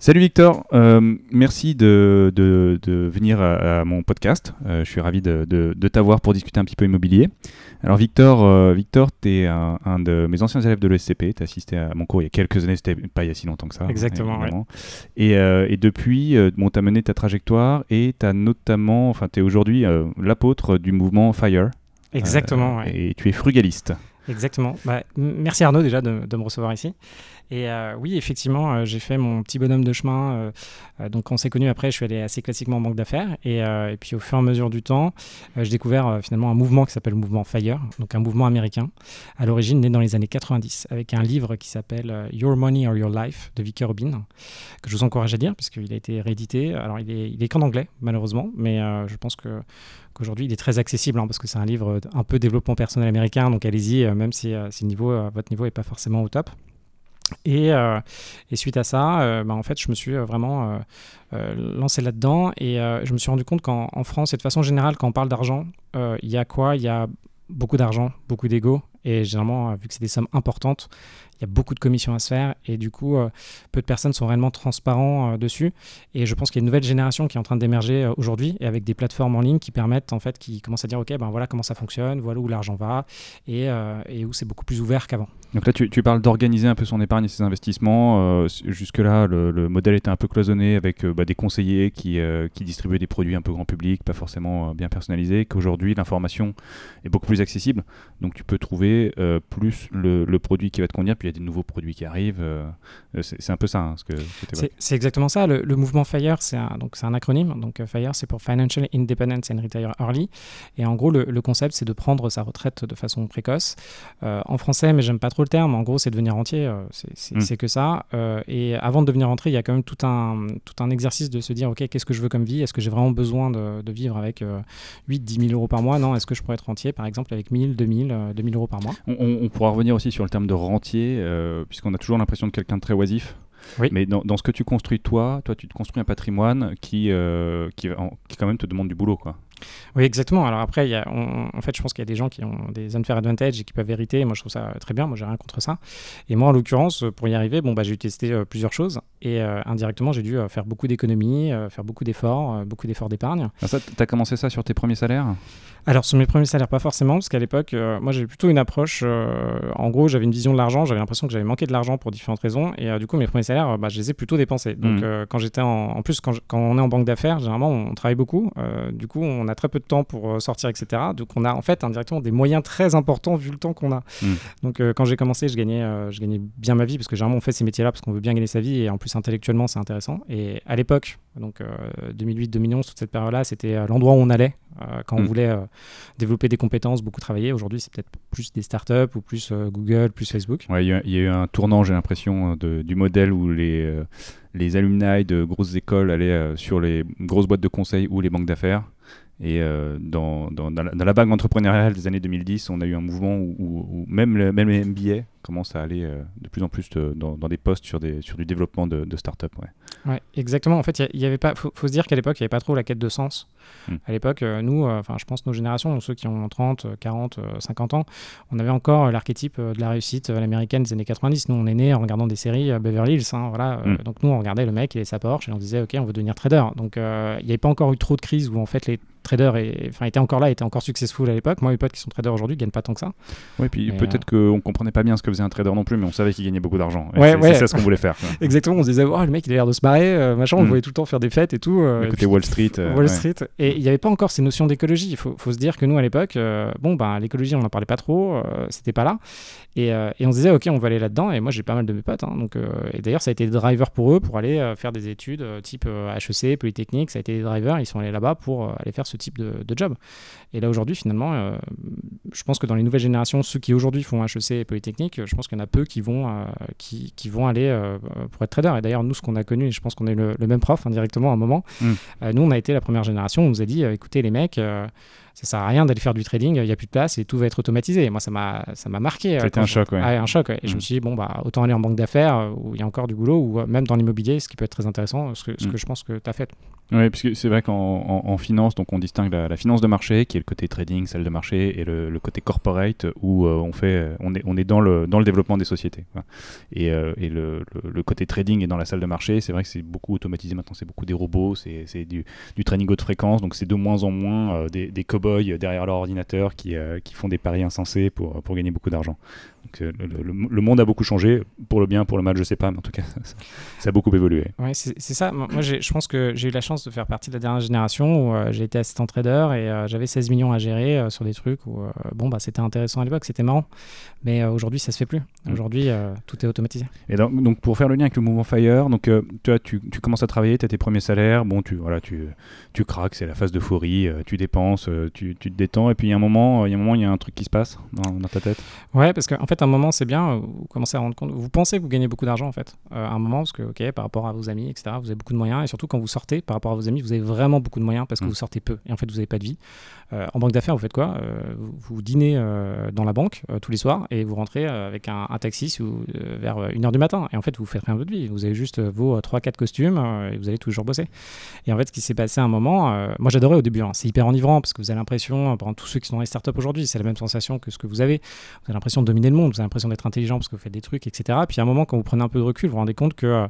Salut Victor, euh, merci de, venir à, mon podcast. Euh, je suis ravi de, t'avoir pour discuter un petit peu immobilier. Alors Victor, euh, Victor tu es un, de mes anciens élèves de l'ESCP, tu as assisté à mon cours il y a quelques années, c'était pas il y a si longtemps que ça. Exactement, oui. et, et, depuis, bon, tu as mené ta trajectoire et tu as notamment, enfin tu es aujourd'hui l'apôtre du mouvement FIRE. Exactement, Et tu es frugaliste. Exactement. Bah, merci Arnaud déjà de, me recevoir ici. Et euh, oui, effectivement, euh, j'ai fait mon petit bonhomme de chemin. Euh, donc, quand on s'est connu après, je suis allé assez classiquement en banque d'affaires. Et, puis, au fur et à mesure du temps, j'ai découvert finalement un mouvement qui s'appelle le mouvement FIRE, donc un mouvement américain, à l'origine né dans les années 90, avec un livre qui s'appelle Your Money or Your Life de Vicky Robin, que je vous encourage à lire, puisqu'il a été réédité. Alors, il est, il est qu'en anglais, malheureusement, mais je pense que qu'aujourd'hui, il est très accessible, hein, parce que c'est un livre un peu développement personnel américain, donc allez-y, même si, si le niveau, votre niveau n'est pas forcément au top. Et, euh, suite à ça, euh, bah, en fait, je me suis euh, vraiment lancé là-dedans. Et je me suis rendu compte qu'en France et de façon générale, quand on parle d'argent, il y a quoi? Il y a beaucoup d'argent, beaucoup d'ego. Et généralement, vu que c'est des sommes importantes, il y a beaucoup de commissions à se faire et du coup, euh, peu de personnes sont réellement transparents euh, dessus. Et je pense qu'il y a une nouvelle génération qui est en train d'émerger euh, aujourd'hui et avec des plateformes en ligne qui permettent, en fait, qui commencent à dire, OK, ben voilà comment ça fonctionne, voilà où l'argent va et, et où c'est beaucoup plus ouvert qu'avant. Donc là, tu, tu parles d'organiser un peu son épargne et ses investissements. Jusque-là, le, modèle était un peu cloisonné avec bah, des conseillers qui, qui distribuaient des produits un peu grand public, pas forcément bien personnalisés, qu'aujourd'hui, l'information est beaucoup plus accessible. Donc tu peux trouver plus le, le, produit qui va te convenir, puis il y a des nouveaux produits qui arrivent. Euh, euh, c'est un peu ça hein, ce C'est exactement ça. Le, mouvement FIRE, c'est un, un acronyme. Donc euh, FIRE, c'est pour Financial Independence and Retire Early. Et en gros, le, concept, c'est de prendre sa retraite de façon précoce. en français, mais j'aime pas trop le terme. En gros, c'est devenir rentier. Hmm. C'est que ça. et avant de devenir rentier, il y a quand même tout un, tout un exercice de se dire, OK, qu'est-ce que je veux comme vie? Est-ce que j'ai vraiment besoin de, de vivre avec 8, 10 000 euros par mois? Non. Est-ce que je pourrais être rentier, par exemple, avec 1000, 2000, 2000 euros par mois? On, on pourra revenir aussi sur le terme de rentier euh, puisqu'on a toujours l'impression de quelqu'un de très oisif. Mais dans, ce que tu construis toi, toi tu te construis un patrimoine qui, euh, qui, qui, quand même te demande du boulot. quoi. Oui, exactement. Alors après, il y a, en fait, je pense qu'il y a des gens qui ont des unfair advantage et qui peuvent hériter. Moi, je trouve ça très bien. Moi, j'ai rien contre ça. Et moi, en l'occurrence, pour y arriver, bon, bah, j'ai testé euh, plusieurs choses et euh, indirectement, j'ai dû euh, faire beaucoup d'économies, faire beaucoup d'efforts, beaucoup d'efforts d'épargne. Ah, tu as commencé ça sur tes premiers salaires? Alors sur mes premiers salaires, pas forcément, parce qu'à l'époque, moi j'avais plutôt une approche, en gros j'avais une vision de l'argent, j'avais l'impression que j'avais manqué de l'argent pour différentes raisons, et du coup mes premiers salaires, bah, je les ai plutôt dépensés. Donc mmh. quand j'étais en, en, plus, quand, quand, on est en banque d'affaires, généralement on travaille beaucoup, du coup on a très peu de temps pour euh, sortir, etc. Donc on a en fait indirectement des moyens très importants vu le temps qu'on a. Hmm. Donc euh, quand j'ai commencé, je gagnais, euh, je gagnais bien ma vie parce que généralement on fait ces métiers-là parce qu'on veut bien gagner sa vie et en plus intellectuellement c'est intéressant. Et à l'époque, donc 2008-2011, toute cette période-là, c'était l'endroit où on allait quand on hmm. voulait développer des compétences, beaucoup travailler. Aujourd'hui, c'est peut-être plus des startups ou plus Google, plus Facebook. il y, a eu un tournant, j'ai l'impression, du modèle où les les alumni de grosses écoles allaient sur les grosses boîtes de conseil ou les banques d'affaires et euh, dans, la, vague entrepreneuriale des années 2010, on a eu un mouvement où, même, le, les MBA commencent à aller euh, de plus en plus dans, dans, des postes sur, des, du développement de, de. Ouais. exactement. En fait, il y, avait pas, faut, faut, se dire qu'à l'époque, il n'y avait pas trop la quête de sens. Hmm. À l'époque, euh, nous, enfin, je pense nos générations, ceux qui ont 30, 40, 50 ans, on avait encore l'archétype de la réussite américaine des années 90. Nous, on est né en regardant des séries Beverly Hills. Hein, voilà. Hmm. donc, nous, on regardait le mec, il avait sa Porsche et on disait, OK, on veut devenir trader. Donc, il n'y avait pas encore eu trop de crise où, en fait, les traders et, enfin, étaient encore là, étaient encore successful à l'époque. Moi, mes potes qui sont traders aujourd'hui gagnent pas tant que ça. Oui, puis peut-être euh... qu'on comprenait pas bien ce que faisait un trader non plus, mais on savait qu'il gagnait beaucoup d'argent. Ouais, c'est ça ce qu'on voulait faire. Exactement, on se disait, oh, le mec, il a l'air de se marrer, euh, machin, on le mm. voyait tout le temps faire des fêtes et tout. Euh, côté Wall Street. Euh, Wall Street. Et il n'y avait pas encore ces notions d'écologie. Il faut, faut, se dire que nous, à l'époque, bon, ben, l'écologie, on n'en parlait pas trop, c'était pas là. Et, et, on se disait, ok, on va aller là-dedans. Et moi, j'ai pas mal de mes potes. Hein, donc, et d'ailleurs, ça a été des drivers pour eux pour aller faire des études type HEC, Polytechnique. Ça a été des drivers. Ils sont allés là-bas pour aller faire ce type de, job. Et là aujourd'hui, finalement, euh, je pense que dans les nouvelles générations, ceux qui aujourd'hui font HEC et Polytechnique, je pense qu'il y en a peu qui vont, euh, qui, qui, vont aller pour être trader. Et d'ailleurs, nous, ce qu'on a connu, et je pense qu'on est le, même prof indirectement à un moment, mmh. nous, on a été la première génération, on nous a dit, écoutez les mecs, ça sert à rien d'aller faire du trading, il n'y a plus de place et tout va être automatisé. Et moi, ça m'a, ça m'a marqué. C'était un, choc, ouais. un choc, Et je me mmh. suis dit, bon, bah, autant aller en banque d'affaires où il y a encore du boulot, ou même dans l'immobilier, ce qui peut être très intéressant, ce que, ce mmh. que je pense que tu as fait. Oui, puisque c'est vrai qu'en finance, donc on distingue la, finance de marché, qui est le côté trading, celle de marché, et le, côté corporate, où euh, on, fait, on est, on est dans, le, dans le développement des sociétés. Et, euh, le, côté trading est dans la salle de marché. C'est vrai que c'est beaucoup automatisé maintenant, c'est beaucoup des robots, c'est du, du trading haute fréquence, donc c'est de moins en moins euh, des, des cow-boys derrière leur ordinateur qui, qui font des paris insensés pour, pour gagner beaucoup d'argent. Euh, le, monde a beaucoup changé, pour le bien, pour le mal, je sais pas, mais en tout cas, ça, a beaucoup évolué. Ouais, c'est ça. Moi, je pense que j'ai eu la chance de faire partie de la dernière génération où euh, j'ai été assistant trader et euh, j'avais 16 millions à gérer sur des trucs où, bon, bah, c'était intéressant à l'époque, c'était marrant. Mais aujourd'hui, ça se fait plus. Mm. Aujourd'hui, tout est automatisé. Et donc, donc, pour faire le lien avec le mouvement Fire, donc, toi, tu, tu, commences à travailler, tu as tes premiers salaires, bon, tu, voilà, tu, tu craques, c'est la phase d'euphorie, tu dépenses, tu, tu, te détends, et puis il y a un moment, il y a un moment, il y a un truc qui se passe dans, dans ta tête? Ouais, parce qu'en fait, un moment, c'est bien, euh, vous commencez à rendre compte, vous pensez que vous gagnez beaucoup d'argent en fait, euh, à un moment, parce que, ok, par rapport à vos amis, etc., vous avez beaucoup de moyens, et surtout quand vous sortez, par rapport à vos amis, vous avez vraiment beaucoup de moyens parce que mm. vous sortez peu, et en fait, vous n'avez pas de vie. Euh, en banque d'affaires, vous faites quoi vous, dînez dans la banque tous les soirs, et vous rentrez avec un, taxi vers 1h du matin, et en fait, vous faites rien de votre vie, vous avez juste vos 3-4 costumes, et vous allez toujours bosser. Et en fait, ce qui s'est passé à un moment, moi j'adorais au début, hein. c'est hyper enivrant, parce que vous avez l'impression, par tous ceux qui sont dans les startups aujourd'hui, c'est la même sensation que ce que vous avez, vous avez l'impression de dominer le monde, vous avez l'impression d'être intelligent parce que vous faites des trucs, etc. Puis à un moment, quand vous prenez un peu de recul, vous vous rendez compte que, euh,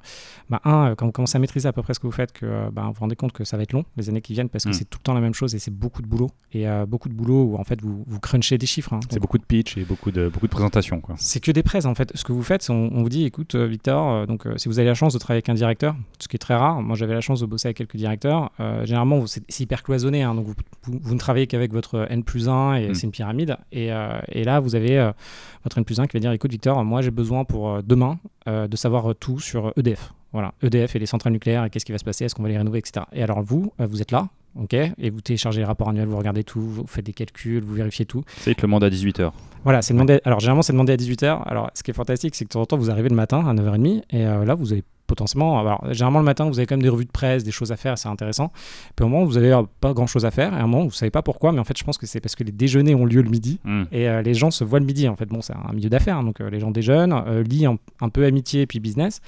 bah, un, euh, quand vous commencez à maîtriser à peu près ce que vous faites, que euh, bah, vous vous rendez compte que ça va être long les années qui viennent parce que mm. c'est tout le temps la même chose et c'est beaucoup de boulot. Et beaucoup de boulot où en fait vous, vous crunchez des chiffres. Hein. c'est beaucoup de pitch et beaucoup de, beaucoup de présentations. C'est que des prêts en fait. Ce que vous faites, on, on vous dit écoute, Victor, donc si vous avez la chance de travailler avec un directeur, ce qui est très rare, moi j'avais la chance de bosser avec quelques directeurs, généralement c'est hyper cloisonné, hein, donc vous, vous, ne travaillez qu'avec votre N plus 1 et mm. c'est une pyramide. Et, et, là, vous avez votre N plus 1 qui va dire écoute, Victor, moi j'ai besoin pour euh, demain euh, de savoir tout sur EDF. Voilà, EDF et les centrales nucléaires et qu'est-ce qui va se passer, est-ce qu'on va les rénover, etc. Et alors vous, euh, vous êtes là, ok, et vous téléchargez les rapports annuels, vous regardez tout, vous faites des calculs, vous vérifiez tout. C'est le mandat à 18h. Voilà, c'est demandé. Alors généralement c'est demandé à 18h. Alors ce qui est fantastique, c'est que de temps en temps vous arrivez le matin à 9h30 et là vous avez potentiellement. Alors, généralement, le matin, vous avez quand même des revues de presse, des choses à faire, c'est intéressant. Puis au moment, vous n'avez pas grand chose à faire. Et à un moment, vous ne savez pas pourquoi, mais en fait, je pense que c'est parce que les déjeuners ont lieu le midi hmm. et euh, les gens se voient le midi. En fait, bon, c'est un milieu d'affaires, hein, donc euh, les gens déjeunent, euh, lient un, peu amitié puis business.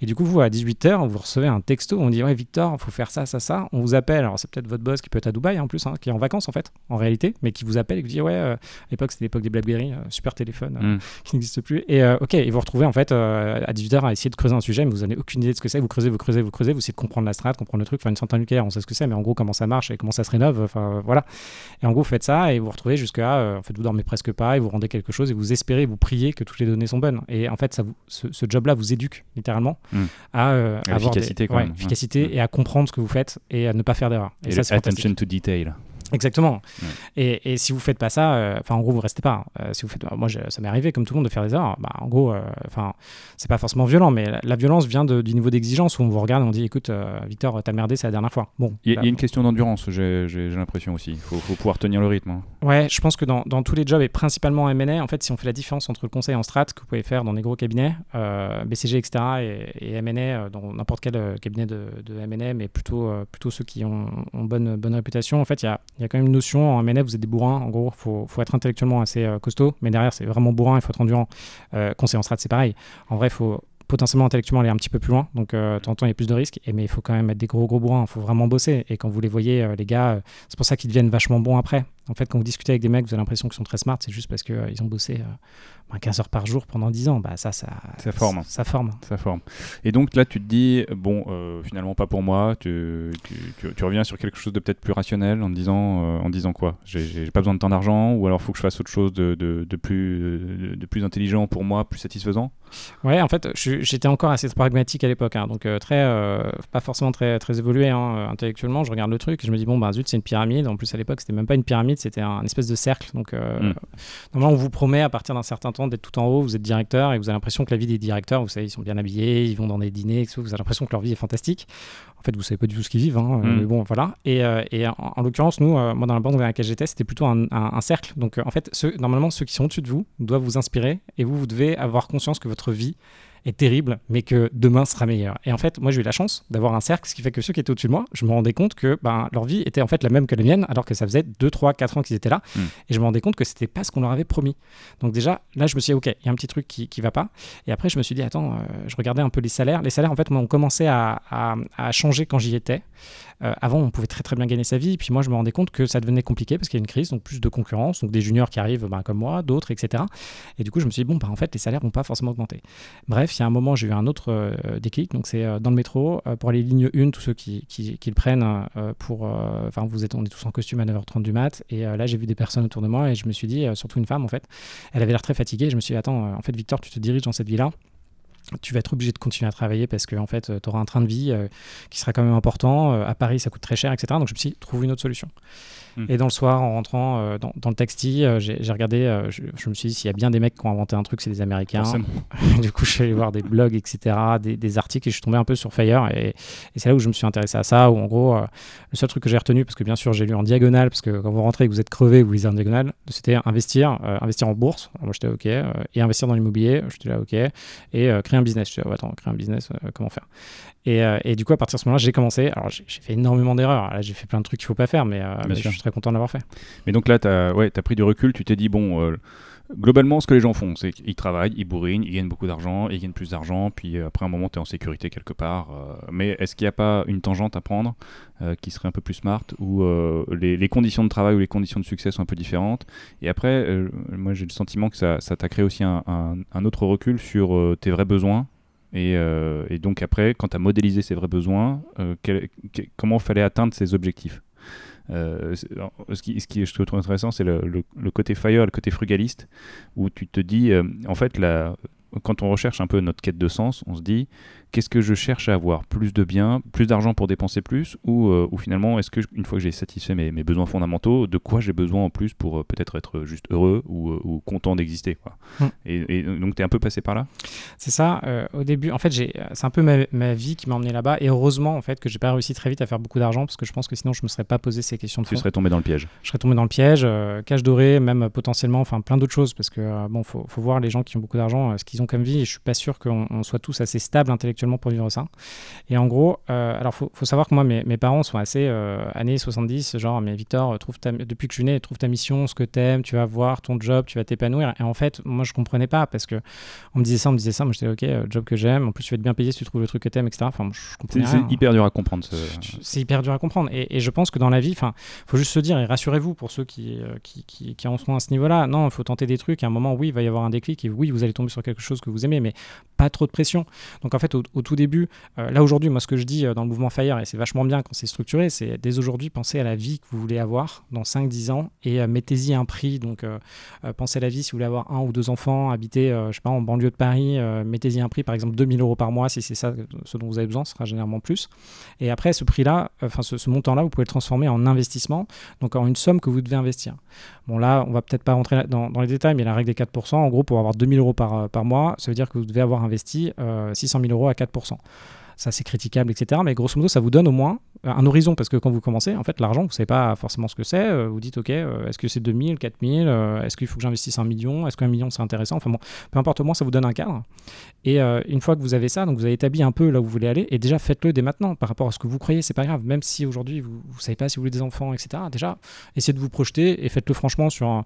Et du coup, vous, à 18h, vous recevez un texto, on dit Ouais, Victor, il faut faire ça, ça, ça. On vous appelle. Alors, c'est peut-être votre boss qui peut être à Dubaï en plus, hein, qui est en vacances en fait, en réalité, mais qui vous appelle et qui vous dit Ouais, à l'époque, c'était l'époque des Blackberry, super téléphone hmm. qui n'existe plus. Et ok, et vous retrouvez en fait à 18h à essayer de creuser un sujet, mais vous aucune idée de ce que c'est. Vous vous creusez, vous creusez, vous essayez de comprendre la strate, comprendre le truc, faire une centrale nucléaire, on sait ce que c'est, mais en gros comment ça marche et comment ça se rénove, enfin voilà. Et en gros, vous faites ça et vous, vous retrouvez jusqu'à, euh, en fait, vous dormez presque pas et vous rendez quelque chose et vous espérez, vous priez que toutes les données sont bonnes. Et en fait, ça vous, ce, job-là vous éduque littéralement hmm. à, euh, avoir efficacité, des, efficacité hmm. et à comprendre ce que vous faites et à ne pas faire d'erreur. Et, ça, c'est attention to detail. Exactement. Et, et, si vous faites pas ça, euh, enfin en gros vous restez pas. Euh, si vous faites, moi ça m'est arrivé comme tout le monde de faire des erreurs. Bah, en gros, euh, enfin c'est pas forcément violent, mais la, violence vient de, du niveau d'exigence où on vous regarde et on dit écoute Victor t'as merdé c'est la dernière fois. Bon. Il y, a une question d'endurance, j'ai l'impression aussi. Il faut, faut, pouvoir tenir le rythme. Hein. Ouais, je pense que dans, dans, tous les jobs et principalement en M&A, en fait si on fait la différence entre le conseil en strat que vous pouvez faire dans des gros cabinets, BCG etc et, et M&A dans n'importe quel cabinet de, de M&A, mais plutôt plutôt ceux qui ont, ont bonne bonne réputation. En fait il y a, y a quand même une notion en MNF, vous êtes des bourrins. En gros, il faut, faut, être intellectuellement assez euh, costaud, mais derrière, c'est vraiment bourrin, il faut être endurant. Euh, conseil en strat, c'est pareil. En vrai, il faut potentiellement intellectuellement aller un petit peu plus loin. Donc, euh, temps, il y a plus de risques. Mais il faut quand même être des gros, gros bourrins. Il faut vraiment bosser. Et quand vous les voyez, euh, les gars, c'est pour ça qu'ils deviennent vachement bons après. En fait, quand vous discutez avec des mecs, vous avez l'impression qu'ils sont très smart. C'est juste parce qu'ils ils ont bossé 15 heures par jour pendant 10 ans, bah ça, ça, ça forme. Ça forme. Ça forme. Et donc là, tu te dis, bon, euh, finalement, pas pour moi. Tu, tu, tu, reviens sur quelque chose de peut-être plus rationnel en disant, euh, en disant quoi? J'ai pas besoin de tant d'argent ou alors faut que je fasse autre chose de, de, de plus, de, plus intelligent pour moi, plus satisfaisant? Ouais, en fait, j'étais encore assez pragmatique à l'époque, hein, donc très, pas forcément très, très évolué hein, intellectuellement. Je regarde le truc et je me dis, bon, bah zut, c'est une pyramide. En plus, à l'époque, c'était même pas une pyramide, c'était un, espèce de cercle. Donc, mm. normalement, on vous promet à partir d'un certain d'être tout en haut, vous êtes directeur et vous avez l'impression que la vie des directeurs, vous savez, ils sont bien habillés, ils vont dans des dîners, vous avez l'impression que leur vie est fantastique. En fait, vous savez pas du tout ce qu'ils vivent, hein, mm. mais bon, voilà. Et, et en, l'occurrence, nous, moi, dans la banque dans laquelle j'étais, c'était plutôt un, un, cercle. Donc, en fait, ceux, normalement, ceux qui sont au-dessus de vous doivent vous inspirer et vous, vous devez avoir conscience que votre vie est terrible, mais que demain sera meilleur. Et en fait, moi, j'ai eu la chance d'avoir un cercle, ce qui fait que ceux qui étaient au-dessus de moi, je me rendais compte que ben, leur vie était en fait la même que la mienne, alors que ça faisait 2, 3, 4 ans qu'ils étaient là. Hmm. Et je me rendais compte que c'était pas ce qu'on leur avait promis. Donc, déjà, là, je me suis dit, OK, il y a un petit truc qui, qui va pas. Et après, je me suis dit, attends, euh, je regardais un peu les salaires. Les salaires, en fait, ont commencé à, à, à changer quand j'y étais. Euh, avant, on pouvait très très bien gagner sa vie. Puis moi, je me rendais compte que ça devenait compliqué parce qu'il y a une crise, donc plus de concurrence, donc des juniors qui arrivent ben, comme moi, d'autres, etc. Et du coup, je me suis dit, bon, bah, en fait, les salaires vont pas forcément augmenter. Bref, il y a un moment, j'ai eu un autre euh, déclic. Donc c'est euh, dans le métro, pour aller ligne 1, tous ceux qui, qui, le prennent pour. Enfin, vous êtes, on est tous en costume à 9h30 du mat. Et là, j'ai vu des personnes autour de moi et je me suis dit, surtout une femme, en fait, elle avait l'air très fatiguée. Je me suis dit, attends, en fait, Victor, tu te diriges dans cette vie-là tu vas être obligé de continuer à travailler parce que en fait, tu auras un train de vie euh, qui sera quand même important. Euh, à Paris, ça coûte très cher, etc. Donc je me suis dit, trouve une autre solution. Hmm. Et dans le soir, en rentrant euh, dans, le taxi, euh, j'ai regardé, euh, je, me suis dit, s'il y a bien des mecs qui ont inventé un truc, c'est des Américains. du coup, je suis allé voir des blogs, etc., des, articles, et je suis tombé un peu sur Fire. Et, c'est là où je me suis intéressé à ça, où en gros, le seul truc que j'ai retenu, parce que bien sûr, j'ai lu en diagonale, parce que quand vous rentrez et que vous êtes crevé, vous lisez en diagonale, c'était investir, investir en bourse. moi, j'étais OK. et investir dans l'immobilier, j'étais là OK. Et créer un business. Je oh, attends, créer un business, comment faire? Euh, et, du coup, à partir de ce moment-là, j'ai commencé. Alors, j'ai fait énormément d'erreurs. Là, j'ai fait plein de trucs qu'il ne faut pas faire, mais, euh, je suis très content d'avoir fait. Mais donc là, tu as, ouais, as pris du recul. Tu t'es dit, bon, euh, globalement, ce que les gens font, c'est qu'ils travaillent, ils bourrinent, ils gagnent beaucoup d'argent, ils gagnent plus d'argent, puis après un moment, tu es en sécurité quelque part. mais est-ce qu'il n'y a pas une tangente à prendre qui serait un peu plus smart, où les, conditions de travail ou les conditions de succès sont un peu différentes? Et après, moi, j'ai le sentiment que ça t'a créé aussi un, autre recul sur tes vrais besoins. Euh, et, donc après, quand tu as modélisé ses vrais besoins, euh, comment fallait atteindre ses objectifs? Euh, ce, qui, ce qui je trouve intéressant, c'est le, côté fire, le côté frugaliste, où tu te dis, en fait, quand on recherche un peu notre quête de sens, on se dit qu'est-ce que je cherche à avoir? Plus de biens, plus d'argent pour dépenser plus? Ou, euh, ou finalement, est-ce que une fois que j'ai satisfait mes, mes, besoins fondamentaux, de quoi j'ai besoin en plus pour euh, peut-être être juste heureux ou, euh, ou content d'exister mmh. et, donc, tu es un peu passé par là? C'est ça. au début, en fait, c'est un peu ma, ma vie qui m'a emmené là-bas. Et heureusement, en fait, que j'ai pas réussi très vite à faire beaucoup d'argent parce que je pense que sinon, je me serais pas posé ces questions de Tu serais tombé dans le piège. Je serais tombé dans le piège. cash doré, même potentiellement, enfin plein d'autres choses parce que, bon, faut, faut voir les gens qui ont beaucoup d'argent, ce qu'ils ont comme vie. Et je suis pas sûr qu'on soit tous assez stables intellectuellement pour vivre ça. Et en gros, euh, alors faut, faut savoir que moi, mes, mes parents sont assez euh, années 70, genre, mais Victor, trouve ta, depuis que je suis né, trouve ta mission, ce que t'aimes, tu vas voir ton job, tu vas t'épanouir. Et en fait, moi, je comprenais pas parce que on me disait ça, on me disait ça, moi j'étais ok, euh, job que j'aime, en plus tu vas être bien payé si tu trouves le truc que t'aimes, etc. Enfin, je comprenais C'est hyper dur à comprendre. Ce... C'est hyper dur à comprendre. Et, et, je pense que dans la vie, enfin, faut juste se dire, et rassurez-vous pour ceux qui, qui, qui, qui en sont à ce niveau-là, non, il faut tenter des trucs. À un moment, oui, il va y avoir un déclic et oui, vous allez tomber sur quelque chose que vous aimez, mais pas trop de pression. Donc en fait, au, tout début, là aujourd'hui, moi, ce que je dis euh, dans le mouvement Fire, et c'est vachement bien quand c'est structuré, c'est dès aujourd'hui, pensez à la vie que vous voulez avoir dans 5-10 ans et euh, mettez-y un prix. Donc, euh, pensez à la vie si vous voulez avoir un ou deux enfants, habiter, je sais pas, en banlieue de Paris, mettez-y un prix, par exemple 2000 euros par mois, si c'est ça ce dont vous avez besoin, ce sera généralement plus. Et après, ce prix-là, enfin, ce, montant-là, vous pouvez le transformer en investissement, donc en une somme que vous devez investir. Bon, là, on va peut-être pas rentrer dans, les détails, mais la règle des 4%, en gros, pour avoir 2000 euros par, mois, ça veut dire que vous devez avoir investi 600 000 euros à 4% ça c'est critiquable, etc. Mais grosso modo, ça vous donne au moins un horizon parce que quand vous commencez, en fait, l'argent, vous ne savez pas forcément ce que c'est. Euh, vous dites, OK, euh, est-ce que c'est 2000, 4000 euh, Est-ce qu'il faut que j'investisse un million Est-ce qu'un million, c'est intéressant Enfin bon, peu importe, au moins, ça vous donne un cadre. Et une fois que vous avez ça, donc vous avez établi un peu là où vous voulez aller, et déjà faites-le dès maintenant par rapport à ce que vous croyez, c'est pas grave. Même si aujourd'hui, vous ne savez pas si vous voulez des enfants, etc. Déjà, essayez de vous projeter et faites-le franchement sur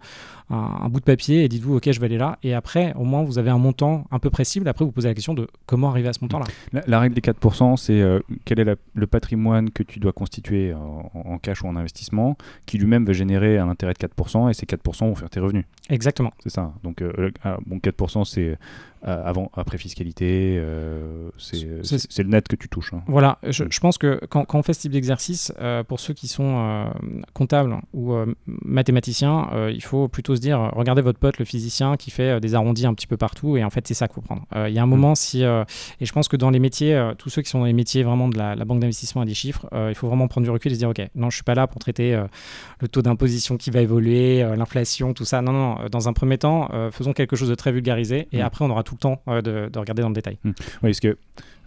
un, bout de papier et dites-vous, OK, je vais aller là. Et après, au moins, vous avez un montant un peu précible. Après, vous posez la question de comment arriver à ce montant-là. La, règle des 4%, c'est quel est le patrimoine que tu dois constituer en, cash ou en investissement, qui lui-même va générer un intérêt de 4%, et ces 4% vont faire tes revenus. Exactement. C'est ça. Donc, ah, bon, 4%, c'est avant, après fiscalité, c'est le net que tu touches. Hein. Voilà, je, mm. je, pense que quand, quand, on fait ce type d'exercice, pour ceux qui sont comptables ou mathématiciens, il faut plutôt se dire, regardez votre pote, le physicien, qui fait des arrondis un petit peu partout, et en fait, c'est ça qu'il faut prendre. Il y a un mm. moment, si, et je pense que dans les métiers, tous ceux qui sont dans les métiers vraiment de la, la banque d'investissement à des chiffres, il faut vraiment prendre du recul et se dire, ok, non, je suis pas là pour traiter le taux d'imposition qui va évoluer, l'inflation, tout ça. Non, non, dans un premier temps, faisons quelque chose de très vulgarisé, et mm. après, on aura tout le temps de, regarder dans le détail. Oui, parce que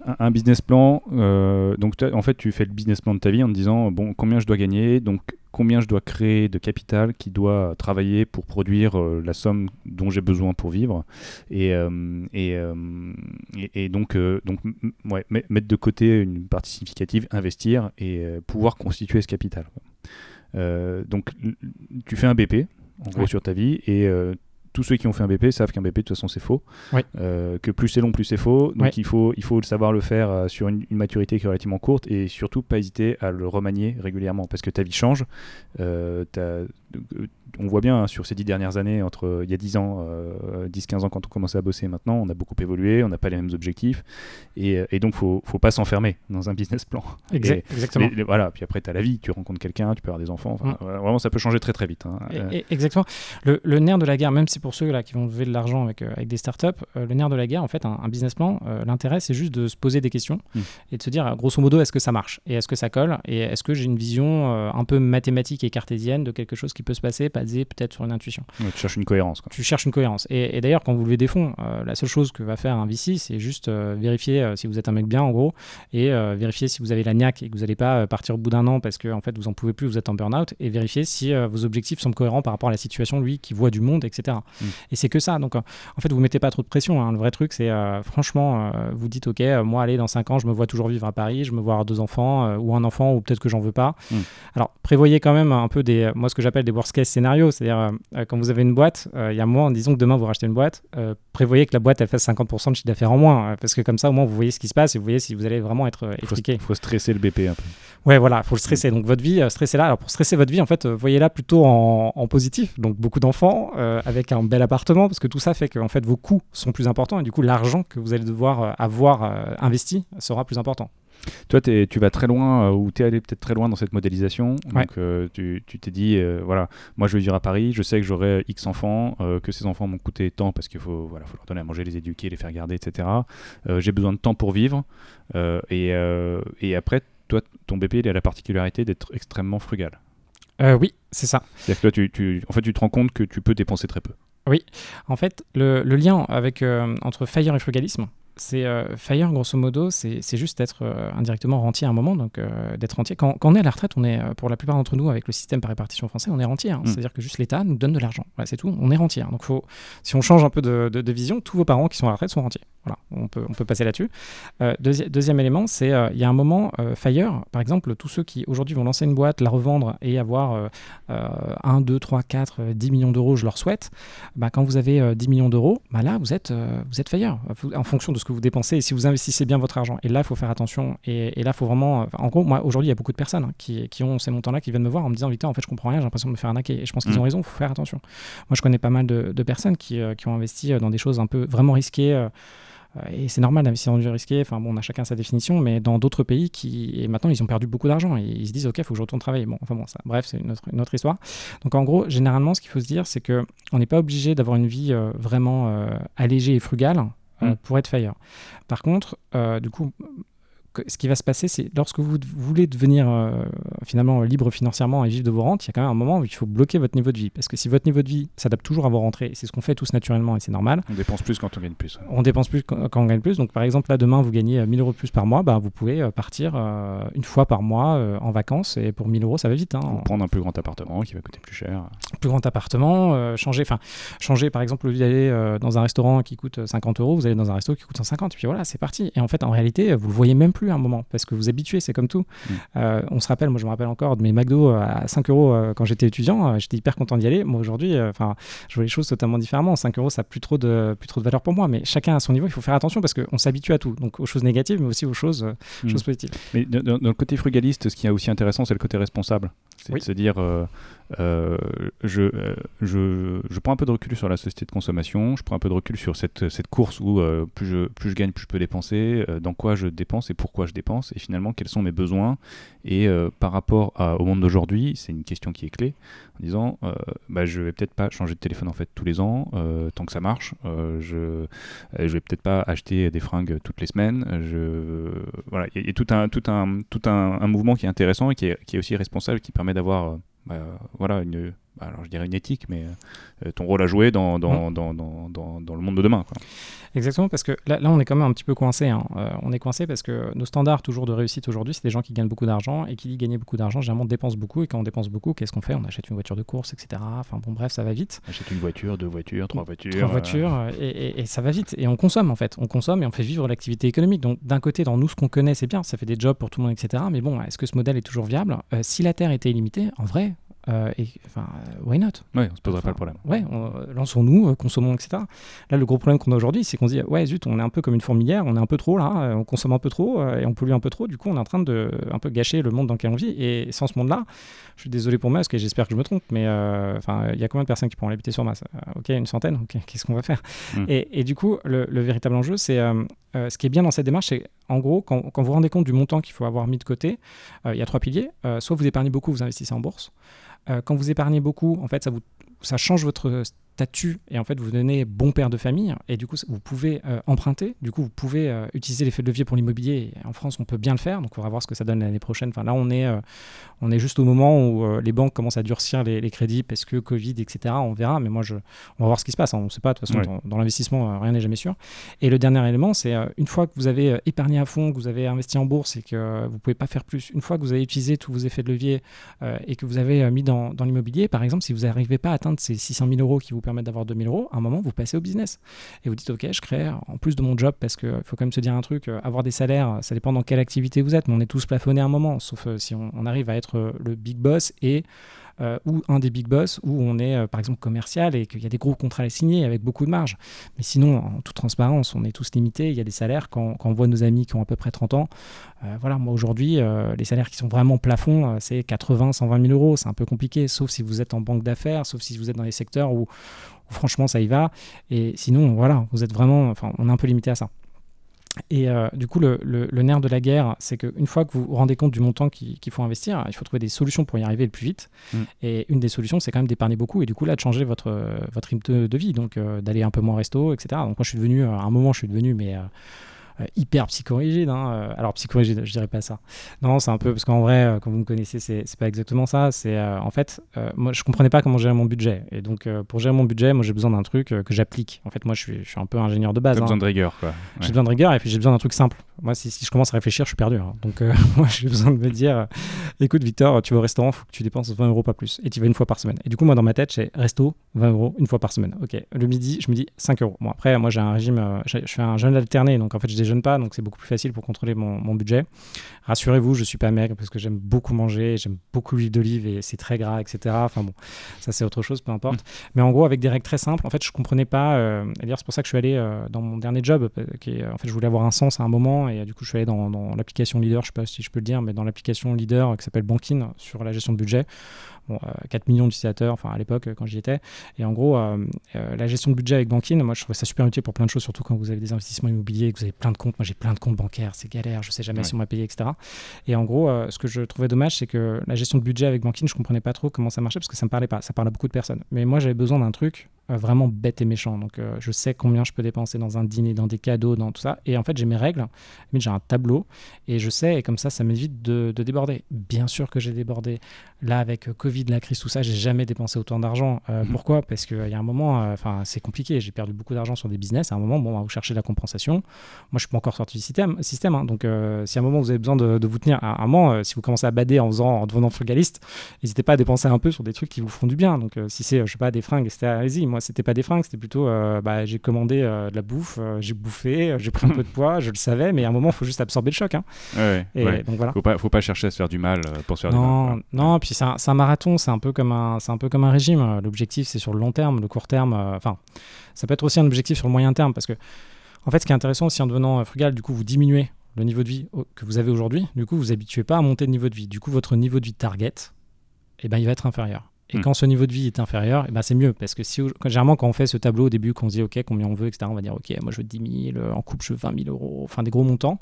un business plan, euh, donc en fait tu fais le business plan de ta vie en te disant bon combien je dois gagner, donc combien je dois créer de capital qui doit travailler pour produire euh, la somme dont j'ai besoin pour vivre et, euh, et, et, donc, donc ouais, mettre de côté une partie significative, investir et pouvoir constituer ce capital. donc tu fais un BP en gros sur ta vie et tous ceux qui ont fait un BP savent qu'un BP de toute façon c'est faux. Euh, que plus c'est long, plus c'est faux. Donc il, faut, il faut savoir le faire euh, sur une, maturité qui est relativement courte et surtout pas hésiter à le remanier régulièrement parce que ta vie change. Euh, on voit bien hein, sur ces dix dernières années, entre il y a 10 ans, 10-15 ans quand on commençait à bosser maintenant, on a beaucoup évolué, on n'a pas les mêmes objectifs et, donc faut, faut pas s'enfermer dans un business plan. exactement. voilà, puis après tu as la vie, tu rencontres quelqu'un, tu peux avoir des enfants. Mm. Vraiment, ça peut changer très très vite. Hein. exactement. Le, le, nerf de la guerre, même si pour ceux là qui vont lever de l'argent avec, euh, avec des startups, euh, le nerf de la guerre, en fait, un, business plan, euh, l'intérêt, c'est juste de se poser des questions hmm. et de se dire, grosso modo, est-ce que ça marche et est-ce que ça colle et est-ce que j'ai une vision un peu mathématique et cartésienne de quelque chose qui peut se passer, basé peut-être sur une intuition. tu cherches une cohérence. Tu cherches une cohérence. Et, d'ailleurs, quand vous levez des fonds, la seule chose que va faire un VC, c'est juste vérifier si vous êtes un mec bien, en gros, et vérifier si vous avez la niaque et que vous n'allez pas partir au bout d'un an parce que en fait, vous en pouvez plus, vous êtes en burn-out, et vérifier si vos objectifs sont cohérents par rapport à la situation, lui, qui voit du monde, etc. Hmm. Et c'est que ça. Donc, euh, en fait, vous mettez pas trop de pression. Hein. Le vrai truc, c'est euh, franchement, euh, vous dites, OK, moi, allez, dans 5 ans, je me vois toujours vivre à Paris, je me vois avoir deux enfants, ou un enfant, ou peut-être que j'en veux pas. Hmm. Alors, prévoyez quand même un peu des, moi, ce que j'appelle des worst case C'est-à-dire, quand vous avez une boîte, il y a un mois, disons que demain, vous rachetez une boîte, prévoyez que la boîte, elle fasse 50% de chiffre d'affaires en moins. parce que comme ça, au moins, vous voyez ce qui se passe et vous voyez si vous allez vraiment être efficace. Il faut stresser le BP un peu. Ouais, voilà, faut le stresser. Donc votre vie, stressez là. Alors pour stresser votre vie, en fait, voyez-la plutôt en, en, positif. Donc beaucoup d'enfants, avec un bel appartement, parce que tout ça fait que en fait, vos coûts sont plus importants et du coup, l'argent que vous allez devoir euh, avoir euh, investi sera plus important. Toi, tu vas très loin, euh, ou tu es allé peut-être très loin dans cette modélisation. Donc, tu t'es dit, voilà, moi je vais vivre à Paris, je sais que j'aurai X enfants, que ces enfants m'ont coûté tant parce qu'il faut, voilà, faut leur donner à manger, les éduquer, les faire garder, etc. J'ai besoin de temps pour vivre. Et, et, après, toi, ton BP, il a la particularité d'être extrêmement frugal. oui, c'est ça. C'est-à-dire que toi, tu, tu, en fait, tu te rends compte que tu peux dépenser très peu. Oui, en fait, le, lien avec, euh, entre fire et frugalisme, c'est euh, Fire, grosso modo, c'est juste être euh, indirectement rentier à un moment, donc d'être rentier. Quand, on est à la retraite, on est, pour la plupart d'entre nous, avec le système par répartition français, on est rentier. Hein. Mm. C'est-à-dire que juste l'État nous donne de l'argent. c'est tout, on est rentier. Hein. Donc faut, si on change un peu de, de, vision, tous vos parents qui sont à la retraite sont rentiers. Voilà, on peut, on peut passer là-dessus. deuxième élément, c'est il y a un moment, Fire, par exemple, tous ceux qui aujourd'hui vont lancer une boîte, la revendre et avoir 1, 2, 3, 4, 10 millions d'euros, je leur souhaite, bah, quand vous avez 10 millions d'euros, bah là, vous êtes, vous êtes Fire, en fonction de ce que vous dépensez et si vous investissez bien votre argent. Et là, il faut faire attention. Et, là, il faut vraiment. En gros, moi, aujourd'hui, il y a beaucoup de personnes hein, qui, qui, ont ces montants-là qui viennent me voir en me disant Victor, en fait, je comprends rien, j'ai l'impression de me faire arnaquer. Et je pense qu'ils mm. ont raison, il faut faire attention. Moi, je connais pas mal de, personnes qui, euh, qui, ont investi euh, dans des choses un peu vraiment risquées. Euh, et c'est normal d'investir dans du risqué. Enfin bon, on a chacun sa définition, mais dans d'autres pays qui et maintenant ils ont perdu beaucoup d'argent et ils se disent ok, il faut que je retourne travailler. Bon, enfin bon, ça, bref, c'est une autre, une autre, histoire. Donc en gros, généralement, ce qu'il faut se dire, c'est que on n'est pas obligé d'avoir une vie vraiment allégée et frugale euh, mm. pour être fire. Par contre, euh, du coup, ce qui va se passer, c'est lorsque vous voulez devenir euh, finalement libre financièrement et vivre de vos rentes, il y a quand même un moment où il faut bloquer votre niveau de vie. Parce que si votre niveau de vie s'adapte toujours à vos rentrées, c'est ce qu'on fait tous naturellement et c'est normal. On dépense plus quand on gagne plus. On dépense plus quand, on gagne plus. Donc par exemple, là demain, vous gagnez 1000 euros de plus par mois, bah, vous pouvez partir une fois par mois en vacances et pour 1000 euros, ça va vite. Hein. Prendre un plus grand appartement qui va coûter plus cher. Plus grand appartement, changer, enfin, changer par exemple, au lieu d'aller dans un restaurant qui coûte 50 euros, vous allez dans un resto qui coûte 150. Et puis voilà, c'est parti. Et en fait, en réalité, vous le voyez même plus plus à un moment parce que vous habituez, c'est comme tout. Mm. Euh, on se rappelle, moi je me rappelle encore de mes McDo à 5 euros quand j'étais étudiant, j'étais hyper content d'y aller. Moi aujourd'hui, enfin, je vois les choses totalement différemment. 5 euros, ça n'a plus trop de plus trop de valeur pour moi, mais chacun à son niveau, il faut faire attention parce qu'on s'abitue à tout, donc aux choses négatives, mais aussi aux choses, mm. choses positives. Mais dans, le côté frugaliste, ce qui est aussi intéressant, c'est le côté responsable. C'est de se dire, euh, je, euh, je, je, prends un peu de recul sur la société de consommation, je prends un peu de recul sur cette, cette course où euh, plus, je, plus je gagne, plus je peux dépenser, dans quoi je dépense et pourquoi je dépense, et finalement quels sont mes besoins. Et par rapport au monde d'aujourd'hui, c'est une question qui est clé, en disant bah, je vais peut-être pas changer de téléphone en fait tous les ans, tant que ça marche, je, je vais peut-être pas acheter des fringues toutes les semaines. Je, voilà, il y, a tout, un, tout, un, tout un, mouvement qui est intéressant et qui est, aussi responsable, qui permet d'avoir bah, voilà, une, alors je dirais une éthique, mais euh, ton rôle à jouer dans, dans, dans, dans, dans le monde de demain. Quoi. Exactement, parce que là, là, on est quand même un petit peu coincé. Hein. Euh, on est coincé parce que nos standards toujours de réussite aujourd'hui, c'est des gens qui gagnent beaucoup d'argent et qui dit gagner beaucoup d'argent, généralement dépensent beaucoup. Et quand on dépense beaucoup, qu'est-ce qu'on fait? On achète une voiture de course, etc. Enfin bon, bref, ça va vite. Achète une voiture, deux voitures, trois voitures. Trois voitures, euh, et, et, ça va vite. Et on consomme en fait. On consomme et on fait vivre l'activité économique. Donc d'un côté, dans nous, ce qu'on connaît, c'est bien, ça fait des jobs pour tout le monde, etc. Mais bon, est-ce que ce modèle est toujours viable? Si la Terre était illimitée, en vrai, euh, et enfin, why not? Oui, on se poserait pas le problème. Ouais, lançons-nous, euh, consommons, etc. Là, le gros problème qu'on a aujourd'hui, c'est qu'on se dit, ouais, zut, on est un peu comme une fourmilière, on est un peu trop là, euh, on consomme un peu trop et on pollue un peu trop. Du coup, on est en train de un peu gâcher le monde dans lequel on vit. Et sans ce monde-là, je suis désolé pour moi, parce que j'espère que je me trompe, mais enfin, il y a combien de personnes qui pourront l'habiter sur Mars Ok, une centaine. Ok, qu'est-ce qu'on va faire? Hmm. et, et, du coup, le, véritable enjeu, c'est ce qui est bien dans cette démarche, c'est en gros, quand, vous vous rendez compte du montant qu'il faut avoir mis de côté, il y a trois piliers. soit vous épargnez beaucoup, vous investissez en bourse. Euh, quand vous épargnez beaucoup, en fait, ça change votre statut et en fait vous donnez bon père de famille et du coup vous pouvez euh, emprunter, du coup vous pouvez euh, utiliser l'effet de levier pour l'immobilier. En France on peut bien le faire, donc on va voir ce que ça donne l'année prochaine. Enfin là on est, euh, on est juste au moment où les banques commencent à durcir les, crédits parce que Covid etc. On verra, mais moi je, on va voir ce qui se passe. Hein. On ne sait pas de toute façon dans, l'investissement rien n'est jamais sûr. Et le dernier élément c'est une fois que vous avez épargné à fond, que vous avez investi en bourse et que vous pouvez pas faire plus, une fois que vous avez utilisé tous vos effets de levier et que vous avez mis dans, dans l'immobilier, par exemple si vous n'arrivez pas à atteindre ces 600 000 euros qui vous permettent d'avoir 2000 euros, à un moment, vous passez au business. Et vous dites, OK, je crée en plus de mon job, parce qu'il faut quand même se dire un truc, euh, avoir des salaires, ça dépend dans quelle activité vous êtes, mais on est tous plafonnés à un moment, sauf euh, si on, arrive à être euh, le big boss et ou un des big boss où on est par exemple commercial et qu'il y a des gros contrats à signer avec beaucoup de marge. Mais sinon, en toute transparence, on est tous limités. Il y a des salaires quand, on voit nos amis qui ont à peu près 30 ans. voilà, moi aujourd'hui, les salaires qui sont vraiment plafond, c'est 80, 120 000 euros. C'est un peu compliqué, sauf si vous êtes en banque d'affaires, sauf si vous êtes dans les secteurs où, franchement ça y va. Et sinon, voilà, vous êtes vraiment, enfin, on est un peu limité à ça. Et euh, du coup, le, nerf de la guerre, c'est qu'une fois que vous vous rendez compte du montant qu'il faut investir, il faut trouver des solutions pour y arriver le plus vite. Mm. Et une des solutions, c'est quand même d'épargner beaucoup et du coup, là, de changer votre, votre rythme de, vie, donc euh, d'aller un peu moins au resto, etc. Donc, moi, je suis devenu, à un moment, je suis devenu, mais euh, hyper psychorigide. Hein. Euh, alors psychorigide, je dirais pas ça. Non, c'est un peu parce qu'en vrai, euh, quand vous me connaissez, c'est pas exactement ça. C'est en fait, moi, je comprenais pas comment gérer mon budget. Et donc, pour gérer mon budget, moi, j'ai besoin d'un truc que j'applique. En fait, moi, je suis, je suis un peu ingénieur de base. J'ai besoin hein. de rigueur, quoi. J'ai besoin de rigueur et puis j'ai besoin d'un truc simple. Moi, si, je commence à réfléchir, je suis perdu. Hein. Donc, moi, j'ai besoin de me dire, écoute, Victor, tu vas au restaurant, faut que tu dépenses 20 euros pas plus. Et tu vas une fois par semaine. Et du coup, moi, dans ma tête, j'ai resto, 20 euros une fois par semaine. Ok. Le midi, je me dis 5 euros. Bon, après, moi, j'ai un régime, je fais un jeûne alterné, donc en fait, je déjeune pas, donc c'est beaucoup plus facile pour contrôler mon, budget. Rassurez-vous, je suis pas maigre parce que j'aime beaucoup manger, j'aime beaucoup l'huile d'olive et c'est très gras, etc. Enfin bon, ça c'est autre chose, peu importe. Mm. Mais en gros, avec des règles très simples, en fait, je comprenais pas. Euh, c'est pour ça que je suis allé euh, dans mon dernier job, euh, qui en fait, je voulais avoir un sens à un moment et du coup, je suis allé dans, dans l'application Leader, je sais pas si je peux le dire, mais dans l'application Leader qui s'appelle Bankin sur la gestion de budget. 4 millions d'utilisateurs, enfin à l'époque quand j'y étais. Et en gros, la gestion de budget avec Bankin, moi je trouvais ça super utile pour plein de choses, surtout quand vous avez des investissements immobiliers, que vous avez plein de comptes. Moi j'ai plein de comptes bancaires, c'est galère, je sais jamais si on m'a payé, etc. Et en gros, ce que je trouvais dommage, c'est que la gestion de budget avec Bankin, je comprenais pas trop comment ça marchait parce que ça me parlait pas. Ça parle à beaucoup de personnes. Mais moi j'avais besoin d'un truc vraiment bête et méchant. Donc je sais combien je peux dépenser dans un dîner, dans des cadeaux, dans tout ça. Et en fait j'ai mes règles, j'ai un tableau et je sais, et comme ça, ça m'évite de, de déborder. Bien sûr que j'ai débordé. Là, avec Covid, la crise, tout ça, j'ai jamais dépensé autant d'argent. Euh, mhm. Pourquoi? Parce qu'il y a un moment, euh, enfin, c'est compliqué. J'ai perdu beaucoup d'argent sur des business. À un moment, bon, on va vous chercher la compensation. Moi, je suis pas encore sorti du système, système hein. donc si à un moment vous avez besoin de, vous tenir, à un moment, si vous commencez à bader en, faisant, en devenant frugaliste, n'hésitez pas à dépenser un peu sur des trucs qui vous font du bien. Donc si c'est, je sais pas, des fringues, c'était allez-y. Moi, c'était pas des fringues, c'était plutôt, bah, j'ai commandé de la bouffe, j'ai bouffé, j'ai pris un peu de poids, je le savais, mais à un moment, il faut juste absorber le choc. Hein. et donc voilà. Faut pas, faut pas chercher à se faire du mal pour se faire non, du mal. Non, puis c'est un, un, marathon, c'est un peu comme un, c'est un peu comme un régime. L'objectif, c'est sur le long terme, le court terme. Enfin, ça peut être aussi un objectif sur le moyen terme parce que en fait, ce qui est intéressant aussi en devenant euh, frugal, du coup, vous diminuez le niveau de vie que vous avez aujourd'hui. Du coup, vous vous habituez pas à monter de niveau de vie. Du coup, votre niveau de vie target, eh ben, il va être inférieur. Et hmm. quand ce niveau de vie est inférieur, eh ben c'est mieux. Parce que si, généralement, quand on fait ce tableau au début, qu'on se dit OK, combien on veut, etc., on va dire OK, moi je veux 10 000, en couple je veux 20 000 euros, enfin des gros montants.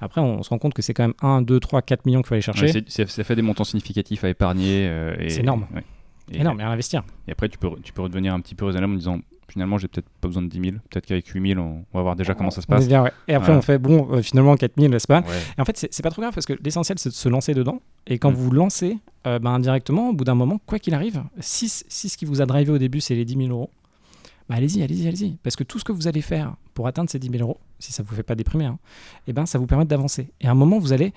Après, on se rend compte que c'est quand même 1, 2, 3, 4 millions qu'il faut aller chercher. ça fait des montants significatifs à épargner. Euh, c'est énorme. Et, énorme, et à investir. Et après, tu peux, tu peux redevenir un petit peu raisonnable en disant finalement, j'ai peut-être pas besoin de 10 000. Peut-être qu'avec 8 000, on, va voir déjà comment ça se passe. Et après, on fait, bon, euh, finalement, 4 000, n'est-ce pas Et en fait, c'est pas trop grave parce que l'essentiel, c'est de se lancer dedans. Et quand mm. vous lancez, euh, ben, indirectement, au bout d'un moment, quoi qu'il arrive, si, si ce qui vous a drivé au début, c'est les 10 000 euros, bah, allez-y, allez-y, allez-y. Parce que tout ce que vous allez faire pour atteindre ces 10 000 euros, si ça ne vous fait pas déprimer, hein, eh ben, ça vous permet d'avancer. Et à un moment, vous allez,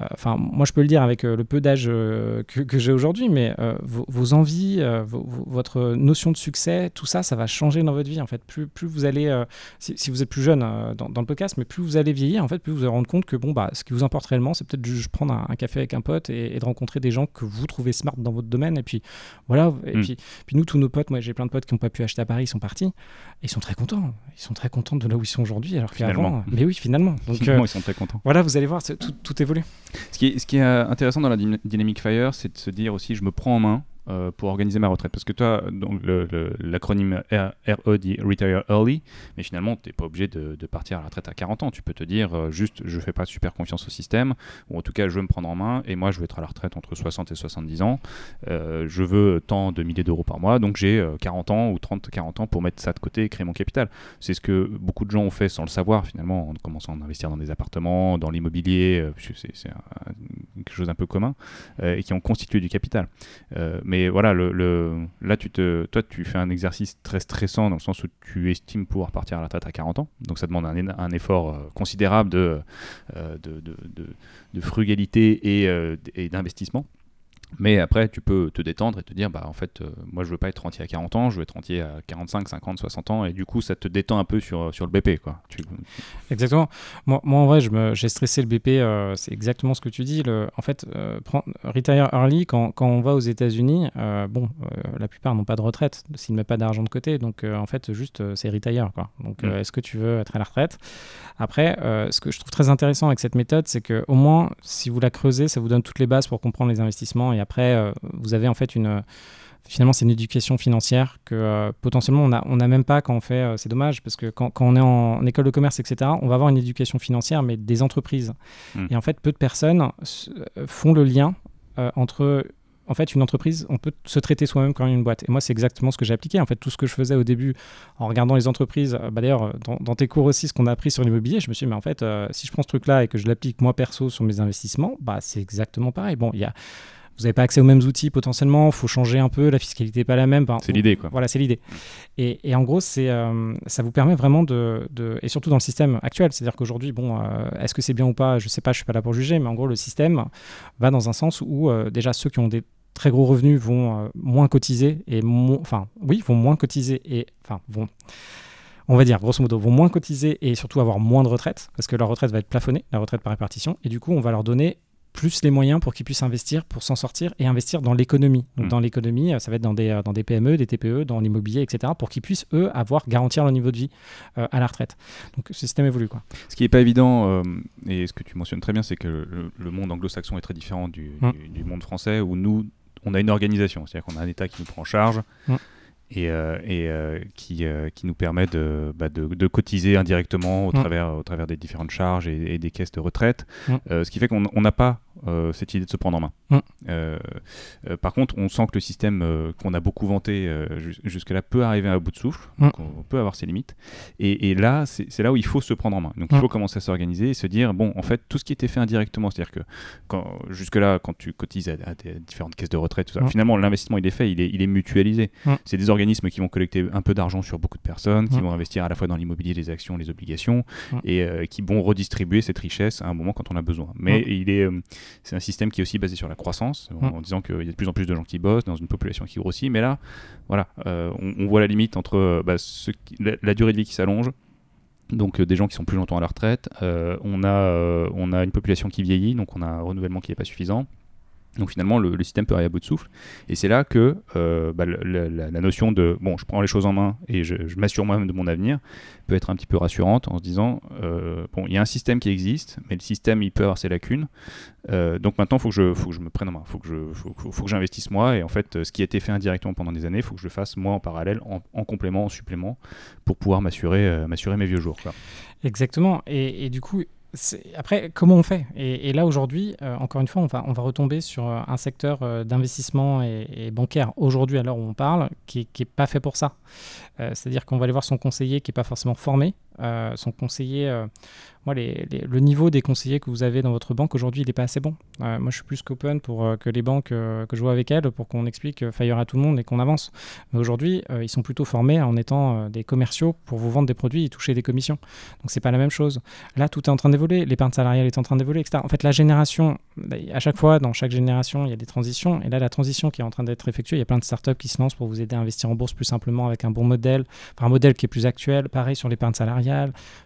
euh, enfin, moi je peux le dire avec euh, le peu d'âge euh, que, j'ai aujourd'hui, mais vos, envies, votre notion de succès, tout ça, ça va changer dans votre vie. En fait, plus, plus vous allez, si, vous êtes plus jeune dans, le podcast, mais plus vous allez vieillir, en fait, plus vous allez rendre compte que bon, bah, ce qui vous importe réellement, c'est peut-être juste prendre un, café avec un pote et, de rencontrer des gens que vous trouvez smart dans votre domaine. Et puis voilà. Et hmm. puis, puis nous, tous nos potes, moi j'ai plein de potes qui n'ont pas pu acheter à Paris, ils sont partis. Et ils sont très contents. Ils sont très contents de là où ils sont aujourd'hui, alors Mais oui, finalement. Donc, finalement, euh, ils sont très contents. Voilà, vous allez voir, tout, tout évolue. Ce qui est, ce qui est euh, intéressant dans la Dynamic Fire, c'est de se dire aussi, je me prends en main euh, pour organiser ma retraite. Parce que toi, l'acronyme RE dit Retire Early, mais finalement, tu n'es pas obligé de, partir à la retraite à 40 ans. Tu peux te dire euh, juste, je fais pas super confiance au système, ou en tout cas, je veux me prendre en main, et moi, je veux être à la retraite entre 60 et 70 ans. Euh, je veux tant de milliers d'euros par mois, donc j'ai 40 ans ou 30-40 ans pour mettre ça de côté et créer mon capital. C'est ce que beaucoup de gens ont fait sans le savoir, finalement, en commençant à investir dans des appartements, dans l'immobilier, c'est quelque chose d'un peu commun, et qui ont constitué du capital. mais mais voilà, le, là, tu toi, tu fais un exercice très stressant dans le sens où tu estimes pouvoir partir à la retraite à 40 ans. Donc ça demande un, effort euh, considérable de, euh, de, frugalité et, euh, et d'investissement. Mais après, tu peux te détendre et te dire, bah en fait, euh, moi je veux pas être rentier à 40 ans, je veux être rentier à 45, 50, 60 ans, et du coup, ça te détend un peu sur, sur le BP, quoi. Exactement. Moi, moi, en vrai, j'ai stressé le BP, euh, c'est exactement ce que tu dis. Le, en fait, euh, retire early, quand, quand, on va aux États-Unis, bon, la plupart n'ont pas de retraite s'ils ne mettent pas d'argent de côté, donc en fait, juste, c'est retire, quoi. Donc, mm. est-ce que tu veux être à la retraite? Après, ce que je trouve très intéressant avec cette méthode, c'est que au moins, si vous la creusez, ça vous donne toutes les bases pour comprendre les investissements et après, euh, vous avez en fait une finalement, c'est une éducation financière que euh, potentiellement on n'a on a même pas quand on fait. Euh, c'est dommage parce que quand, quand, on est en, école de commerce, etc., on va avoir une éducation financière, mais des entreprises. Hmm. Et en fait, peu de personnes font le lien entre. En fait, une entreprise, on peut se traiter soi-même comme une boîte. Et moi, c'est exactement ce que j'ai appliqué. En fait, tout ce que je faisais au début en regardant les entreprises, bah, d'ailleurs, dans, dans, tes cours aussi, ce qu'on a appris sur l'immobilier, je me suis dit, mais en fait, si je prends ce truc-là et que je l'applique moi perso sur mes investissements, bah, c'est exactement pareil. Bon, il y a vous n'avez pas accès aux mêmes outils potentiellement, il faut changer un peu, la fiscalité n'est pas la même. c'est l'idée, quoi. Voilà, c'est l'idée. Et, en gros, c'est, euh, ça vous permet vraiment de, Et surtout dans le système actuel, c'est-à-dire qu'aujourd'hui, bon, euh, est-ce que c'est bien ou pas Je ne sais pas, je ne suis pas là pour juger, mais en gros, le système va dans un sens où euh, déjà ceux qui ont des très gros revenus vont moins cotiser et. Enfin, oui, vont moins cotiser et. Enfin, vont on va dire, grosso modo, vont moins cotiser et surtout avoir moins de retraite, parce que leur retraite va être plafonnée, la retraite par répartition, et du coup, on va leur donner plus les moyens pour qu'ils puissent investir, pour s'en sortir et investir dans l'économie. Donc mm. dans l'économie, euh, ça va être dans des, euh, dans des PME, des TPE, dans l'immobilier, etc., pour qu'ils puissent, eux, avoir, garantir leur niveau de vie euh, à la retraite. Donc système évolue. Quoi. Ce qui n'est pas évident, et ce que tu mentionnes très bien, c'est que le, monde anglo-saxon est très différent du, mm. du, monde français, où nous, on a une organisation, c'est-à-dire qu'on a un État qui nous prend en charge. Mm et, euh, et euh, qui, euh, qui nous permet de, bah, de, de, cotiser indirectement au, travers, au travers des différentes charges et, des caisses de retraite. Ce qui fait qu'on n'a pas euh, cette idée de se prendre en main. Mm. Euh, euh, par contre, on sent que le système qu'on a beaucoup vanté jus- jusque-là peut arriver à bout de souffle, Mm. donc on peut avoir ses limites. Et, et là, c'est là où il faut se prendre en main. Donc il Mm. faut commencer à s'organiser et se dire, bon, en fait, tout ce qui était fait indirectement, c'est-à-dire que jusque-là, quand tu cotises à, à des différentes caisses de retraite, tout ça, finalement, l'investissement, il est fait, il est, il est mutualisé. C'est des organismes qui vont collecter un peu d'argent sur beaucoup de personnes, qui vont investir à la fois dans l'immobilier, les actions, les obligations, et qui vont redistribuer cette richesse à un moment quand on a besoin. Mais il est, c'est un système qui est aussi basé sur la croissance, en, Mm. en disant qu'il y a de plus en plus de gens qui bossent dans une population qui grossit. Mais là, voilà, euh, on, on voit la limite entre euh, bah, qui- la, la durée de vie qui s'allonge. Donc euh, des gens qui sont plus longtemps à la retraite, on, a, on a une population qui vieillit, donc on a un renouvellement qui n'est pas suffisant. Donc finalement, le, système peut arriver à bout de souffle. Et c'est là que euh, bah, la, notion de bon, je prends les choses en main et je, m'assure moi-même de mon avenir peut être un petit peu rassurante en se disant euh, bon, il y a un système qui existe, mais le système il peut avoir ses lacunes. Euh, donc maintenant, il faut que je, faut que je me prenne en main, faut que je, faut, que j'investisse moi. Et en fait, ce qui a été fait indirectement pendant des années, il faut que je le fasse moi en parallèle, en, en complément, en supplément, pour pouvoir m'assurer, m'assurer mes vieux jours. Exactement. Et, du coup, après, comment on fait? Et, là, aujourd'hui, euh, encore une fois, on va, on va retomber sur euh, un secteur euh, d'investissement et, bancaire, aujourd'hui, à l'heure où on parle, qui n'est pas fait pour ça. C'est-à-dire qu'on va aller voir son conseiller qui n'est pas forcément formé. Euh, son conseiller, euh, moi, le niveau des conseillers que vous avez dans votre banque aujourd'hui, il n'est pas assez bon. Euh, moi, je suis plus qu'open pour euh, que les banques que je vois avec elles, pour qu'on explique Fire à tout le monde et qu'on avance. Mais aujourd'hui, ils sont plutôt formés en étant des commerciaux pour vous vendre des produits et toucher des commissions. Donc, c'est pas la même chose. Là, tout est en train d'évoluer. L'épargne salariale est en train d'évoluer, etc. En fait, la génération, à chaque fois, dans chaque génération, il y a des transitions. Et là, la transition qui est en train d'être effectuée, il y a plein de startups qui se lancent pour vous aider à investir en bourse plus simplement avec un bon modèle, enfin, un modèle qui est plus actuel. Pareil sur l'épargne salariale.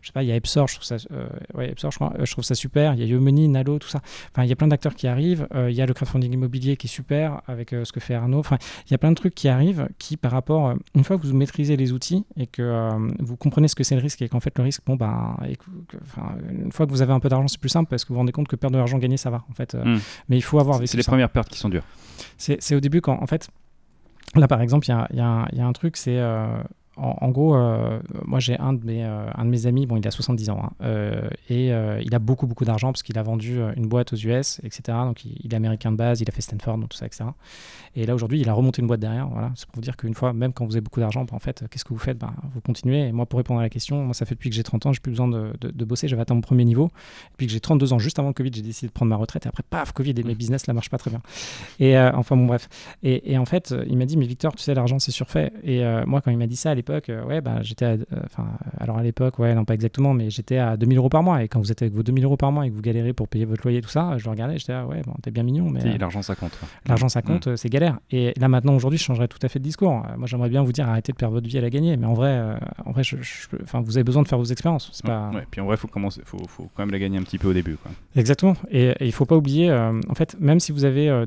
Je sais pas, il y a Epsor, je trouve ça, euh, ouais, Epsor, je, crois, euh, je trouve ça super. Il y a Yomoney, Nalo, tout ça. Enfin, il y a plein d'acteurs qui arrivent. Euh, il y a le crowdfunding immobilier qui est super avec ce que fait Arnaud. Enfin, il y a plein de trucs qui arrivent qui, par rapport, une fois que vous maîtrisez les outils et que vous comprenez ce que c'est le risque et qu'en fait le risque, bon ben, et que- que- enfin, une fois que vous avez un peu d'argent, c'est plus simple parce que vous vous rendez compte que perdre de l'argent, gagner, ça va en fait. Euh, Mm. Mais il faut avoir C'est vécu c'est les ça. premières pertes qui sont dures. C'est au début quand, en fait, là par exemple, il y a, y a y a un truc, c'est. euh, en, en gros, euh, moi j'ai un, de mes, euh, un de mes amis, bon il a 70 ans, hein, euh, et il a beaucoup beaucoup d'argent parce qu'il a vendu une boîte aux US, etc. Donc il, il est américain de base, il a fait Stanford, donc tout ça, etc. Et là aujourd'hui, il a remonté une boîte derrière. Voilà, c'est pour vous dire qu'une fois, même quand vous avez beaucoup d'argent, bah, en fait, qu'est-ce que vous faites? Bah, Vous continuez. Et moi, pour répondre à la question, moi ça fait depuis que j'ai 30 ans, j'ai plus besoin de, de- de bosser, j'avais atteint mon premier niveau. Et puis que j'ai 32 ans, juste avant le Covid, j'ai décidé de prendre ma retraite. Et après, paf, Covid et mes business là marchent pas très bien. Et enfin bon bref. Et, et en fait, il m'a dit mais Victor, tu sais l'argent c'est surfait. Et moi quand il m'a dit ça l'époque, euh, ouais bah j'étais, à- euh, enfin alors à l'époque ouais non pas exactement, mais j'étais à 2000 euros par mois. Et quand vous êtes avec vos 2000 euros par mois et que vous galérez pour payer votre loyer tout ça, je le regardais, j'étais là, ouais bon t'es bien mignon, mais euh, L'argent, ça compte. L'argent, ça Mm. compte, c'est galère. Et là, maintenant, aujourd'hui, je changerais tout à fait de discours. Moi, j'aimerais bien vous dire arrêtez de perdre votre vie à la gagner. Mais en vrai, en vrai je, je- enfin, vous avez besoin de faire vos expériences. C'est pas... Ouais, puis en vrai, faut commencer, faut, faut quand même la gagner un petit peu au début. Quoi. Exactement. Et, et il faut pas oublier, euh, en fait, même si vous avez euh,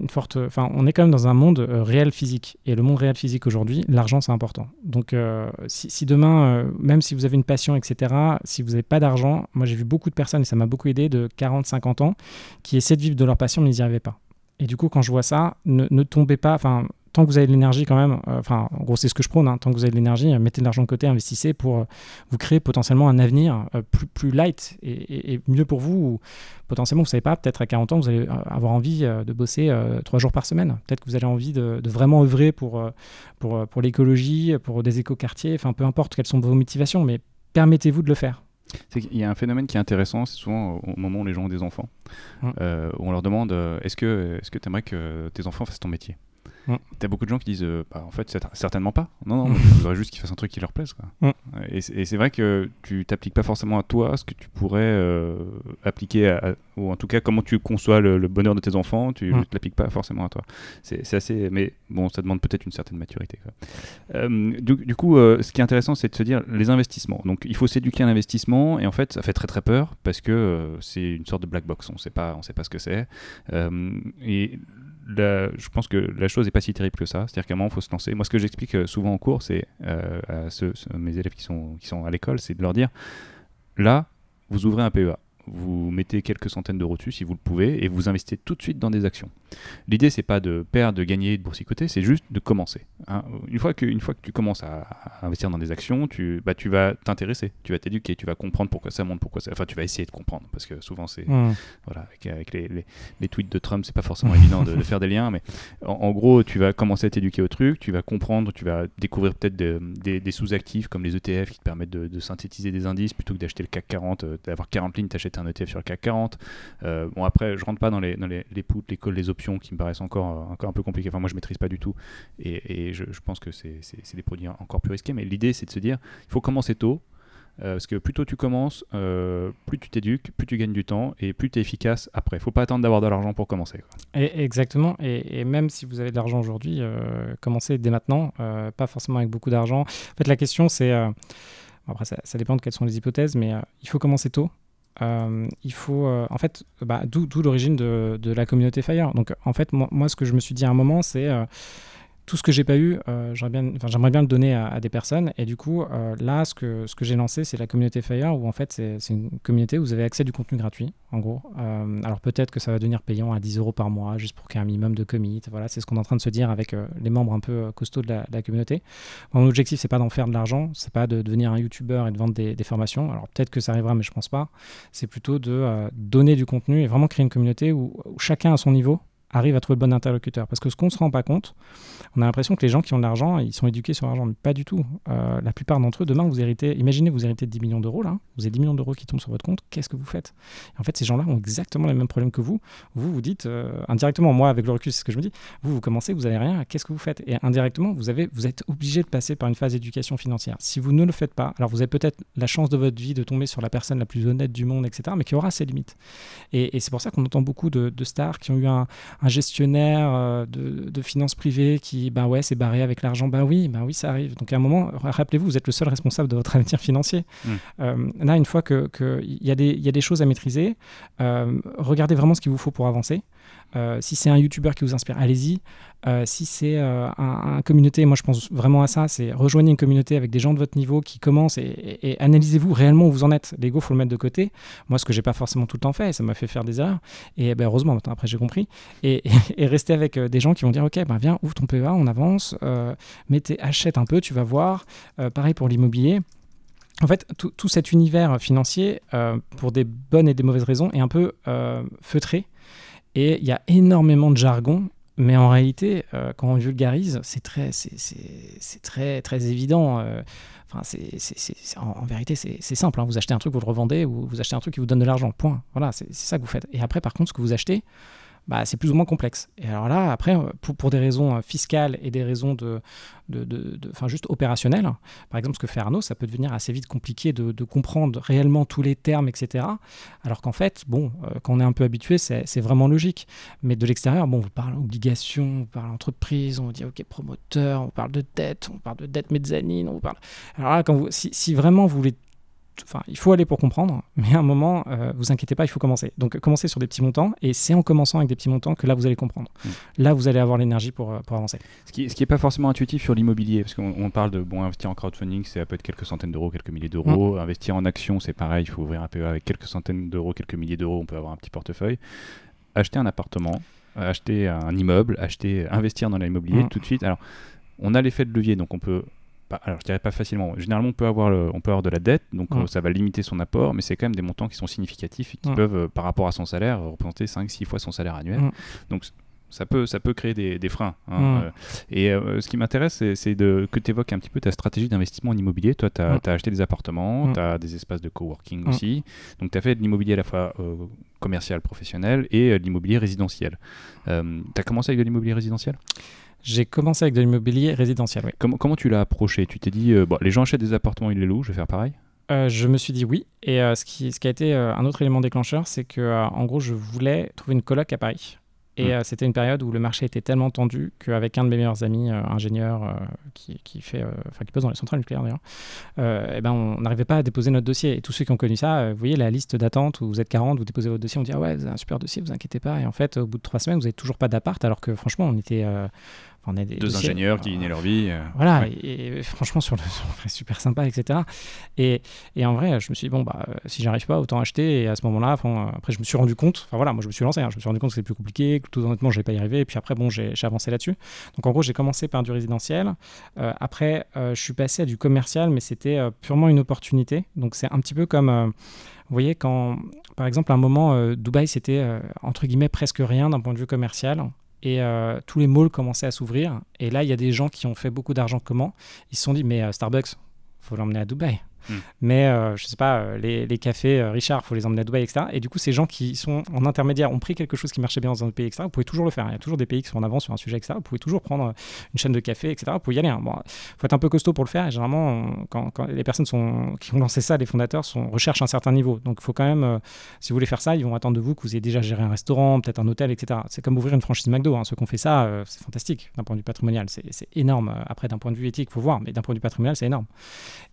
une forte. Enfin, on est quand même dans un monde euh, réel physique. Et le monde réel physique aujourd'hui, l'argent, c'est important. Donc, euh, si, demain, euh, même si vous avez une passion, etc., si vous n'avez pas d'argent, moi, j'ai vu beaucoup de personnes, et ça m'a beaucoup aidé, de 40, 50 ans, qui essaient de vivre de leur passion, mais ils n'y arrivaient pas. Et du coup, quand je vois ça, ne, ne tombez pas. Enfin, tant que vous avez de l'énergie quand même, euh, enfin, en gros, c'est ce que je prône, hein, tant que vous avez de l'énergie, euh, mettez de l'argent de côté, investissez pour euh, vous créer potentiellement un avenir plus, plus light et, et- et mieux pour vous. Ou potentiellement, vous savez pas, peut-être à 40 ans, vous allez avoir envie de bosser trois jours par semaine. Peut-être que vous avez envie de, de vraiment œuvrer pour, pour, pour l'écologie, pour des écoquartiers, enfin, peu importe quelles sont vos motivations, mais permettez-vous de le faire. Qu'il y a un phénomène qui est intéressant, c'est souvent au moment où les gens ont des enfants, euh, où on leur demande euh, est-ce que est-ce que tu aimerais que tes enfants fassent ton métier? Mm. T'as beaucoup de gens qui disent euh, bah, en fait certainement pas. Non non, Mm. je voudrais juste qu'ils fassent un truc qui leur plaise quoi. Mm. Et c'est vrai que tu t'appliques pas forcément à toi ce que tu pourrais euh, appliquer à, à- ou en tout cas comment tu conçois le, le bonheur de tes enfants, tu Mm. ne l'appliques pas forcément à toi. C'est assez mais bon ça demande peut-être une certaine maturité. quoi. Euh, du, du coup, ce qui est intéressant, c'est de se dire les investissements. Donc, il faut s'éduquer à l'investissement, et en fait, ça fait très très peur parce que c'est une sorte de black box. On sait pas, on sait pas ce que c'est. Et je pense que la chose n'est pas si terrible que ça. C'est-à-dire qu'à un moment, il faut se lancer. Moi, ce que j'explique euh, souvent en cours, c'est euh, à ceux, ceux- mes élèves qui sont qui sont à l'école, c'est de leur dire là, vous ouvrez un PEA. Vous mettez quelques centaines d'euros dessus si vous le pouvez et vous investissez tout de suite dans des actions. L'idée, c'est pas de perdre, de gagner, de boursicoter, c'est juste de commencer. Hein. Une, fois que, une fois que tu commences à, investir dans des actions, tu, bah, tu vas t'intéresser, tu vas t'éduquer, tu vas comprendre pourquoi ça monte, pourquoi ça. Enfin, tu vas essayer de comprendre parce que souvent, c'est. Mmh. Voilà, avec, les, les, tweets de Trump, c'est pas forcément évident de, faire des liens, mais en, gros, tu vas commencer à t'éduquer au truc, tu vas comprendre, tu vas découvrir peut-être des, des sous-actifs comme les ETF qui te permettent de, synthétiser des indices plutôt que d'acheter le CAC 40, euh, d'avoir 40 lignes, t'achètes un ETF sur le CAC 40. Euh, bon, après, je rentre pas dans les, dans les, les puts, les calls, les options qui me paraissent encore, encore un peu compliquées. Enfin, moi, je maîtrise pas du tout et, je, pense que c'est des produits encore plus risqués. Mais l'idée, c'est de se dire, il faut commencer tôt. Euh, parce que plus tôt tu commences, plus tu t'éduques, plus tu gagnes du temps et plus tu es efficace après. Il faut pas attendre d'avoir de l'argent pour commencer. Exactement. Et, même si vous avez de l'argent aujourd'hui, commencez dès maintenant. pas forcément avec beaucoup d'argent. En fait, la question, c'est après, ça, dépend de quelles sont les hypothèses, mais euh, il faut commencer tôt. Euh, il faut, euh, en fait, bah, d'où l'origine de, de, la communauté Fire. Donc, en fait, moi, moi, ce que je me suis dit à un moment, c'est tout ce que j'ai pas eu, euh, j'aimerais bien, le donner à, des personnes. Et du coup, euh, là, ce que, j'ai lancé, c'est la communauté Fire, où en fait, c'est une communauté où vous avez accès à du contenu gratuit, en gros. Euh, alors peut-être que ça va devenir payant à 10 euros par mois, juste pour qu'il y ait un minimum de commit. Voilà, c'est ce qu'on est en train de se dire avec les membres un peu costauds de la, communauté. Mon objectif, c'est pas d'en faire de l'argent, c'est pas de devenir un YouTuber et de vendre des, formations. Alors peut-être que ça arrivera, mais je pense pas. C'est plutôt de donner du contenu et vraiment créer une communauté où chacun à son niveau arrive à trouver le bon interlocuteur. Parce que ce qu'on ne se rend pas compte, on a l'impression que les gens qui ont de l'argent, ils sont éduqués sur l'argent, mais pas du tout. Euh, la plupart d'entre eux, demain, vous héritez, imaginez, vous héritez de 10 millions d'euros, là, vous avez 10 millions d'euros qui tombent sur votre compte, qu'est-ce que vous faites? En fait, ces gens-là ont exactement les mêmes problèmes que vous. Vous, vous dites, euh, indirectement, moi, avec le recul, c'est ce que je me dis, vous, vous commencez, vous n'avez rien, qu'est-ce que vous faites? Et indirectement, vous, avez, vous êtes obligé de passer par une phase d'éducation financière. Si vous ne le faites pas, alors vous avez peut-être la chance de votre vie de tomber sur la personne la plus honnête du monde, etc., mais qui aura ses limites. Et, c'est pour ça qu'on entend beaucoup de, stars qui ont eu un gestionnaire euh, de, finances privées qui, ben ouais, c'est barré avec l'argent. Ben oui, ben oui, ça arrive. Donc à un moment, rappelez-vous, vous êtes le seul responsable de votre avenir financier. Mm. Euh, là, une fois qu'il que y, a des, y a des choses à maîtriser, euh, regardez vraiment ce qu'il vous faut pour avancer. Euh, si c'est un YouTuber qui vous inspire, allez-y. Euh, si c'est euh, un, communauté, moi je pense vraiment à ça, c'est rejoignez une communauté avec des gens de votre niveau qui commencent et, analysez-vous réellement où vous en êtes. L'ego, faut le mettre de côté. Moi, ce que j'ai pas forcément tout le temps fait, ça m'a fait faire des erreurs. Et ben, heureusement, maintenant, après j'ai compris. Et, rester avec des gens qui vont dire, ok, ben viens, ouvre ton PEA, on avance, mettez, achète un peu, tu vas voir. pareil pour l'immobilier. En fait, tout, cet univers financier, pour des bonnes et des mauvaises raisons, est un peu feutré. Et il y a énormément de jargon, mais en réalité, euh, quand on vulgarise, c'est très, c'est, très, très évident. Euh, c'est, en, vérité, c'est, simple. Hein. Vous achetez un truc, vous le revendez, ou vous achetez un truc qui vous donne de l'argent. Point. Voilà, c'est ça que vous faites. Et après, par contre, ce que vous achetez, bah, c'est plus ou moins complexe. Et alors là, après, euh, pour, pour des raisons euh, fiscales et des raisons de, de, de, juste opérationnelles, par exemple, ce que fait Arnaud, ça peut devenir assez vite compliqué de, de comprendre réellement tous les termes, etc. Alors qu'en fait, bon, euh, quand on est un peu habitué, c'est vraiment logique. Mais de l'extérieur, bon, on vous parle obligation, on parle entreprise, on vous dit, OK, promoteur, on parle de dette, on parle de dette mezzanine, on vous parle... Alors là, quand vous, si, si vraiment vous voulez enfin, il faut aller pour comprendre, mais à un moment, euh, vous inquiétez pas, il faut commencer. Donc, commencez sur des petits montants, et c'est en commençant avec des petits montants que là, vous allez comprendre. Mm. Là, vous allez avoir l'énergie pour, euh, pour avancer. Ce qui n'est ce qui pas forcément intuitif sur l'immobilier, parce qu'on parle de bon, investir en crowdfunding, c'est peut être quelques centaines d'euros, quelques milliers d'euros. Mm. Investir en actions, c'est pareil, il faut ouvrir un PE avec quelques centaines d'euros, quelques milliers d'euros, on peut avoir un petit portefeuille. Acheter un appartement, acheter un immeuble, acheter, investir dans l'immobilier mm. tout de suite. Alors, on a l'effet de levier, donc on peut alors je dirais pas facilement. Généralement, on peut avoir, on peut avoir de la dette, donc euh, ça va limiter son apport, mais c'est quand même des montants qui sont significatifs et qui peuvent, euh, par rapport à son salaire, représenter 5-6 fois son salaire annuel. Donc ça peut, ça peut créer des, freins. Hein, euh. et ce qui m'intéresse, c'est que tu évoques un petit peu ta stratégie d'investissement en immobilier. Toi, tu as, acheté des appartements, tu as des espaces de coworking aussi. Donc, tu as fait de l'immobilier à la fois commercial, professionnel et de l'immobilier résidentiel. tu as commencé avec de l'immobilier résidentiel? J'ai commencé avec de l'immobilier résidentiel, oui. Comment, comment tu l'as approché? Tu t'es dit, euh, bon, les gens achètent des appartements, ils les louent, je vais faire pareil? Euh, je me suis dit oui. Et euh, ce, qui, ce qui a été un autre élément déclencheur, c'est que en gros, je voulais trouver une coloc à Paris. Et mm. c'était une période où le marché était tellement tendu qu'avec un de mes meilleurs amis, ingénieur, qui, qui, fait, enfin, qui pose dans les centrales nucléaires d'ailleurs, eh ben, on n'arrivait pas à déposer notre dossier. Et tous ceux qui ont connu ça, vous voyez la liste d'attente où vous êtes 40, vous déposez votre dossier, on dit ah ouais, vous avez un super dossier, vous inquiétez pas. Et en fait, au bout de trois semaines, vous n'avez toujours pas d'appart, alors que franchement, on était on a Deux ingénieurs qui gagnaient leur vie. voilà, et, franchement, sur le super sympa, etc. Et, et, en vrai, je me suis dit, bon, bah, si j'arrive pas, autant acheter. Et à ce moment-là, après, je me suis rendu compte, enfin voilà, moi je me suis lancé, hein, je me suis rendu compte que c'était plus compliqué, que tout honnêtement, je n'allais pas y arriver. Et puis après, bon, j'ai avancé là-dessus. Donc en gros, j'ai commencé par du résidentiel. après, je suis passé à du commercial, mais c'était purement une opportunité. Donc c'est un petit peu comme vous voyez, quand, par exemple, à un moment, euh, Dubaï, c'était, euh, entre guillemets, presque rien d'un point de vue commercial. Et euh, tous les malls commençaient à s'ouvrir. Et là, il y a des gens qui ont fait beaucoup d'argent. Comment Ils se sont dit, mais Starbucks, faut l'emmener à Dubaï. Hmm. Mais euh, je sais pas, euh, les, les, cafés euh, Richard, faut les emmener à Dubaï, etc. Et du coup, ces gens qui sont en intermédiaire ont pris quelque chose qui marchait bien dans un pays, etc. Vous pouvez toujours le faire. Il y a toujours des pays qui sont en avant sur un sujet, etc. Vous pouvez toujours prendre une chaîne de café, etc. Vous pouvez y aller. Hein. Bon, faut être un peu costaud pour le faire. Et généralement, quand, quand, les personnes sont, qui ont lancé ça, les fondateurs, recherchent un certain niveau. Donc, il faut quand même, si vous voulez faire ça, ils vont attendre de vous que vous ayez déjà géré un restaurant, peut-être un hôtel, etc. C'est comme ouvrir une franchise McDo. Hein. Ceux qui ont fait ça, c'est fantastique d'un point de vue patrimonial. C'est énorme. Après, d'un point de vue éthique, faut voir. Mais d'un point de vue patrimonial, c'est énorme.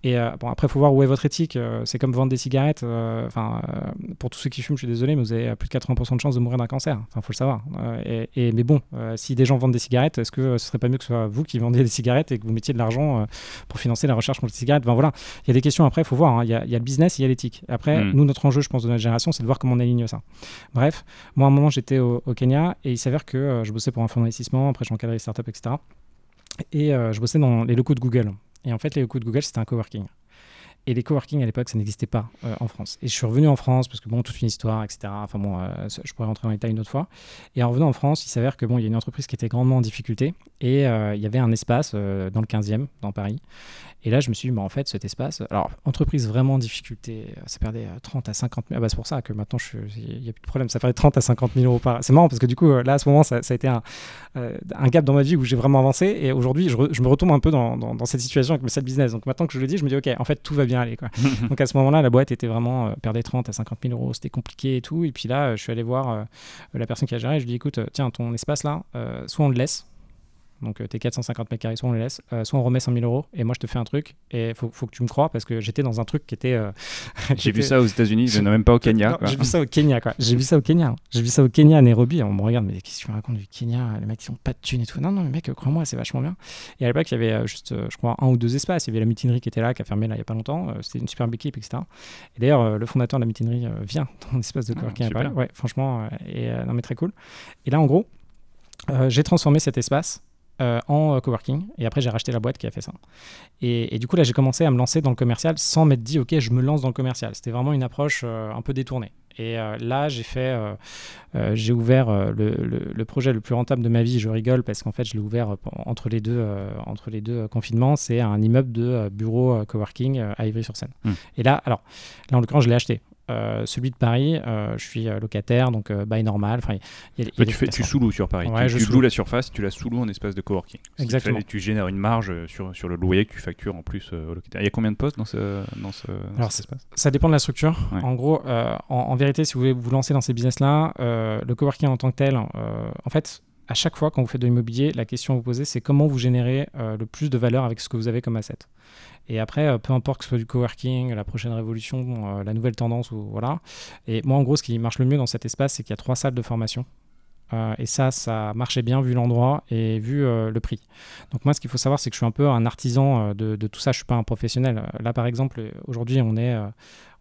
Et bon, après, voir où est votre éthique. Euh, c'est comme vendre des cigarettes. Euh, enfin, euh, pour tous ceux qui fument, je suis désolé, mais vous avez plus de 80% de chances de mourir d'un cancer. Enfin, faut le savoir. Et, mais bon, si des gens vendent des cigarettes, est-ce que ce serait pas mieux que ce soit vous qui vendiez des cigarettes et que vous mettiez de l'argent pour financer la recherche contre les cigarettes? Enfin voilà, il y a des questions après, il faut voir. Hein. Il y, a le business, il y a l'éthique. Après, hmm. nous, notre enjeu, je pense, de notre génération, c'est de voir comment on aligne ça. Bref, moi, à un moment, j'étais au, Kenya et il s'avère que je bossais pour un fonds d'investissement, après, j'encadrais les startups, etc. Et je bossais dans les locaux de Google. Et en fait, les locaux de Google, c'était un coworking. Et les coworking à l'époque, ça n'existait pas euh, en France. Et je suis revenu en France parce que bon, toute une histoire, etc. Enfin bon, euh, je pourrais rentrer dans les détails une autre fois. Et en revenant en France, il s'avère que bon, il y a une entreprise qui était grandement en difficulté et euh, il y avait un espace dans le 15e, dans Paris. Et là, je me suis dit, bah, en fait, cet espace, alors, entreprise vraiment en difficulté, ça perdait 30 à 50 000. Ah, bah, c'est pour ça que maintenant, il n'y a plus de problème, ça perdait 30 à 50 000 euros par. C'est marrant parce que du coup, là, à ce moment, ça, ça a été un, un, gap dans ma vie où j'ai vraiment avancé. Et aujourd'hui, je, je, me retombe un peu dans, dans, dans, cette situation avec mes 7 business. Donc maintenant que je le dis, je me dis, OK, en fait, tout va bien aller. Quoi. Donc à ce moment-là, la boîte était vraiment euh, perdait 30 à 50 000 euros, c'était compliqué et tout. Et puis là, je suis allé voir euh, la personne qui a géré, je lui ai dit écoute, tiens, ton espace là, euh, soit on le laisse, donc tes 450 mètres carrés, soit on les laisse, soit on remet 100 000 euros et moi je te fais un truc et il faut, faut, que tu me crois parce que j'étais dans un truc qui était. J'ai vu ça aux États-Unis, je n'ai même pas au Kenya. J'ai vu ça au Kenya, quoi. J'ai vu ça au Kenya. J'ai vu ça au Kenya à Nairobi. On me regarde, mais qu'est-ce que tu racontes du Kenya Les mecs qui ont pas de thunes et tout. Non, non, mais mec, crois-moi, c'est vachement bien. Et à l'époque, il y avait juste, je crois, un ou deux espaces. Il y avait la mutinerie qui était là, qui a fermé là il y a pas longtemps. C'était une superbe équipe, etc. Et d'ailleurs, le fondateur de la mutinerie vient dans l'espace de ah, coworking ah, Ouais, franchement, et non, mais très cool. Et là, en gros, j'ai transformé cet espace euh, en euh, coworking. Et après, j'ai racheté la boîte qui a fait ça. Et, du coup, là, j'ai commencé à me lancer dans le commercial sans m'être dit, OK, je me lance dans le commercial. C'était vraiment une approche euh, un peu détournée. Et là, j'ai fait, j'ai ouvert le, le, projet le plus rentable de ma vie. Je rigole parce qu'en fait, je l'ai ouvert entre les deux, entre les deux confinements. C'est un immeuble de bureau coworking à Ivry-sur-Seine. Hmm. Et là, alors, là, en l'occurrence, je l'ai acheté. Euh, celui de Paris, euh, je suis euh, locataire, donc bail normal. Y a, tu, fais, tu sous-loues sur Paris. tu, tu loues la surface, tu la sous-loues en espace de coworking. Exactement. tu génères une marge sur, sur le loyer que tu factures en plus au locataire. Il y a combien de postes dans, ce, dans, ce, Alors, cet espace? Ça dépend de la structure. En gros, en, vérité, si vous voulez vous lancer dans ces business-là, le coworking en tant que tel, en fait, à chaque fois quand vous faites de l'immobilier, la question à vous poser, c'est comment vous générez le plus de valeur avec ce que vous avez comme asset. Et après, euh, peu importe que ce soit du coworking, la prochaine révolution, euh, la nouvelle tendance, ou voilà. Et moi, en gros, ce qui marche le mieux dans cet espace, c'est qu'il y a trois salles de formation. Euh, et ça, ça marchait bien vu l'endroit et vu le prix. Donc moi, ce qu'il faut savoir, c'est que je suis un peu un artisan de, tout ça. Je suis pas un professionnel. Là, par exemple, aujourd'hui, on est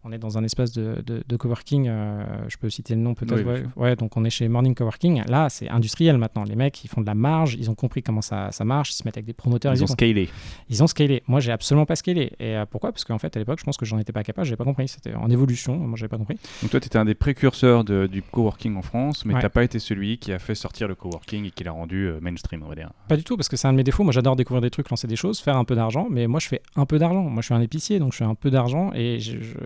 on est dans un espace de, de, coworking, euh, je peux citer le nom peut-être. ouais, donc on est chez Morning Coworking. Là, c'est industriel maintenant. Les mecs, ils font de la marge, ils ont compris comment ça, ça marche, ils se mettent avec des promoteurs. Ils, ont scalé. Ils ont scalé. Moi, j'ai absolument pas scalé. Et euh, pourquoi? Parce qu'en fait, à l'époque, je pense que j'en étais pas capable, j'avais pas compris. C'était en évolution, moi, j'avais pas compris. Donc toi, tu étais un des précurseurs du coworking en France, mais tu n'as pas été celui qui a fait sortir le coworking et qui l'a rendu euh, mainstream, on va dire. Pas du tout, parce que c'est un de mes défauts. Moi, j'adore découvrir des trucs, lancer des choses, faire un peu d'argent, mais moi, je fais un peu d'argent. Moi, je suis un épicier, donc je fais un peu d'argent. Et,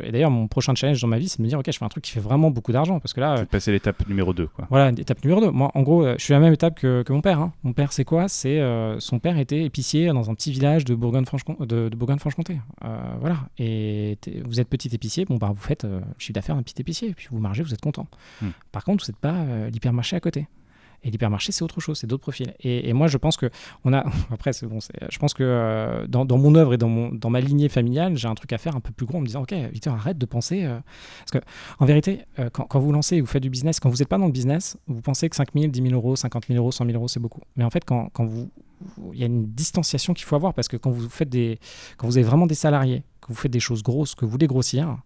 et d'ailleurs, mon prochain challenge dans ma vie, c'est de me dire, ok, je fais un truc qui fait vraiment beaucoup d'argent. Parce que là. C'est passer l'étape numéro 2. Quoi. Voilà, l'étape numéro 2. Moi, en gros, euh, je suis à la même étape que, que mon père. Hein. Mon père, c'est quoi? C'est euh, son père était épicier dans un petit village de Bourgogne-Franche-Comté. De. Euh, voilà. Et vous êtes petit épicier, bon, bah, vous faites le chiffre d'affaires d'un petit épicier. Puis vous margez, vous êtes content. Hmm. Par contre, vous n'êtes pas l'hypermarché à côté. Et l'hypermarché, c'est autre chose, c'est d'autres profils. Et, moi, je pense que on a. Après, c'est bon. Je pense que euh, dans, mon œuvre et dans, mon, dans ma lignée familiale, j'ai un truc à faire un peu plus gros en me disant, ok, Victor, arrête de penser. Euh, parce que en vérité, euh, quand, vous lancez, vous faites du business, quand vous n'êtes pas dans le business, vous pensez que 5 000, 10 000 euros, 50 000 euros, 100 000 euros, c'est beaucoup. Mais en fait, quand, quand vous il y a une distanciation qu'il faut avoir parce que quand vous faites des, quand vous avez vraiment des salariés, que vous faites des choses grosses, que vous voulez grossir,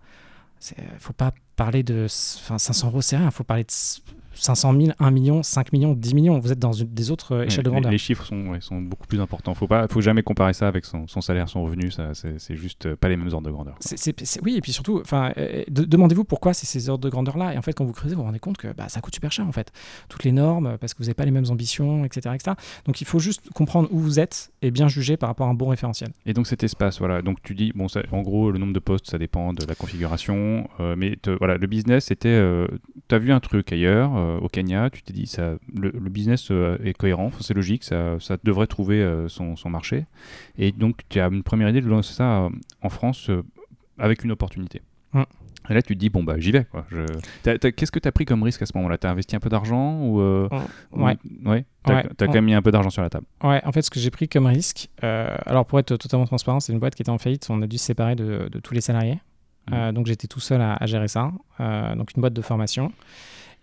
il ne faut pas parler de 500 euros, c'est rien. Il faut parler de 500 000, 1 million, 5 millions, 10 millions. Vous êtes dans des autres euh, échelles de grandeur. Les, chiffres sont, sont, beaucoup plus importants. Il ne faut jamais comparer ça avec son, salaire, son revenu. C'est juste euh, pas les mêmes ordres de grandeur. oui, et puis surtout, euh, demandez-vous pourquoi c'est ces ordres de grandeur-là. Et en fait, quand vous creusez, vous vous rendez compte que bah, ça coûte super cher, en fait. Toutes les normes, parce que vous n'avez pas les mêmes ambitions, etc., etc. Donc il faut juste comprendre où vous êtes et bien juger par rapport à un bon référentiel. Et donc cet espace, voilà. Donc tu dis, bon, en gros, le nombre de postes, ça dépend de la configuration. mais voilà, le business, c'était. tu as vu un truc ailleurs, au Kenya, tu dit, ça, le, business euh, est cohérent, c'est logique, ça, ça, devrait trouver euh, son, son, marché. Et donc, tu as une première idée de lancer ça euh, en France avec une opportunité. Et là, tu te dis, bon, bah, j'y vais. Qu'est-ce que tu as pris comme risque à ce moment-là? Tu as investi un peu d'argent ou, hum. Ouais. ouais Tu as, quand même mis un peu d'argent sur la table Ouais, en fait, ce que j'ai pris comme risque, alors pour être totalement transparent, c'est une boîte qui était en faillite. On a dû se séparer de, de tous les salariés. Hum. donc, j'étais tout seul à, à gérer ça. donc, une boîte de formation.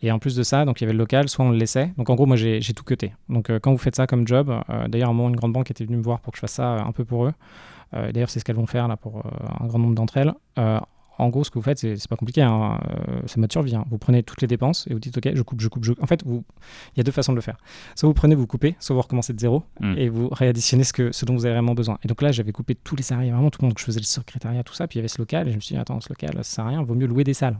Et en plus de ça, donc il y avait le local, soit on le laissait. Donc en gros, moi j'ai tout cuté. Donc euh, quand vous faites ça comme job, euh, d'ailleurs, à un moment, une grande banque était venue me voir pour que je fasse ça euh, un peu pour eux. d'ailleurs, c'est ce qu'elles vont faire là pour un grand nombre d'entre elles. en gros, ce que vous faites, c'est pas compliqué. Hein. c'est mode survie. Hein. Vous prenez toutes les dépenses et vous dites OK, je coupe, je coupe, je coupe. En fait, il y a deux façons de le faire. Soit vous prenez, vous coupez, soit vous recommencez de zéro hmm. et vous réadditionnez ce, que, ce dont vous avez vraiment besoin. Et donc là, j'avais coupé tous les salariés, vraiment tout le monde. Donc je faisais le secrétariat, tout ça. Puis il y avait ce local et je me suis dit, attends, ce local, ça sert à rien, vaut mieux louer des salles.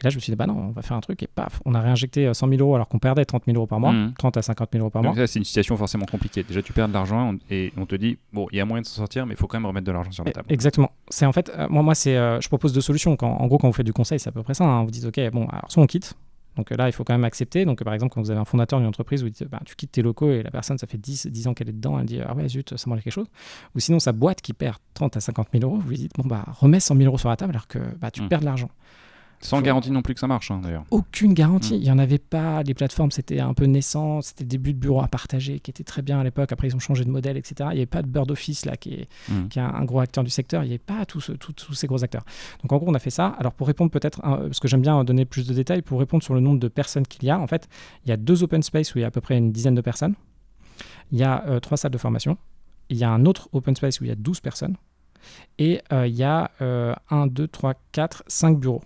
Et là, je me suis dit, bah non, on va faire un truc et paf, on a réinjecté 100 euh, 000 euros alors qu'on perdait 30 000 euros par mois, 30 mmh. à 50 000 euros par mois. Donc ça, c'est une situation forcément compliquée. Déjà, tu perds de l'argent et on te dit, bon, il y a moyen de s'en sortir, mais il faut quand même remettre de l'argent sur la table. Exactement. C'est en fait, euh, moi, moi c'est, euh, je propose deux solutions. Quand, en gros, quand vous faites du conseil, c'est à peu près ça. Hein. Vous dites, ok, bon, alors soit on quitte. Donc là, il faut quand même accepter. Donc par exemple, quand vous avez un fondateur d'une entreprise, vous dites, bah, tu quittes tes locaux et la personne, ça fait 10, 10 ans qu'elle est dedans, elle dit, ah ouais, zut, ça manque quelque chose. Ou sinon, sa boîte qui perd 30 à 50 000 euros, vous lui dites, bon, bah, remets 100 000 euros sur la table alors que bah, tu mmh. perds de l'argent. Sans garantie non plus que ça marche, hein, d'ailleurs. Aucune garantie. Mm. Il n'y en avait pas. Les plateformes, c'était un peu naissant. C'était le début de bureau à partager qui était très bien à l'époque. Après, ils ont changé de modèle, etc. Il n'y avait pas de Bird Office, là, qui est, mm. qui est un, gros acteur du secteur. Il n'y avait pas tous, tous, ces gros acteurs. Donc, en gros, on a fait ça. Alors, pour répondre peut-être, parce que j'aime bien donner plus de détails, pour répondre sur le nombre de personnes qu'il y a, en fait, il y a deux open space où il y a à peu près une dizaine de personnes. Il y a euh, trois salles de formation. Il y a un autre open space où il y a 12 personnes. Et euh, il y a 1, 2, 3, 4, 5 bureaux.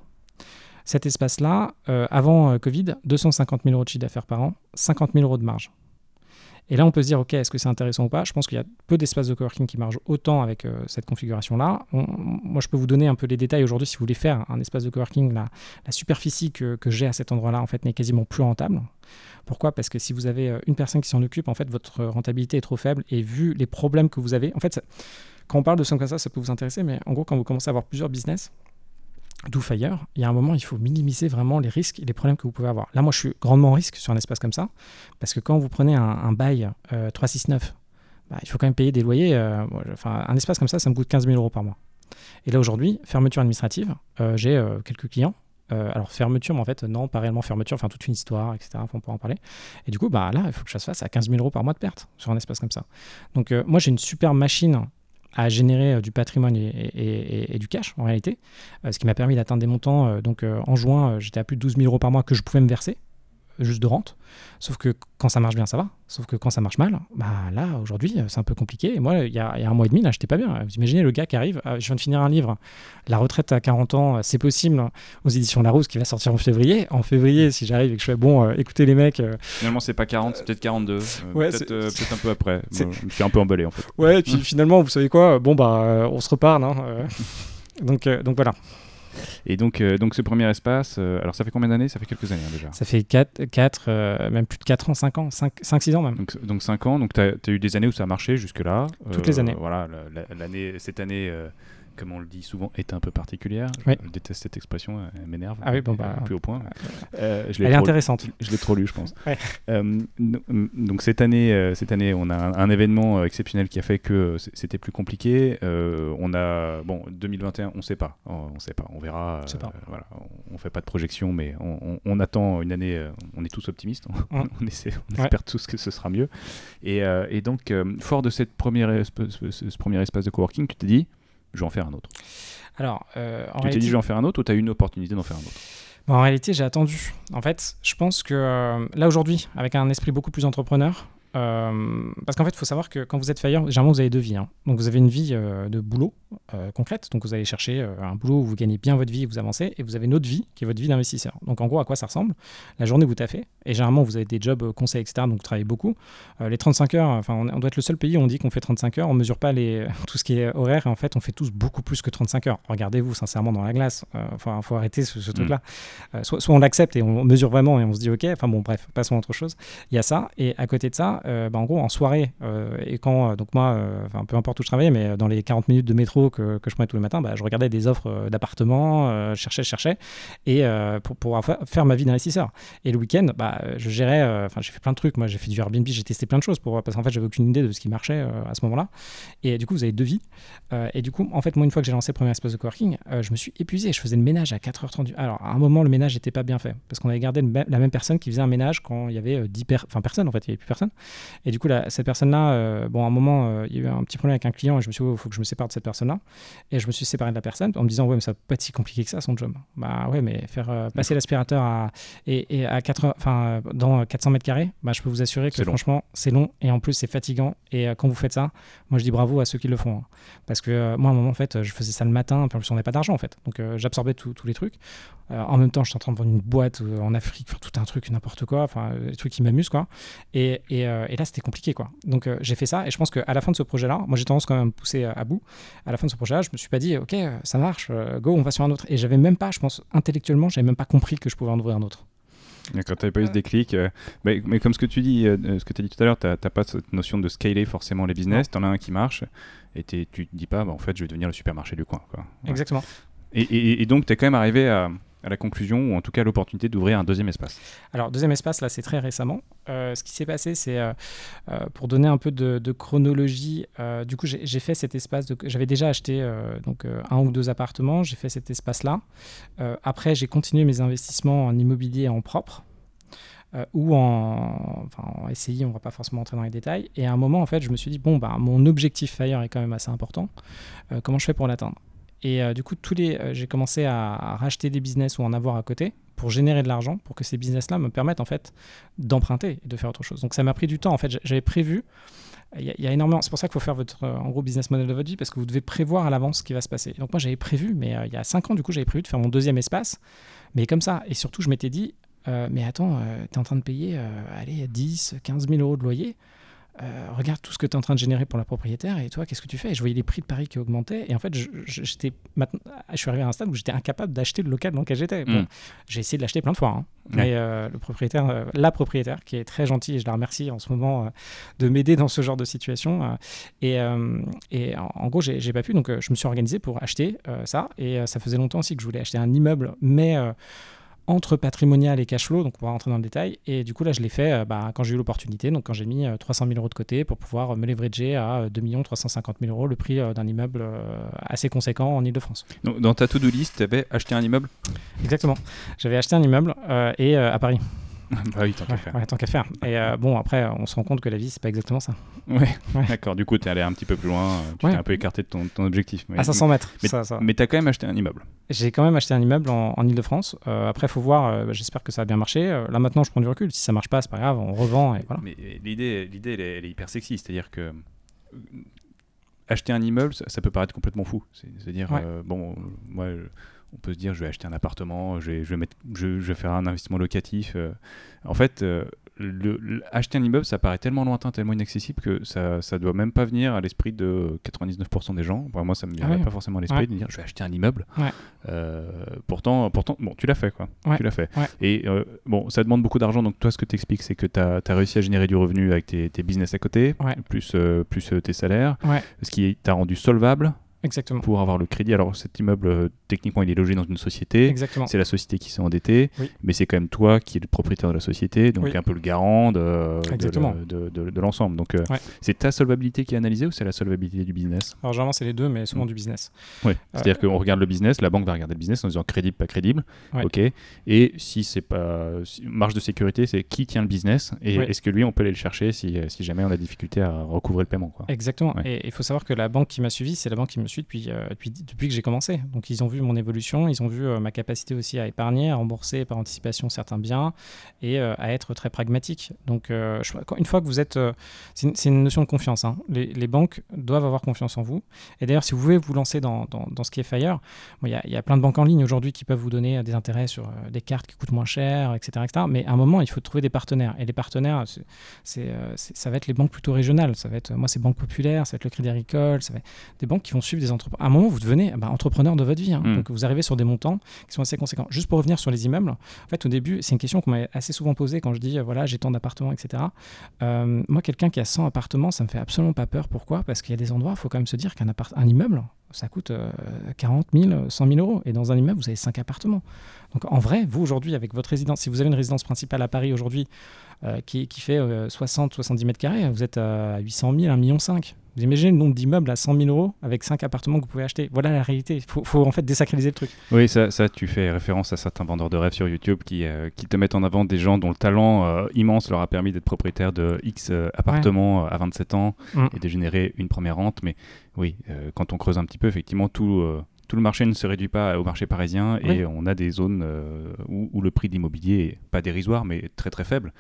Cet espace-là, euh, avant euh, Covid, 250 000 euros de chiffre d'affaires par an, 50 000 euros de marge. Et là, on peut se dire, OK, est-ce que c'est intéressant ou pas? Je pense qu'il y a peu d'espaces de coworking qui marchent autant avec euh, cette configuration-là. Moi, je peux vous donner un peu les détails aujourd'hui si vous voulez faire un espace de coworking. La, la superficie que, j'ai à cet endroit-là, en fait, n'est quasiment plus rentable. Pourquoi? Parce que si vous avez une personne qui s'en occupe, en fait, votre rentabilité est trop faible. Et vu les problèmes que vous avez, en fait, quand on parle de ça comme ça, ça peut vous intéresser. Mais en gros, quand vous commencez à avoir plusieurs business, d'où Fire, il y a un moment, il faut minimiser vraiment les risques et les problèmes que vous pouvez avoir. Là, moi, je suis grandement risque sur un espace comme ça, parce que quand vous prenez un, bail 369, euh, bah, il faut quand même payer des loyers. Euh, un espace comme ça, ça me coûte 15 000 euros par mois. Et là, aujourd'hui, fermeture administrative, euh, j'ai quelques clients. alors, fermeture, mais en fait, non, pas réellement fermeture, enfin, toute une histoire, etc. On pourra en parler. Et du coup, bah, là, il faut que je fasse face à 15 000 euros par mois de perte sur un espace comme ça. Donc, moi, j'ai une super machine à générer euh, du patrimoine et, du cash en réalité, euh, ce qui m'a permis d'atteindre des montants. Euh, donc en juin, j'étais à plus de 12 000 euros par mois que je pouvais me verser juste de rente. Sauf que quand ça marche bien, ça va. Sauf que quand ça marche mal, bah là, aujourd'hui, c'est un peu compliqué. Et moi, il y, a, un mois et demi, là, j'étais pas bien. Vous imaginez le gars qui arrive, je viens de finir un livre, La retraite à 40 ans, c'est possible, aux éditions Larousse, qui va sortir en février. En février, si j'arrive et que je fais, bon, écoutez les mecs. Finalement, c'est pas 40, c'est peut-être 42. ouais, peut-être un peu après. je suis un peu emballé, en fait. Ouais, et puis finalement, vous savez quoi? Bon, bah, on se reparle. Hein, donc, donc voilà. Et donc, euh, donc ce premier espace, euh, alors ça fait combien d'années? Ça fait quelques années hein, déjà. Ça fait 4, 4 euh, même plus de 4 ans, 5 ans, 5, 5 6 ans même. Donc, donc 5 ans, donc tu as, as, eu des années où ça a marché jusque-là. Toutes les années. Voilà, l'année, cette année comme on le dit souvent, est un peu particulière. Je déteste cette expression, elle m'énerve. Ah oui, bon, bah. Plus au point. Euh, elle est intéressante. Je l'ai trop lu, je pense. Euh, donc cette année, euh, cette année, on a un, événement exceptionnel qui a fait que c'était plus compliqué. on a, bon, 2021, on ne sait pas. On ne sait pas, on verra. Pas. voilà, on ne fait pas de projection, mais on, attend une année, on est tous optimistes. on, espère tous que ce sera mieux. Et, et donc, fort de cette première, ce, premier espace de coworking, tu t'es dit, je vais en faire un autre Alors, euh, tu t'es dit je vais en faire un autre ou tu as eu une opportunité d'en faire un autre? En réalité, j'ai attendu. En fait, je pense que euh, là aujourd'hui, avec un esprit beaucoup plus entrepreneur, euh, parce qu'en fait, il faut savoir que quand vous êtes failleur, généralement, vous avez deux vies. hein. Donc, vous avez une vie de boulot euh, concrète. Donc, vous allez chercher euh, un boulot où vous gagnez bien votre vie et vous avancez. Et vous avez une autre vie qui est votre vie d'investisseur. Donc, en gros, à quoi ça ressemble? La journée, vous taffez. Et généralement, vous avez des jobs euh, conseils, etc. Donc, vous travaillez beaucoup. Euh, les 35 heures, enfin, on, on doit être le seul pays où on dit qu'on fait 35 heures. On mesure pas les, tout ce qui est horaire. Et en fait, on fait tous beaucoup plus que 35 heures. Regardez-vous sincèrement dans la glace. Il faut, arrêter ce, ce truc-là. Soit, soit on l'accepte et on mesure vraiment et on se dit OK. Enfin, bon, bref, passons à autre chose. Il y a ça. Et à côté de ça, bah, en gros, en soirée, et quand, donc moi, enfin, peu importe où je travaillais, mais dans les 40 minutes de métro que, je prenais tous les matins, bah, je regardais des offres euh, d'appartements, euh, cherchais, cherchais, et euh, pour pouvoir fa- faire ma vie d'investisseur. Et le week-end, bah, je gérais, euh, enfin, j'ai fait plein de trucs. Moi, j'ai fait du Airbnb, j'ai testé plein de choses pour, parce qu'en fait, j'avais aucune idée de ce qui marchait à ce moment-là. Et du coup, vous avez deux vies. Et du coup, en fait, moi, une fois que j'ai lancé le premier espace de coworking, je me suis épuisé. Je faisais le ménage à 4h30. du- Alors, à un moment, le ménage n'était pas bien fait parce qu'on avait gardé la même personne qui faisait un ménage quand il y avait euh, 10 per- enfin, personnes. En fait, il n'y avait plus personne. Et du coup, la- cette personne-là, bon, à un moment, il y a eu un petit problème avec un client et je me suis dit, il faut que je me sépare de cette personne-là. Et je me suis séparé de la personne en me disant, ouais, mais ça peut pas être si compliqué que ça, son job. Bah ouais, mais faire euh, passer l'aspirateur à, et, et à 4, enfin, euh, dans 400 mètres carrés, bah, je peux vous assurer que franchement, c'est long et en plus, c'est fatigant. Et euh, quand vous faites ça, moi, je dis bravo à ceux qui le font. hein. Parce que euh, moi, à un moment, en fait, je faisais ça le matin, puis en plus, on n'avait pas d'argent, en fait. Donc, euh, j'absorbais tous les trucs. Euh, en même temps, je suis en train de vendre une boîte euh, en Afrique, faire tout un truc, n'importe quoi, enfin, euh, des trucs qui m'amusent, quoi. Et, et, euh, et là, c'était compliqué, quoi. Donc, euh, j'ai fait ça, et je pense qu'à la fin de ce projet-là, moi, j'ai tendance quand même à me pousser à, à bout. À la fin de ce projet-là, je me suis pas dit, OK, euh, ça marche, euh, go, on va sur un autre. Et j'avais même pas, je pense, intellectuellement, j'avais même pas compris que je pouvais en ouvrir un autre. D'accord, tu n'avais pas eu ce déclic. euh, mais, mais comme ce que tu dis, euh, euh, ce que tu as dit tout à l'heure, tu n'as pas cette notion de scaler forcément les business. Tu en as un qui marche et tu te dis pas, bah, en fait, je vais devenir le supermarché du coin. Quoi. Ouais. Exactement. Et, et- et donc, tu es quand même arrivé à, à la conclusion, ou en tout cas l'opportunité d'ouvrir un deuxième espace. Alors, deuxième espace, là, c'est très récemment. Euh, ce qui s'est passé, c'est, euh, euh, pour donner un peu de, chronologie, du coup, j'ai fait cet espace, j'avais déjà acheté donc, un ou deux appartements, j'ai fait cet espace-là. Après, j'ai continué mes investissements en immobilier en propre. ou en, SCI, on va pas forcément entrer dans les détails. Et à un moment, en fait, je me suis dit, bon, bah, mon objectif FIRE est quand même assez important. Comment je fais pour l'atteindre? Et euh, du coup, tous les, euh, j'ai commencé à, racheter des business ou en avoir à côté pour générer de l'argent, pour que ces business-là me permettent en fait d'emprunter et de faire autre chose. Donc ça m'a pris du temps. En fait, J'a- j'avais prévu. Il y, énormément. C'est pour ça qu'il faut faire votre euh, en gros business model de votre vie parce que vous devez prévoir à l'avance ce qui va se passer. Donc moi j'avais prévu, mais il y a 5 ans du coup j'avais prévu de faire mon deuxième espace, mais comme ça. Et surtout je m'étais dit, mais attends, tu es en train de payer, allez, 10, 15 000 euros de loyer. Euh, regarde tout ce que tu es en train de générer pour la propriétaire et toi, qu'est-ce que tu fais? Et je voyais les prix de Paris qui augmentaient et en fait, j'étais maintenant- je suis arrivé à un stade où j'étais incapable d'acheter le local dans lequel j'étais. Bon, Mm. j'ai essayé de l'acheter plein de fois, hein. Mais euh, le propriétaire, euh, la propriétaire, qui est très gentille et je la remercie en ce moment de m'aider dans ce genre de situation. et, et en, en gros, j'ai pas pu, donc je me suis organisé pour acheter ça. Et ça faisait longtemps aussi que je voulais acheter un immeuble, mais entre patrimonial et cash flow, donc on va rentrer dans le détail. Et du coup, là, je l'ai fait euh, bah, quand j'ai eu l'opportunité, donc quand j'ai mis euh, 300 000 euros de côté pour pouvoir euh, me leverager à euh, 2 350 000 euros, le prix euh, d'un immeuble euh, assez conséquent en Ile-de-France. Donc, dans ta to-do list, tu avais acheté un immeuble? Exactement. J'avais acheté un immeuble euh, et euh, à Paris. Bah oui, tant qu'à Ouais, faire. ouais, tant qu'à faire. Et euh, bon, après, on se rend compte que la vie, c'est pas exactement ça. Ouais. Ouais. D'accord, du coup, tu es allé un petit peu plus loin, euh, tu t'es un peu écarté de ton, ton objectif. Mais, à 500 mètres. mais- ça, ça. mais tu as quand même acheté un immeuble. J'ai quand même acheté un immeuble en, en Ile-de-France. Euh, après, il faut voir. euh, J'espère que ça a bien marché. Là, maintenant, je prends du recul. Si ça marche pas, c'est pas grave. On revend et voilà. Mais l'idée, l'idée elle, est, elle est hyper sexy, c'est-à-dire que acheter un immeuble, ça, ça peut paraître complètement fou. C'est- C'est-à-dire, bon, moi, je- on peut se dire, je vais acheter un appartement, je vais, je vais, mettre, je, je vais faire un investissement locatif. euh. En fait, euh, le, le- acheter un immeuble, ça paraît tellement lointain, tellement inaccessible que ça, ça doit même pas venir à l'esprit de 99% des gens. Enfin, moi, ça me Ah viendrait ouais. pas forcément à l'esprit Ouais. de dire, je vais acheter un immeuble. Ouais. Euh, pourtant, pourtant, bon, tu l'as fait, quoi. Ouais. Tu l'as fait. Et euh, bon, ça demande beaucoup d'argent. Donc, toi, ce que tu expliques, c'est que tu as, réussi à générer du revenu avec tes, tes business à côté, plus, euh, plus tes salaires, ce qui t'a rendu solvable Exactement. pour avoir le crédit. Alors, cet immeuble, euh, techniquement, il est logé dans une société. Exactement. C'est la société qui s'est endettée, Oui. mais c'est quand même toi qui es le propriétaire de la société, donc Oui. un peu le garant de, de, de- l'ensemble. Donc, euh, Ouais. c'est ta solvabilité qui est analysée ou c'est la solvabilité du business? Alors, généralement, c'est les deux, mais souvent Mm. du business. Ouais. C'est-à-dire qu'on regarde le business, la banque va regarder le business en disant crédible, pas crédible. Ouais. Ok. Et si c'est pas si- marge de sécurité, c'est qui tient le business et Oui. est-ce que lui on peut aller le chercher si, si jamais on a difficulté à recouvrer le paiement quoi? Exactement. Ouais. Et il faut savoir que la banque qui m'a suivi, c'est la banque qui me dessus depuis, depuis, que j'ai commencé. Donc ils ont vu mon évolution, ils ont vu ma capacité aussi à épargner, à rembourser par anticipation certains biens et à être très pragmatique. Donc une fois que vous êtes... c'est une, notion de confiance. Hein. Les, banques doivent avoir confiance en vous. Et d'ailleurs, si vous voulez vous lancer dans, dans, ce qui est Fire, il y, a plein de banques en ligne aujourd'hui qui peuvent vous donner des intérêts sur des cartes qui coûtent moins cher, etc., etc. Mais à un moment, il faut trouver des partenaires. Et les partenaires, ça va être les banques plutôt régionales. Ça va être, moi, c'est Banque Populaire, ça va être le Crédit Agricole, ça va être des banques qui vont suivre des entrepreneurs. À un moment, vous devenez bah, entrepreneur de votre vie. Hein. Hmm. Donc, vous arrivez sur des montants qui sont assez conséquents. Juste pour revenir sur les immeubles, en fait, au début, c'est une question qu'on m'a assez souvent posée quand je dis, voilà, j'ai tant d'appartements, etc. Euh, moi, quelqu'un qui a 100 appartements, ça me fait absolument pas peur. Pourquoi? Parce qu'il y a des endroits, il faut quand même se dire qu'un appart- un immeuble, ça coûte 40 000, 100 000 euros. Et dans un immeuble, vous avez 5 appartements. Donc en vrai, vous aujourd'hui, avec votre résidence, si vous avez une résidence principale à Paris aujourd'hui euh, qui, qui, fait 60-70 euh, mètres carrés, vous êtes à 800 000, 1,5 million. Vous imaginez le nombre d'immeubles à 100 000 euros avec 5 appartements que vous pouvez acheter. Voilà la réalité. Il faut, faut, en fait désacraliser le truc. Oui, ça, ça, tu fais référence à certains vendeurs de rêves sur YouTube qui, euh, qui te mettent en avant des gens dont le talent immense leur a permis d'être propriétaire de X appartements à 27 ans mm. et de générer une première rente. Mais oui, quand on creuse un petit peu, effectivement, tout tout le marché ne se réduit pas au marché parisien et on a des zones euh, où, le prix de l'immobilier est pas dérisoire mais très très faible,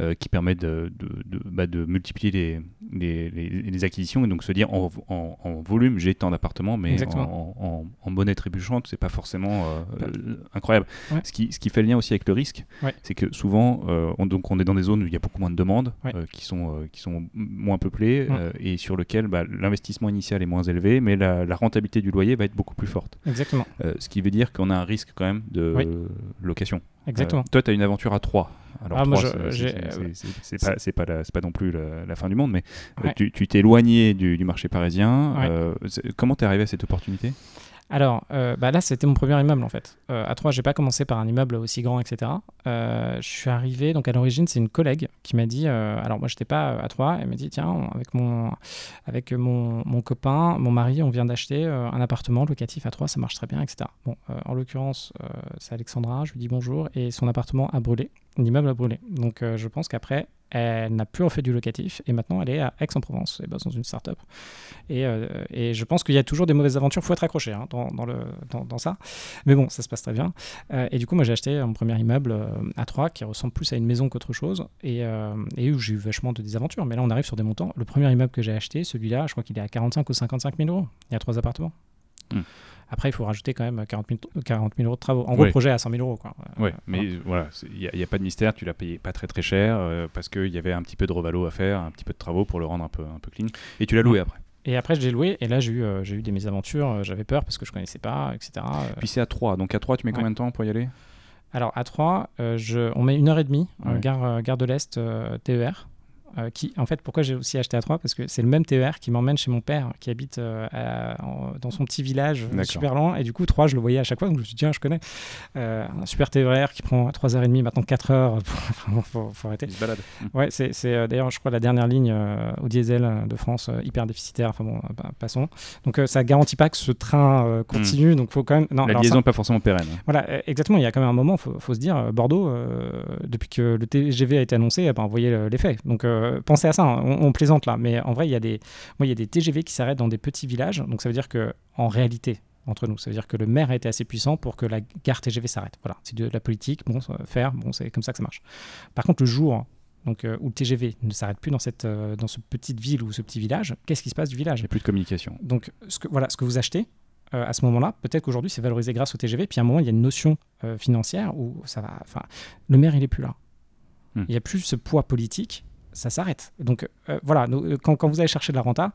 euh, qui permet de, de, bah, de, multiplier les, les, les, acquisitions et donc se dire en, en, volume j'ai tant d'appartements mais en, en, monnaie trébuchante c'est pas forcément euh, bah. incroyable. Ce, qui, ce qui fait le lien aussi avec le risque, c'est que souvent on, donc on est dans des zones où il y a beaucoup moins de demandes, qui, sont, qui sont moins peuplées et sur lesquelles bah, l'investissement initial est moins élevé mais la, la rentabilité du loyer va être beaucoup plus forte. Exactement. Euh, ce qui veut dire qu'on a un risque quand même de location. Exactement. Euh, toi, tu as une aventure à 3. Alors, ah, c'est pas, pas, non plus la, fin du monde, mais euh, tu t'es éloigné du, du, marché parisien. comment t'es arrivé à cette opportunité? Alors, euh, bah là, c'était mon premier immeuble en fait. Euh, à 3, j'ai pas commencé par un immeuble aussi grand, etc. Euh, je suis arrivé, donc à l'origine, c'est une collègue qui m'a dit, alors moi, j'étais pas à 3, elle m'a dit, tiens, avec mon, avec mon, mon copain, mon mari, on vient d'acheter un appartement locatif à 3, ça marche très bien, etc. Bon, en l'occurrence, c'est Alexandra, je lui dis bonjour, et son appartement a brûlé, l'immeuble a brûlé. Donc, je pense qu'après, elle n'a plus refait du locatif et maintenant elle est à Aix-en-Provence et bosse dans une start-up. Et, euh, et je pense qu'il y a toujours des mauvaises aventures, il faut être accroché hein, dans, dans, le, dans, dans, ça. Mais bon, ça se passe très bien. Euh, et du coup, moi j'ai acheté mon premier immeuble euh, à Troyes qui ressemble plus à une maison qu'autre chose et, et où j'ai eu vachement de désaventures. Mais là, on arrive sur des montants. Le premier immeuble que j'ai acheté, celui-là, je crois qu'il est à 45 ou 55 000 euros. Il y a trois appartements. Hmm. Après, il faut rajouter quand même 40 000, 40 000 euros de travaux. En gros, projet à 100 000 euros. Oui, mais voilà, il n'y a, pas de mystère, tu l'as payé pas très très cher euh, parce qu'il y avait un petit peu de revalo à faire, un petit peu de travaux pour le rendre un peu, un peu clean. Et tu l'as loué après. Et après, je l'ai loué, et là, j'ai eu, euh, j'ai eu des mésaventures, euh, j'avais peur parce que je connaissais pas, etc. Puis c'est à 3, donc à 3, tu mets combien de temps pour y aller? Alors à 3, je, on met une heure et demie, gare, gare de l'Est, TER. Euh, qui, en fait, pourquoi j'ai aussi acheté à 3 Parce que c'est le même TER qui m'emmène chez mon père, qui habite euh, dans son petit village euh, super loin. Et du coup, 3, je le voyais à chaque fois. Donc je me suis dit, tiens, je connais. un super TER qui prend 3h30, maintenant 4h. Vraiment, faut, faut arrêter. Il se balade. Ouais, c'est d'ailleurs, je crois, la dernière ligne au diesel de France, hyper déficitaire. Enfin bon, bah, passons. Donc ça garantit pas que ce train continue. Hmm. Donc faut quand même. Non, la liaison n'est pas forcément pérenne. Voilà, exactement. Il y a quand même un moment, il faut, faut, se dire, Bordeaux, depuis que le TGV a été annoncé, ben, vous voyez l'effet. Donc euh, pensez à ça, hein. on, plaisante là, mais en vrai, il y, a des, moi, il y a des TGV qui s'arrêtent dans des petits villages, donc ça veut dire que en réalité, entre nous, ça veut dire que le maire a été assez puissant pour que la gare TGV s'arrête. Voilà, c'est de la politique, bon, faire, bon, c'est comme ça que ça marche. Par contre, le jour donc, euh, où le TGV ne s'arrête plus dans cette, euh, dans ce petite ville ou ce petit village, qu'est-ce qui se passe du village? Il n'y a plus de communication. Donc, ce que, voilà, ce que vous achetez, à ce moment-là, peut-être qu'aujourd'hui c'est valorisé grâce au TGV, puis à un moment il y a une notion financière où ça va. Enfin, le maire il est plus là. Hmm. Il n'y a plus ce poids politique ça s'arrête. Donc euh, voilà, euh, quand, quand, vous allez chercher de la renta,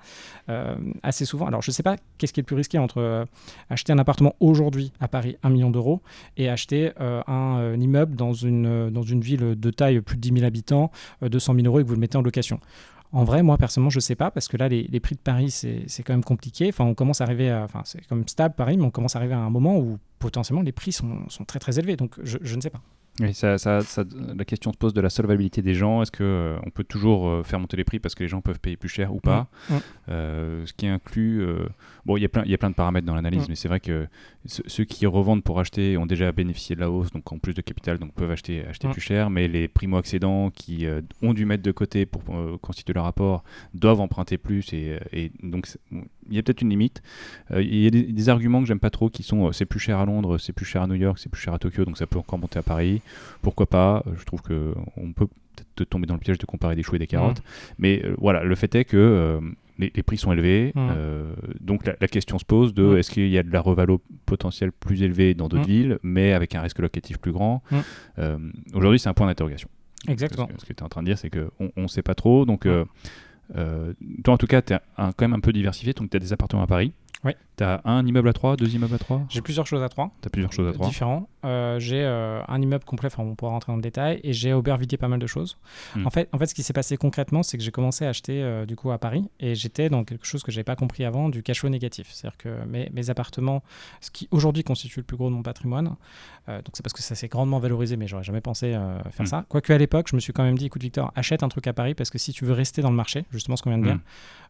euh, assez souvent, alors je ne sais pas qu'est-ce qui est le plus risqué entre acheter un appartement aujourd'hui à Paris 1 million d'euros et acheter un, immeuble dans une, dans une ville de taille plus de 10 000 habitants, 200 000 euros et que vous le mettez en location. En vrai, moi personnellement, je ne sais pas parce que là, les, les prix de Paris, c'est quand même compliqué. Enfin, on commence à arriver enfin, c'est comme stable Paris, mais on commence à arriver à un moment où potentiellement les prix sont, sont très très élevés. Donc, je, je ne sais pas. Oui, ça, ça, la question se pose de la solvabilité des gens. Est-ce qu'on euh, on peut toujours euh, faire monter les prix parce que les gens peuvent payer plus cher ou pas? Mmh, mmh. Euh, Ce qui inclut. bon, il y, a plein, y a plein de paramètres dans l'analyse, mmh. mais c'est vrai que ceux qui revendent pour acheter ont déjà bénéficié de la hausse, donc en plus de capital, donc peuvent acheter, acheter plus cher. Mais les primo-accédants qui ont dû mettre de côté pour constituer leur rapport doivent emprunter plus. Et, et donc, il y a peut-être une limite. Euh, il y a des, arguments que j'aime pas trop qui sont c'est plus cher à Londres, c'est plus cher à New York, c'est plus cher à Tokyo, donc ça peut encore monter à Paris. Pourquoi pas? Je trouve que on peut peut-être tomber dans le piège de comparer des choux et des carottes. Mmh. Mais voilà, le fait est que les, prix sont élevés. Mmh. donc la, question se pose de mmh. est-ce qu'il y a de la revalo potentielle plus élevée dans d'autres villes, mais avec un risque locatif plus grand Aujourd'hui, c'est un point d'interrogation. Exactement. Ce que, tu es en train de dire, c'est qu'on ne sait pas trop. Donc, euh, euh, toi, en tout cas, tu es quand même un peu diversifié. Donc, tu as des appartements à Paris. Oui. Tu as un immeuble à trois, deux immeubles à trois J'ai plusieurs choses à trois. Tu as plusieurs choses à trois. Différents. Euh, j'ai euh, un immeuble complet, enfin on pourra rentrer dans le détail, et j'ai Aubervilliers pas mal de choses. Hmm. En, fait, en fait, ce qui s'est passé concrètement, c'est que j'ai commencé à acheter euh, du coup à Paris, et j'étais dans quelque chose que j'avais pas compris avant, du cash flow négatif. C'est-à-dire que mes, mes, appartements, ce qui aujourd'hui constitue le plus gros de mon patrimoine, donc c'est parce que ça s'est grandement valorisé, mais j'aurais jamais pensé faire hmm. ça. Quoique à l'époque, je me suis quand même dit, écoute Victor, achète un truc à Paris, parce que si tu veux rester dans le marché, justement ce qu'on vient de dire,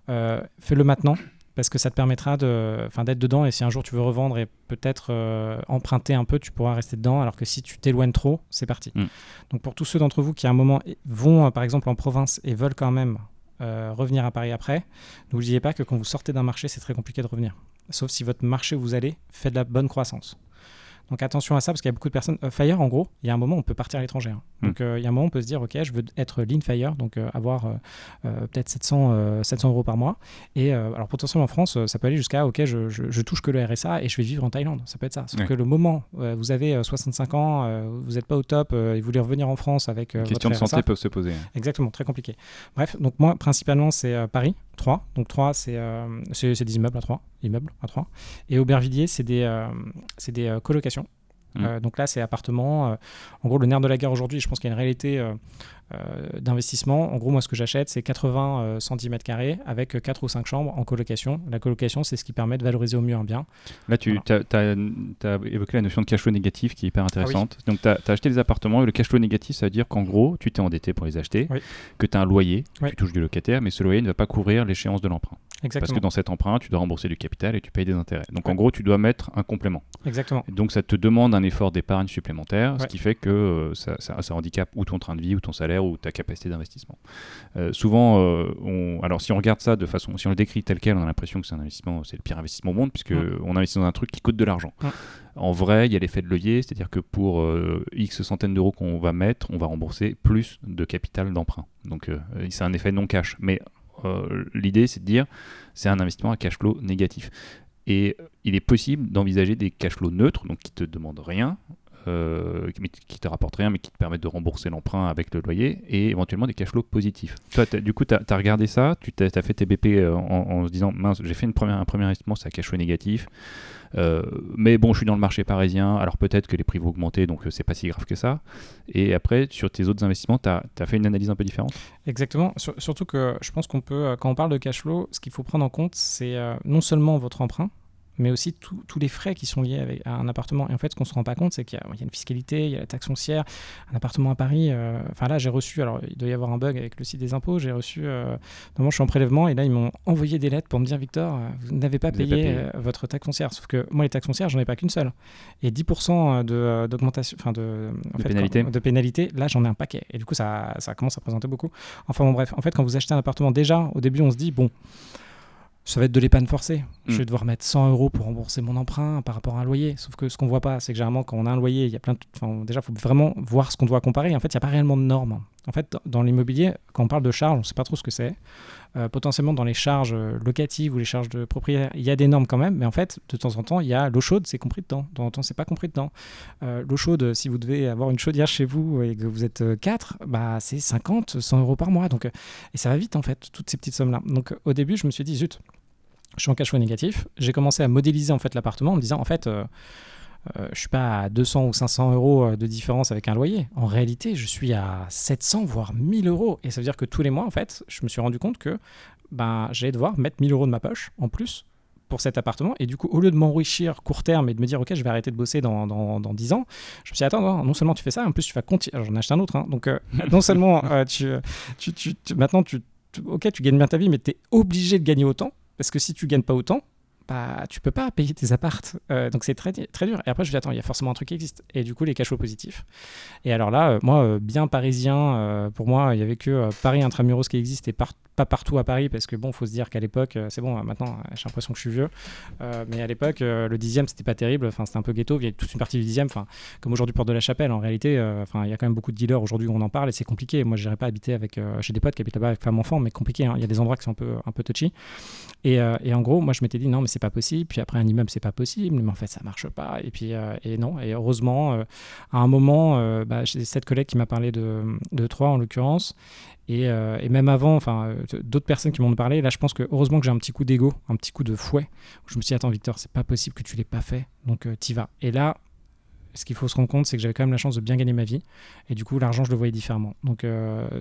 hmm. fais-le maintenant parce que ça te permettra de, d'être dedans et si un jour tu veux revendre et peut-être euh, emprunter un peu, tu pourras rester dedans, alors que si tu t'éloignes trop, c'est parti. Mm. Donc pour tous ceux d'entre vous qui à un moment vont euh, par exemple en province et veulent quand même euh, revenir à Paris après, n'oubliez pas que quand vous sortez d'un marché, c'est très compliqué de revenir. Sauf si votre marché où vous allez fait de la bonne croissance. Donc attention à ça parce qu'il y a beaucoup de personnes. Euh, fire, en gros, il y a un moment où on peut partir à l'étranger. Hein. Hmm. Donc euh, il y a un moment où on peut se dire, ok, je veux être lean fire, donc euh, avoir peut-être 700, 700 euros par mois. Et alors potentiellement en France, ça peut aller jusqu'à, ok, je, je, touche que le RSA et je vais vivre en Thaïlande. Ça peut être ça. Sauf que le moment, vous avez 65 ans, vous n'êtes pas au top et vous voulez revenir en France avec. Les questions de santé peuvent se poser. Exactement, très compliqué. Bref, donc moi, principalement, c'est Paris. 3. Donc 3, euh, c'est des immeubles à 3. Immeubles à 3. Et Aubervilliers, c'est des, euh, des euh, colocations. Mmh. donc là, c'est appartement. en gros, le nerf de la guerre aujourd'hui, je pense qu'il y a une réalité euh, d'investissement. En gros, moi, ce que j'achète, c'est 80 cm carrés avec 4 ou 5 chambres en colocation. La colocation, c'est ce qui permet de valoriser au mieux un bien. Là, tu as, évoqué la notion de cash flow négatif qui est hyper intéressante. Ah Donc, tu as, acheté des appartements et le cash flow négatif, ça veut dire qu'en gros, tu t'es endetté pour les acheter, que tu as un loyer, tu touches du locataire, mais ce loyer ne va pas couvrir l'échéance de l'emprunt. Parce que dans cet emprunt, tu dois rembourser du capital et tu payes des intérêts. Donc, en gros, tu dois mettre un complément. Exactement. donc, ça te demande un effort d'épargne supplémentaire, ce qui fait que euh, ça, ça, ça handicape ou ton train de vie ou ton salaire ou ta capacité d'investissement. Euh, souvent, euh, on, alors si on regarde ça de façon, si on le décrit tel quel, on a l'impression que c'est un investissement, c'est le pire investissement au monde puisque on investit dans un truc qui coûte de l'argent. En vrai, il y a l'effet de levier, c'est-à-dire que pour X centaines d'euros qu'on va mettre, on va rembourser plus de capital d'emprunt. Donc c'est un effet non cash. Mais l'idée, c'est de dire, c'est un investissement à cash flow négatif. Et il est possible d'envisager des cash flows neutres, donc qui te demandent rien, euh, qui te rapportent rien, mais qui te permettent de rembourser l'emprunt avec le loyer, et éventuellement des cash flows positifs. Toi, du coup, tu as, regardé ça, tu as, fait tes BP euh, en, se disant, mince, j'ai fait une première, un premier investissement, c'est à cash flow négatif. Euh, mais bon, je suis dans le marché parisien, alors peut-être que les prix vont augmenter, donc c'est pas si grave que ça. Et après, sur tes autres investissements, tu as, fait une analyse un peu différente? Exactement. surtout que je pense qu'on peut, quand on parle de cash flow, ce qu'il faut prendre en compte, c'est non seulement votre emprunt, mais aussi tous les frais qui sont liés avec, à un appartement. Et en fait, ce qu'on ne se rend pas compte, c'est qu'il y, a une fiscalité, il y a la taxe foncière. Un appartement à Paris, euh, enfin là, j'ai reçu, alors il doit y avoir un bug avec le site des impôts, j'ai reçu, euh, je suis en prélèvement, et là, ils m'ont envoyé des lettres pour me dire, Victor, euh, vous n'avez pas, payé, euh, votre taxe foncière. Sauf que moi, les taxes foncières, j'en ai pas qu'une seule. Et 10% d'augmentation, enfin de, de, pénalité. de pénalité, là, j'en ai un paquet. Et du coup, ça, ça commence à présenter beaucoup. Enfin bon, bref, en fait, quand vous achetez un appartement, déjà, au début, on se dit, bon, ça va être de l'épargne forcée. Je vais mm. devoir mettre 100 euros pour rembourser mon emprunt par rapport à un loyer. Sauf que ce qu'on voit pas, c'est que généralement, quand on a un loyer, il y a plein de. Enfin, déjà, il faut vraiment voir ce qu'on doit comparer. En fait, il n'y a pas réellement de normes. En fait, dans l'immobilier, quand on parle de charges, on ne sait pas trop ce que c'est. Euh, potentiellement, dans les charges locatives ou les charges de propriétaire, il y a des normes quand même. Mais en fait, de temps en temps, il y a l'eau chaude, c'est compris dedans. De temps en temps, c'est pas compris dedans. Euh, l'eau chaude, si vous devez avoir une chaudière chez vous et que vous êtes 4, bah, c'est 50, 100 euros par mois. Donc, et ça va vite, en fait, toutes ces petites sommes-là. Donc, au début, je me suis dit, zut je suis en cash flow négatif. J'ai commencé à modéliser en fait l'appartement en me disant en fait, euh, euh, je suis pas à 200 ou 500 euros euh, de différence avec un loyer. En réalité, je suis à 700 voire 1000 euros. Et ça veut dire que tous les mois, en fait, je me suis rendu compte que ben, j'allais devoir mettre 1000 euros de ma poche en plus pour cet appartement. Et du coup, au lieu de m'enrichir court terme et de me dire, OK, je vais arrêter de bosser dans, dans, dans 10 ans, je me suis dit, attends, non, seulement tu fais ça, en plus tu vas continuer. J'en achète un autre. Hein. donc, non seulement tu, tu, tu, maintenant, tu, OK, tu gagnes bien ta vie, mais tu es obligé de gagner autant. Parce que si tu gagnes pas autant, bah, tu peux pas payer tes appartes. Euh, donc c'est très, très dur. Et après, je me dis, attends, il y a forcément un truc qui existe. Et du coup, les cash positifs. Et alors là, euh, moi, euh, bien parisien, pour moi, il y avait que Paris Intramuros qui existe et pas partout à Paris, parce que bon, faut se dire qu'à l'époque, c'est bon, maintenant, j'ai l'impression que je suis vieux, mais à l'époque, le dixième, c'était pas terrible, enfin, c'était un peu ghetto, il y a toute une partie du dixième, enfin, comme aujourd'hui, Porte de la Chapelle, en réalité, enfin, il y a quand même beaucoup de dealers aujourd'hui où on en parle et c'est compliqué. Moi, je n'irais pas habiter avec, chez des potes qui habitent là-bas avec femme-enfant, mais compliqué, hein. il y a des endroits qui sont un peu, un peu touchy. Et, et en gros, moi, je m'étais dit, non, mais c'est pas possible, puis après, un immeuble, c'est pas possible, mais en fait, ça marche pas, et puis, et non, et heureusement, à un moment, bah, j'ai cette collègue qui m'a parlé de, de Troyes, en l'occurrence, euh, et, même avant, enfin, euh, d'autres personnes qui m'ont parlé, là, je pense que heureusement que j'ai un petit coup d'ego, un petit coup de fouet. Je me suis dit, attends, Victor, c'est pas possible que tu l'aies pas fait, donc euh, t'y vas. Et là, ce qu'il faut se rendre compte, c'est que j'avais quand même la chance de bien gagner ma vie. Et du coup, l'argent, je le voyais différemment. Donc,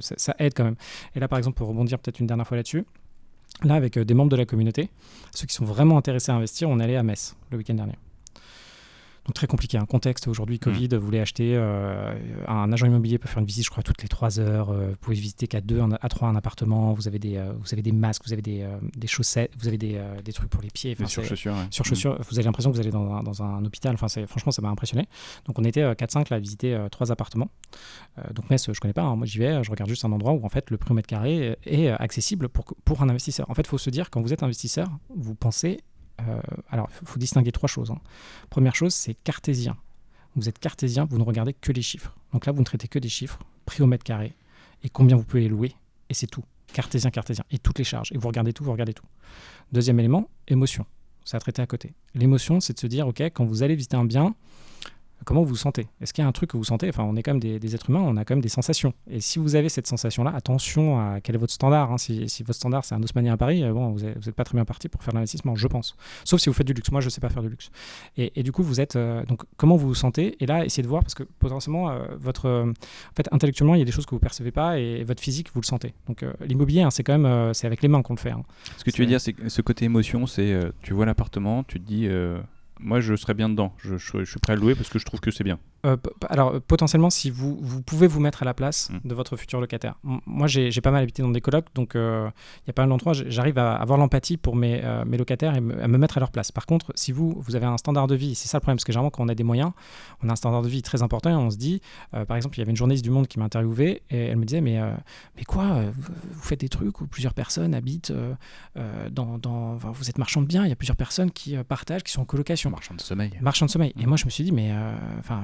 ça, ça, aide quand même. Et là, par exemple, pour rebondir peut-être une dernière fois là-dessus, là, avec des membres de la communauté, ceux qui sont vraiment intéressés à investir, on allait à Metz le week-end dernier. Donc très compliqué. Un contexte aujourd'hui, Covid, mm. vous voulez acheter euh, un agent immobilier peut faire une visite, je crois, toutes les trois heures. Euh, vous pouvez visiter qu'à deux, à trois un appartement. Vous avez des, euh, vous avez des masques, vous avez des, des chaussettes, vous avez des, des, trucs pour les pieds. sur chaussures. Sur chaussures, mm. vous avez l'impression que vous allez dans un, dans un hôpital. Enfin, franchement, ça m'a impressionné. Donc on était 4-5 là à visiter trois appartements. donc Metz, je connais pas. Hein. Moi, j'y vais, je regarde juste un endroit où en fait le prix au mètre carré est accessible pour, pour un investisseur. En fait, il faut se dire quand vous êtes investisseur, vous pensez alors, il faut distinguer trois choses. Hein. Première chose, c'est cartésien vous êtes cartésien, vous ne regardez que les chiffres. Donc là, vous ne traitez que des chiffres, prix au mètre carré, et combien vous pouvez louer, et c'est tout. Cartésien, cartésien, et toutes les charges. Et vous regardez tout, vous regardez tout. Deuxième élément, émotion. Ça a traité à côté. L'émotion, c'est de se dire, OK, quand vous allez visiter un bien, comment vous vous sentez? Est-ce qu'il y a un truc que vous sentez? Enfin, on est quand même des, êtres humains, on a quand même des sensations. Et si vous avez cette sensation-là, attention à quel est votre standard. Hein. Si, votre standard c'est un Haussmanien à Paris, euh, bon, vous n'êtes pas très bien parti pour faire l'investissement, je pense. Sauf si vous faites du luxe. Moi, je ne sais pas faire du luxe. Et, du coup, vous êtes euh, donc comment vous vous sentez? Et là, essayez de voir parce que potentiellement, euh, votre, en fait, intellectuellement, il y a des choses que vous percevez pas et votre physique, vous le sentez. Donc, l'immobilier, hein, c'est quand même, c'est avec les mains qu'on le fait. Hein. Ce que tu veux dire, c'est ce côté émotion, c'est tu vois l'appartement, tu te dis moi, je serais bien dedans. Je, suis prêt à louer parce que je trouve que c'est bien. Euh, alors, potentiellement, si vous, vous pouvez vous mettre à la place mm. de votre futur locataire. moi, j'ai pas mal habité dans des colocs, donc euh, il y a pas mal d'endroits, j'arrive à avoir l'empathie pour mes, euh, mes, locataires et à me mettre à leur place. Par contre, si vous, vous avez un standard de vie, c'est ça le problème, parce que généralement, quand on a des moyens, on a un standard de vie très important et on se dit, par exemple, il y avait une journaliste du Monde qui m'a interviewé et elle me disait, mais, mais quoi, vous faites des trucs où plusieurs personnes habitent dans. dans vous êtes marchand de biens, il y a plusieurs personnes qui partagent, qui sont en colocation. Marchand de sommeil. Marchand de sommeil. Et mm. moi, je me suis dit, mais enfin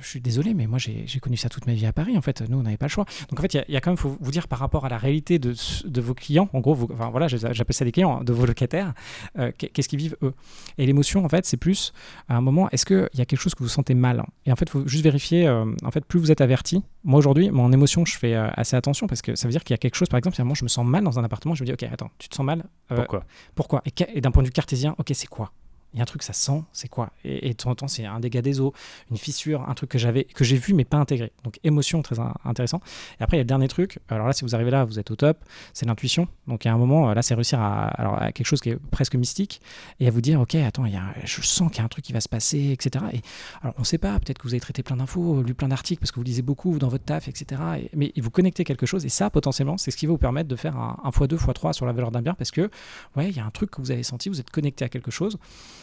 je suis désolé, mais moi j'ai connu ça toute ma vie à Paris. En fait, nous on n'avait pas le choix. Donc en fait, il y, a quand même, faut vous dire par rapport à la réalité de, de vos clients. En gros, enfin voilà, j'appelle ça des clients, hein, de vos locataires. Euh, qu'est-ce qu'ils vivent eux? Et l'émotion, en fait, c'est plus à un moment, est-ce qu'il y a quelque chose que vous sentez mal? Et en fait, il faut juste vérifier. Euh, en fait, plus vous êtes averti. Moi aujourd'hui, mon émotion, je fais euh, assez attention parce que ça veut dire qu'il y a quelque chose. Par exemple, si moment je me sens mal dans un appartement, je me dis, ok, attends, tu te sens mal? Pourquoi? Pourquoi? Et, et d'un point de vue cartésien, ok, c'est quoi? Il y a un truc, ça sent, c'est quoi? Et, de temps en temps, c'est un dégât des eaux, une fissure, un truc que j'avais, que j'ai vu mais pas intégré. Donc émotion, très intéressant. Et après, il y a le dernier truc. Alors là, si vous arrivez là, vous êtes au top. C'est l'intuition. Donc il y a un moment, là, c'est réussir à, alors, à quelque chose qui est presque mystique et à vous dire, ok, attends, il y a, je sens qu'il y a un truc qui va se passer, etc. Et alors on ne sait pas. Peut-être que vous avez traité plein d'infos, lu plein d'articles parce que vous lisez beaucoup dans votre taf, etc. mais vous connectez quelque chose et ça, potentiellement, c'est ce qui va vous permettre de faire un, x2, x3 sur la valeur d'un bien parce que, ouais, il y a un truc que vous avez senti, vous êtes connecté à quelque chose.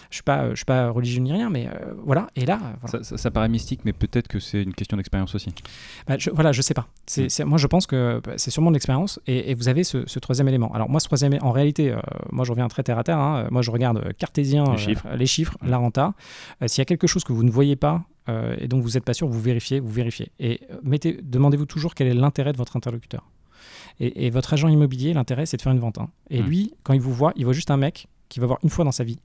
Je suis pas, je suis pas religieux ni rien, mais euh, voilà. Et là, Ça, paraît mystique, mais peut-être que c'est une question d'expérience aussi. Bah, je, voilà, je sais pas. C'est, mm. moi, je pense que bah, c'est sûrement de l'expérience, et, vous avez ce, troisième élément. Alors moi, ce troisième, en réalité, euh, moi, je reviens très terre à terre. Hein. Moi, je regarde euh, cartésien, les chiffres, les chiffres la renta. S'il y a quelque chose que vous ne voyez pas, et dont vous n'êtes pas sûr, vous vérifiez, vous vérifiez. Et mettez, demandez-vous toujours quel est l'intérêt de votre interlocuteur. Et, votre agent immobilier, l'intérêt, c'est de faire une vente. Hein. Et mm. lui, quand il vous voit, il voit juste un mec qui va voir une fois dans sa vie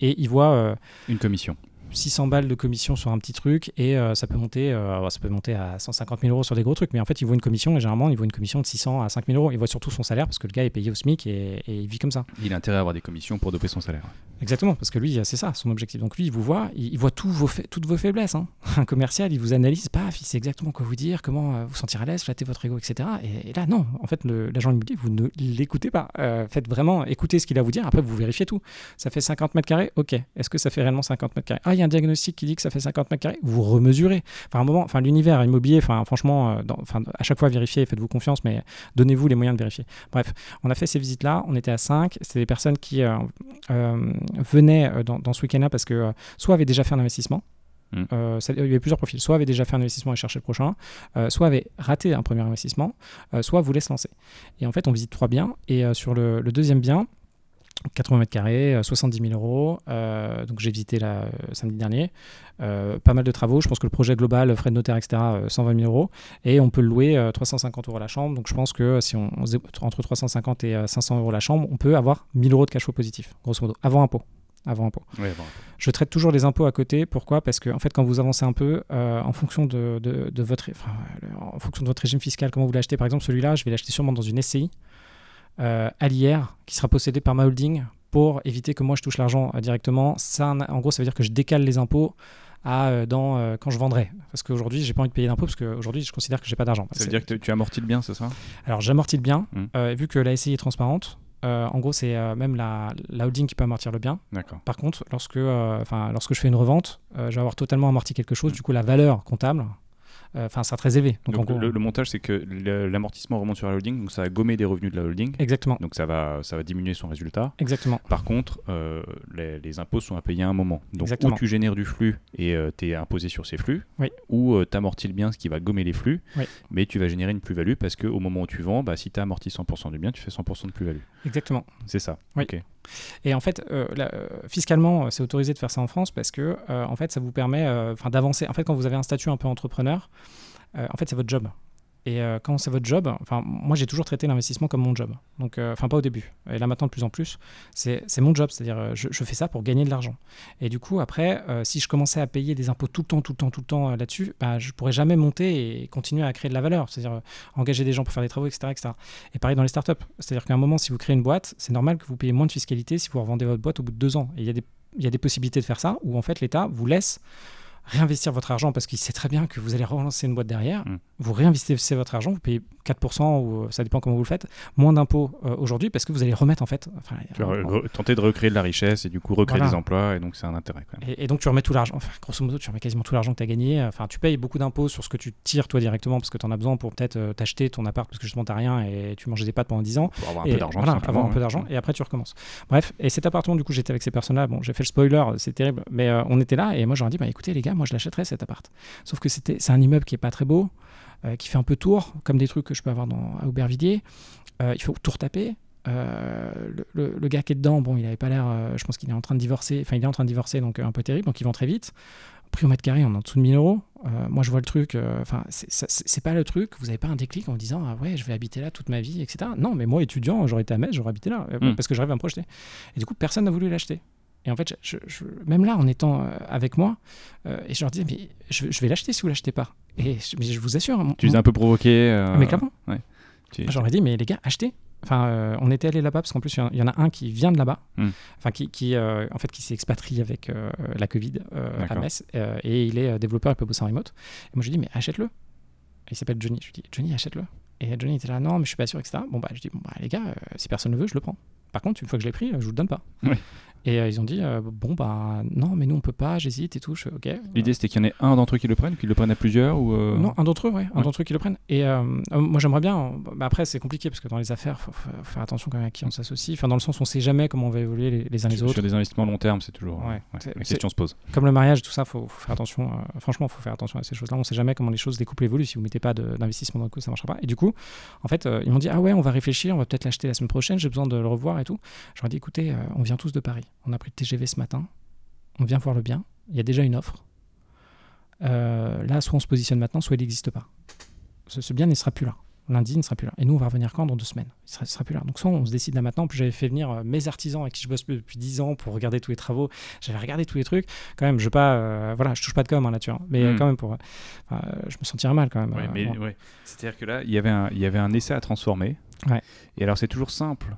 et il voit euh, une commission. 600 balles de commission sur un petit truc et euh, ça peut monter euh, ça peut monter à 150 000 euros sur des gros trucs. Mais en fait il voit une commission et généralement il voit une commission de 600 à 5 000 euros. Il voit surtout son salaire parce que le gars est payé au SMIC et, il vit comme ça. Il a intérêt à avoir des commissions pour doper son salaire exactement parce que lui c'est ça son objectif. Donc lui il vous voit il, voit tous vos toutes vos faiblesses hein. un commercial il vous analyse paf il sait exactement quoi vous dire comment euh, vous sentir à l'aise flatter votre ego etc et, là non en fait l'agent immobilier vous ne l'écoutez pas. Faites vraiment écoutez ce qu'il a à vous dire après vous vérifiez tout. Ça fait 50 mètres carrés ok. Est-ce que ça fait réellement 50 mètres carrés? Ah il y a un diagnostic qui dit que ça fait 50 mètres carrés, vous remesurez. Enfin, un moment, enfin, l'univers immobilier, enfin, franchement, euh, enfin, à chaque fois vérifiez, faites-vous confiance, mais donnez-vous les moyens de vérifier. Bref, on a fait ces visites-là, on était à 5, c'était des personnes qui euh, euh, venaient dans, ce week-end-là parce que soit avaient déjà fait un investissement, Mm. euh, ça- il y avait plusieurs profils. Soit avait déjà fait un investissement et cherchait le prochain, euh, soit avait raté un premier investissement, euh, soit voulait se lancer. Et en fait, on visite trois biens. Et sur le, le deuxième bien, 80 mètres carrés, euh, 70 000 euros. euh, donc j'ai visité là euh, samedi dernier. Euh, pas mal de travaux. Je pense que le projet global, frais de notaire, etc., euh, 120 000 euros. Et on peut le louer euh, 350 euros la chambre. Donc je pense que euh, si on, entre 350 et euh, 500 euros la chambre, on peut avoir 1000 euros de cash flow positif, grosso modo, avant impôt. Avant impôt. Je traite toujours les impôts à côté. Pourquoi? Parce que en fait, quand vous avancez un peu, euh, en fonction de, de- de votre, enfin, en fonction de votre régime fiscal, comment vous l'achetez. Par exemple, celui-là, je vais l'acheter sûrement dans une SCI euh, à l'IR qui sera possédée par ma holding pour éviter que moi je touche l'argent euh, directement. Ça, en- gros, ça veut dire que je décale les impôts à euh, dans euh, quand je vendrai. Parce qu'aujourd'hui, j'ai pas envie de payer d'impôts parce qu'aujourd'hui, je considère que j'ai pas d'argent. Ça veut dire que tu- amortis le bien, c'est ça? Alors j'amortis le bien, Mm. euh, vu que la SCI est transparente. en gros, c'est même la, la holding qui peut amortir le bien. Par contre, lorsque, lorsque je fais une revente, je vais avoir totalement amorti quelque chose. Du coup, la valeur comptable, enfin, sera très élevée. Donc, Donc, gros, le, le montage, c'est que l'amortissement remonte sur la holding, donc ça va gommer des revenus de la holding, exactement, donc ça va, ça va diminuer son résultat. exactement, Par contre, euh, les, les impôts sont à payer à un moment. Donc, Exactement. ou tu génères du flux et tu es imposé sur ces flux, Oui. ou tu amortis le bien, ce qui va gommer les flux, Oui. mais tu vas générer une plus-value parce qu'au moment où tu vends, bah, si tu as amorti 100% du bien, tu fais 100% de plus-value. exactement. C'est ça. Oui. Ok. Et en fait, euh, euh, fiscalement, euh, c'est autorisé de faire ça en France parce que, en fait, ça vous permet, d'avancer. En fait, quand vous avez un statut un peu entrepreneur, en fait, c'est votre job. Et euh, quand c'est votre job, enfin, moi j'ai toujours traité l'investissement comme mon job. Donc, euh, enfin, pas au début. Et là maintenant, de plus en plus, c'est mon job. C'est-à-dire, euh, je, fais ça pour gagner de l'argent. Et du coup, après, si je commençais à payer des impôts tout le temps, tout le temps, tout le temps là-dessus, bah, je pourrais jamais monter et continuer à créer de la valeur. C'est-à-dire, engager des gens pour faire des travaux, etc. etc. Et pareil dans les startups. C'est-à-dire qu'à un moment, si vous créez une boîte, c'est normal que vous payez moins de fiscalité si vous revendez votre boîte au bout de deux ans. Et il y il y a des possibilités de faire ça où en fait l'État vous laisse réinvestir votre argent parce qu'il sait très bien que vous allez relancer une boîte derrière. Mm. Vous réinvestissez votre argent, vous payez 4% ou euh, ça dépend comment vous le faites, moins d'impôts euh, aujourd'hui parce que vous allez remettre en fait. enfin, re- tenter de recréer de la richesse et du coup recréer Voilà. des emplois, et donc c'est un intérêt quand même. Et, et donc tu remets tout l'argent, enfin grosso modo tu remets quasiment tout l'argent que tu as gagné, enfin tu payes beaucoup d'impôts sur ce que tu tires toi directement parce que tu en as besoin pour peut-être euh, t'acheter ton appart parce que justement tu rien et tu mangeais des pâtes pendant 10 ans. Pour avoir un Et peu d'argent, voilà, avoir un ouais. peu d'argent et après tu recommences. Bref, et cet appartement, du coup, j'étais avec ces personnes-là. Bon, j'ai fait le spoiler, c'est terrible, mais euh, on était là et moi j'aurais dit, bah écoutez les gars, moi je l'achèterais cet appart. Sauf que c'était, c'est un immeuble qui est pas très beau, euh, qui fait un peu tour, comme des trucs que je peux avoir dans, à Aubervilliers. Euh, il faut tout retaper. Euh, le, le- le gars qui est dedans, bon, il avait pas l'air, je pense qu'il est en train de divorcer, enfin il est en train de divorcer, donc un peu terrible, donc il vend très vite. Prix au mètre carré, on est en dessous de 1000 euros. Moi, je vois le truc, enfin, c'est- pas le truc, vous n'avez pas un déclic en vous disant, ah ouais, je vais habiter là toute ma vie, etc. Non, mais moi, étudiant, j'aurais été à Metz, j'aurais habité là, euh, Mm. parce que je rêve à me projeter. Et du coup, personne n'a voulu l'acheter. Et en fait, je- même là, en étant euh, avec moi, euh, et je leur disais, mais je, je vais l'acheter si vous l'achetez pas. Et je, mais je vous assure, mon- Tu les as un peu provoqués. euh, mais clairement. tu- J'aurais dit, mais les gars, achetez. Enfin, euh, on était allé là-bas parce qu'en plus, il y en- il y, en a un qui vient de là-bas, Hmm. enfin, qui, qui, en fait, qui s'est expatrié avec la Covid à. Metz, et il est développeur, il peut bosser en remote. Et moi, je lui dis, mais achète-le. Il s'appelle Johnny. Je lui dis, Johnny, achète-le. Et Johnny était là, non, mais je suis pas sûr, etc. Bon, bah, je dis, bon, bah, les gars, si personne ne veut, je le prends. Par contre, une fois que je l'ai pris, je vous le donne pas. Ouais. Et euh, ils ont dit, euh, bon, bah, non, mais nous, on peut pas, j'hésite et tout. Je ok. L'idée c'était qu'il y en ait un d'entre eux qui le prenne, qu'ils le prennent à plusieurs ou. euh, Non, un d'entre eux, ouais, un Ouais. d'entre eux qui le prennent. Et moi, j'aimerais bien. bah, après, c'est compliqué parce que dans les affaires, faut, faut faire attention quand même à qui on s'associe. Enfin, dans le sens, on sait jamais comment on va évoluer les, les uns les sur, autres. sur des investissements long terme, c'est toujours. Ouais. ouais, C'est- la question se pose. Comme le mariage, tout ça, faut, faut faire attention. franchement, faut faire attention à ces choses-là. On sait jamais comment les choses des couples évoluent. Si vous mettez pas d'investissement dans le coup, ça marchera pas. Et du coup, en fait, ils m'ont dit ah ouais, on va réfléchir, on va peut-être l'acheter la semaine prochaine. J'ai besoin de le revoir et tout. J'aurais dit écoutez, on vient tous de Paris. On a pris le TGV ce matin. On vient voir le bien. Il y a déjà une offre. Euh, là, soit on se positionne maintenant, soit il n'existe pas. Ce, ce bien ne sera plus là. Lundi, il ne sera plus là. Et nous, on va revenir quand? Dans deux semaines. Il sera, il sera plus là. Donc, soit on se décide là maintenant. En plus, j'avais fait venir euh, mes artisans avec qui je bosse depuis 10 ans pour regarder tous les travaux. J'avais regardé tous les trucs. Quand même, je pas. euh, voilà, je touche pas de com hein, là-dessus. hein. mais euh, Mm. quand même, pour, euh, je me sentirais mal quand même. Ouais, mais bon. ouais. C'est-à-dire que là, il y avait un, il y avait un essai à transformer. Ouais. Et alors, c'est toujours simple